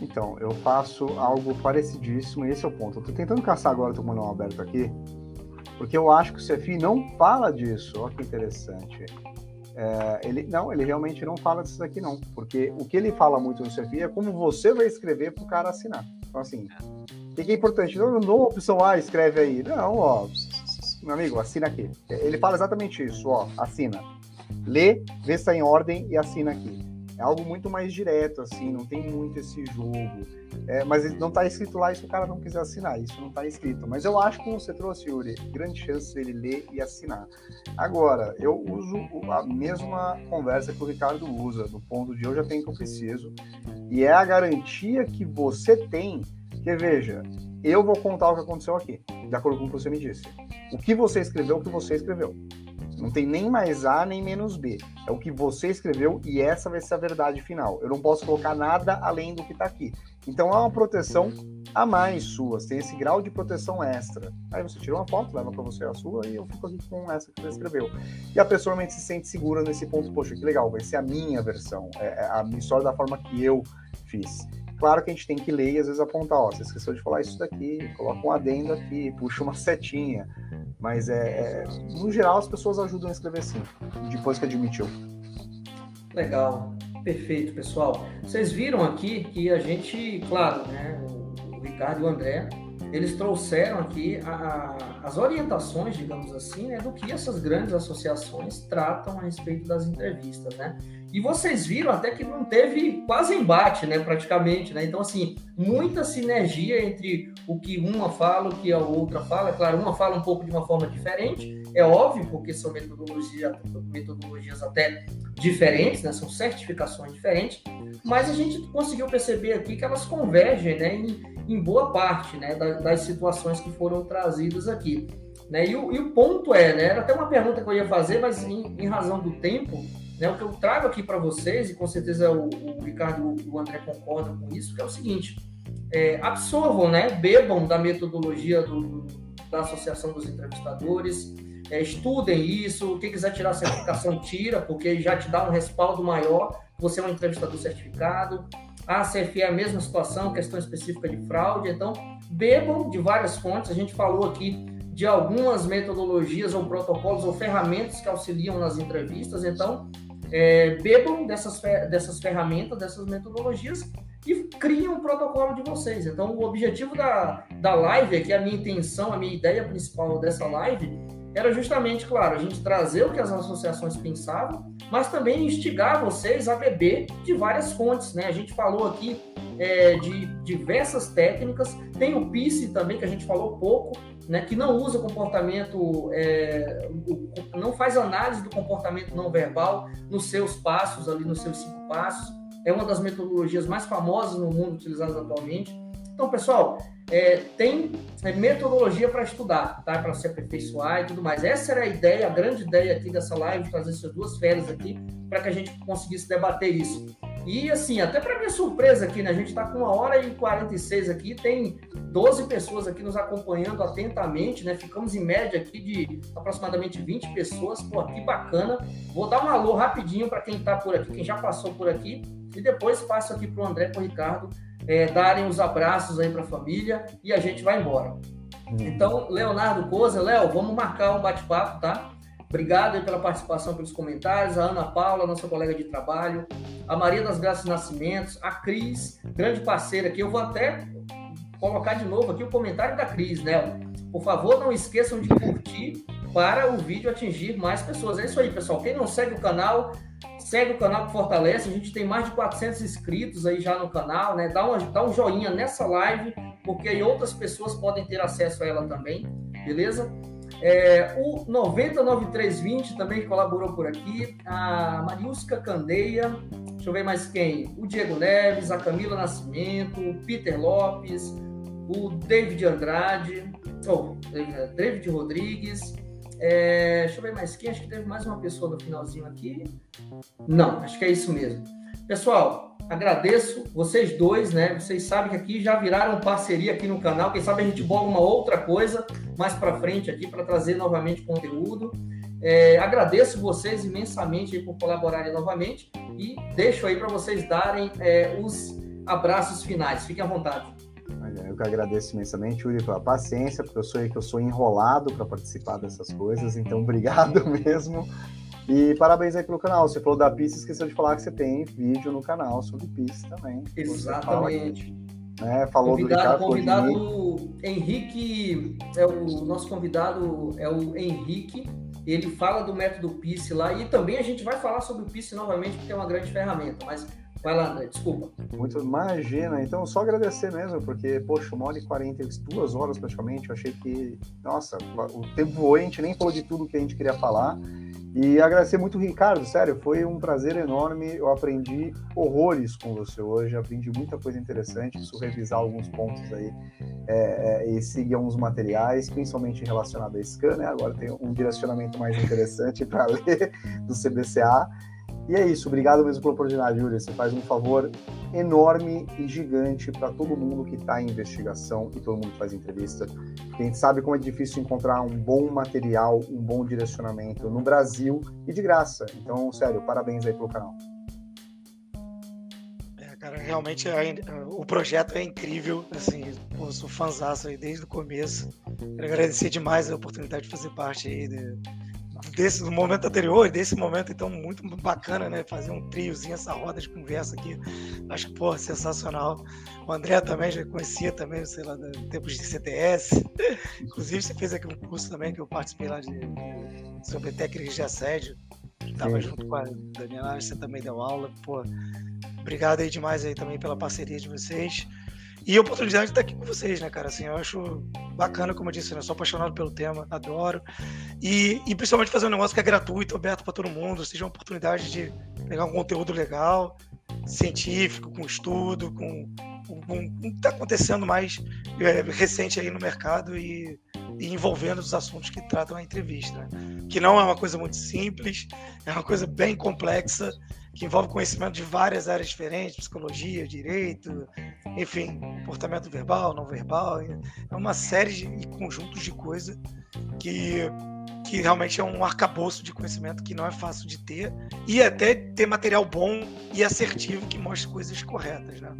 Então, eu faço algo parecidíssimo, e esse é o ponto. Eu tô tentando caçar agora, tô com o manual aberto aqui, porque eu acho que o CFI não fala disso. Olha que interessante. É, ele, não, ele realmente não fala disso aqui, não. Porque o que ele fala muito no CFI é como você vai escrever para o cara assinar. Então, assim, o que é importante? Não, não opção A, escreve aí. Não, ó, meu amigo, assina aqui. Ele fala exatamente isso, ó, assina. Lê, vê se está em ordem e assina aqui. É algo muito mais direto, assim, não tem muito esse jogo. É, mas não está escrito lá, se o cara não quiser assinar, isso não está escrito. Mas eu acho que você trouxe, Yuri, grande chance dele ler e assinar. Agora, eu uso a mesma conversa que o Ricardo usa, do ponto de eu já tenho o que eu preciso, e é a garantia que você tem, que veja, eu vou contar o que aconteceu aqui, de acordo com o que você me disse. O que você escreveu, o que você escreveu. Não tem nem mais A nem menos B. É o que você escreveu e essa vai ser a verdade final. Eu não posso colocar nada além do que está aqui. Então é uma proteção a mais sua, tem esse grau de proteção extra. Aí você tira uma foto, leva para você a sua e eu fico aqui com essa que você escreveu. E a pessoa realmente se sente segura nesse ponto, poxa, que legal, vai ser a minha versão, é, é a história da forma que eu fiz. Claro que a gente tem que ler e às vezes apontar, ó, você esqueceu de falar isso daqui, coloca um adendo aqui, puxa uma setinha. Mas é, é no geral as pessoas ajudam a escrever sim, depois que admitiu. Legal. Perfeito, pessoal. Vocês viram aqui que a gente, claro, né, o Ricardo e o André, eles trouxeram aqui a, a, as orientações, digamos assim, né, do que essas grandes associações tratam a respeito das entrevistas, né? E vocês viram até que não teve quase embate, né, praticamente, né? Então, assim, muita sinergia entre o que uma fala, o que a outra fala. É claro, uma fala um pouco de uma forma diferente, é óbvio, porque são metodologias, metodologias até diferentes, né? São certificações diferentes, mas a gente conseguiu perceber aqui que elas convergem, né, em, em boa parte, né, das, das situações que foram trazidas aqui. Né? E, o, e o ponto é, né? Era até uma pergunta que eu ia fazer, mas em, em razão do tempo, né, o que eu trago aqui para vocês, e com certeza o, o Ricardo e o André concordam com isso, que é o seguinte: é, absorvam, né, bebam da metodologia do, da Associação dos Entrevistadores, é, estudem isso. Quem quiser tirar a certificação, tira, porque já te dá um respaldo maior. Você é um entrevistador certificado. A CFE é a mesma situação, questão específica de fraude. Então, bebam de várias fontes. A gente falou aqui de algumas metodologias ou protocolos ou ferramentas que auxiliam nas entrevistas. Então, é, bebam dessas, dessas ferramentas, dessas metodologias e criem um protocolo de vocês. Então, o objetivo da, da live aqui, a minha intenção, a minha ideia principal dessa live era justamente, claro, a gente trazer o que as associações pensavam, mas também instigar vocês a beber de várias fontes, né? A gente falou aqui é, de diversas técnicas, tem o PICE também, que a gente falou pouco, né, que não usa comportamento, é, não faz análise do comportamento não verbal nos seus passos, ali nos seus cinco passos. É uma das metodologias mais famosas no mundo utilizadas atualmente. Então, pessoal, é, tem é, metodologia para estudar, tá? para se aperfeiçoar e tudo mais. Essa era a ideia, a grande ideia aqui dessa live, trazer essas duas férias aqui, para que a gente conseguisse debater isso. E assim, até para minha surpresa aqui, né? A gente está com uma hora e 46 aqui, tem 12 pessoas aqui nos acompanhando atentamente, né? Ficamos em média aqui de aproximadamente 20 pessoas. Pô, que bacana. Vou dar um alô rapidinho para quem está por aqui, quem já passou por aqui, e depois passo aqui para o André e para o Ricardo é, darem os abraços aí para a família e a gente vai embora. Hum. Então, Leonardo Coza, Léo, vamos marcar um bate-papo, tá? Obrigado pela participação, pelos comentários. A Ana Paula, nossa colega de trabalho. A Maria das Graças Nascimentos. A Cris, grande parceira aqui. Eu vou até colocar de novo aqui o comentário da Cris, né? Por favor, não esqueçam de curtir para o vídeo atingir mais pessoas. É isso aí, pessoal. Quem não segue o canal, segue o canal que fortalece. A gente tem mais de 400 inscritos aí já no canal, né? Dá, uma, dá um joinha nessa live, porque aí outras pessoas podem ter acesso a ela também, beleza? É, o 99320 também colaborou por aqui. A Mariusca Candeia. Deixa eu ver mais quem. O Diego Neves, a Camila Nascimento, o Peter Lopes, o David Andrade, oh, David Rodrigues. É, deixa eu ver mais quem. Acho que teve mais uma pessoa no finalzinho aqui. Não, acho que é isso mesmo. Pessoal, agradeço vocês dois, né? Vocês sabem que aqui já viraram parceria aqui no canal. Quem sabe a gente bola uma outra coisa mais para frente aqui para trazer novamente conteúdo. É, agradeço vocês imensamente por colaborarem novamente e deixo aí para vocês darem é, os abraços finais. Fiquem à vontade. Eu que agradeço imensamente, Yuri, pela paciência, porque eu sou eu sou enrolado para participar dessas coisas, então obrigado mesmo. E parabéns aí pelo canal. Você falou da pista, esqueceu de falar que você tem vídeo no canal sobre pista também. Exatamente. né? Falou convidado, do Ricardo convidado Henrique, é o nosso convidado é o Henrique. Ele fala do método PIS lá e também a gente vai falar sobre o PIS novamente porque é uma grande ferramenta. Mas Vai lá, desculpa. Muito, imagina, então só agradecer mesmo, porque, poxa, uma hora e quarenta, duas horas praticamente, eu achei que, nossa, o tempo voou, a gente nem falou de tudo que a gente queria falar. E agradecer muito Ricardo, sério, foi um prazer enorme. Eu aprendi horrores com você hoje, aprendi muita coisa interessante, preciso revisar alguns pontos aí é, é, e seguir alguns materiais, principalmente relacionado a Scan, né? Agora tem um direcionamento mais interessante para ler do CBCA. E é isso, obrigado mesmo pela oportunidade, Júlia. Você faz um favor enorme e gigante para todo mundo que está em investigação e todo mundo que faz entrevista. A gente sabe como é difícil encontrar um bom material, um bom direcionamento no Brasil e de graça. Então, sério, parabéns aí pelo canal. É, cara, realmente é, o projeto é incrível. Assim, pô, sou fãzaço aí desde o começo. Quero agradecer demais a oportunidade de fazer parte aí de desse momento anterior, desse momento então muito bacana, né? Fazer um triozinho, essa roda de conversa aqui, acho que pô, sensacional. O André também já conhecia também, sei lá, tempos de CTS. Inclusive você fez aqui um curso também que eu participei lá de, de sobre técnicas de assédio. Estava junto com a Daniela, você também deu aula, pô. Obrigado aí demais aí também pela parceria de vocês. E a oportunidade de estar aqui com vocês, né, cara? Assim, eu acho bacana, como eu disse, né? Eu sou apaixonado pelo tema, adoro. E, e principalmente fazer um negócio que é gratuito, aberto para todo mundo, seja uma oportunidade de pegar um conteúdo legal, científico, com estudo, com o que está acontecendo mais é, recente aí no mercado e, e, envolvendo os assuntos que tratam a entrevista. Né? Que não é uma coisa muito simples, é uma coisa bem complexa que envolve conhecimento de várias áreas diferentes, psicologia, direito, enfim, comportamento verbal, não verbal, é uma série de conjuntos de coisas que, que realmente é um arcabouço de conhecimento que não é fácil de ter e até ter material bom e assertivo que mostre coisas corretas, né?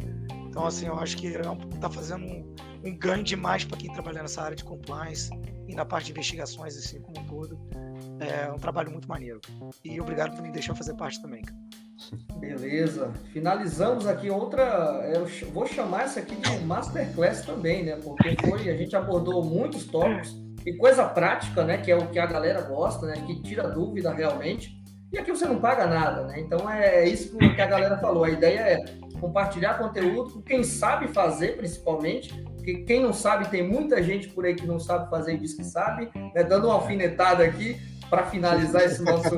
Então, assim, eu acho que está fazendo um, um ganho demais para quem trabalha nessa área de compliance e na parte de investigações, assim, como um todo. É um trabalho muito maneiro. E obrigado por me deixar fazer parte também. Beleza. Finalizamos aqui outra. Eu vou chamar essa aqui de masterclass também, né? Porque foi, a gente abordou muitos tópicos e coisa prática, né? Que é o que a galera gosta, né? Que tira dúvida realmente. E aqui você não paga nada, né? Então é isso que a galera falou. A ideia é compartilhar conteúdo com quem sabe fazer, principalmente. Porque quem não sabe, tem muita gente por aí que não sabe fazer e diz que sabe, né? Dando uma alfinetada aqui para finalizar esse nosso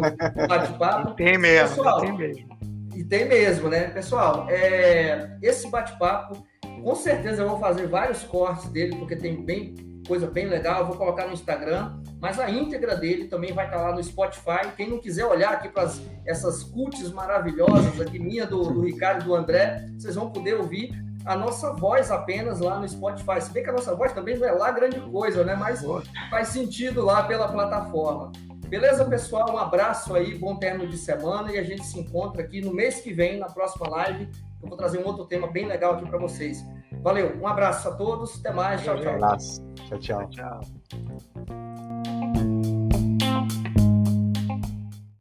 bate-papo. Tem mesmo, Pessoal, tem mesmo. E tem mesmo, né? Pessoal, é, esse bate-papo, com certeza eu vou fazer vários cortes dele, porque tem bem coisa bem legal, eu vou colocar no Instagram, mas a íntegra dele também vai estar lá no Spotify. Quem não quiser olhar aqui para essas cults maravilhosas aqui, minha, do, do Ricardo e do André, vocês vão poder ouvir a nossa voz apenas lá no Spotify. Se bem que a nossa voz também não é lá grande coisa, né? Mas faz sentido lá pela plataforma. Beleza, pessoal? Um abraço aí, bom término de semana e a gente se encontra aqui no mês que vem, na próxima live. Eu vou trazer um outro tema bem legal aqui para vocês. Valeu, um abraço a todos, até mais, tchau, tchau. Um abraço, tchau, tchau. tchau.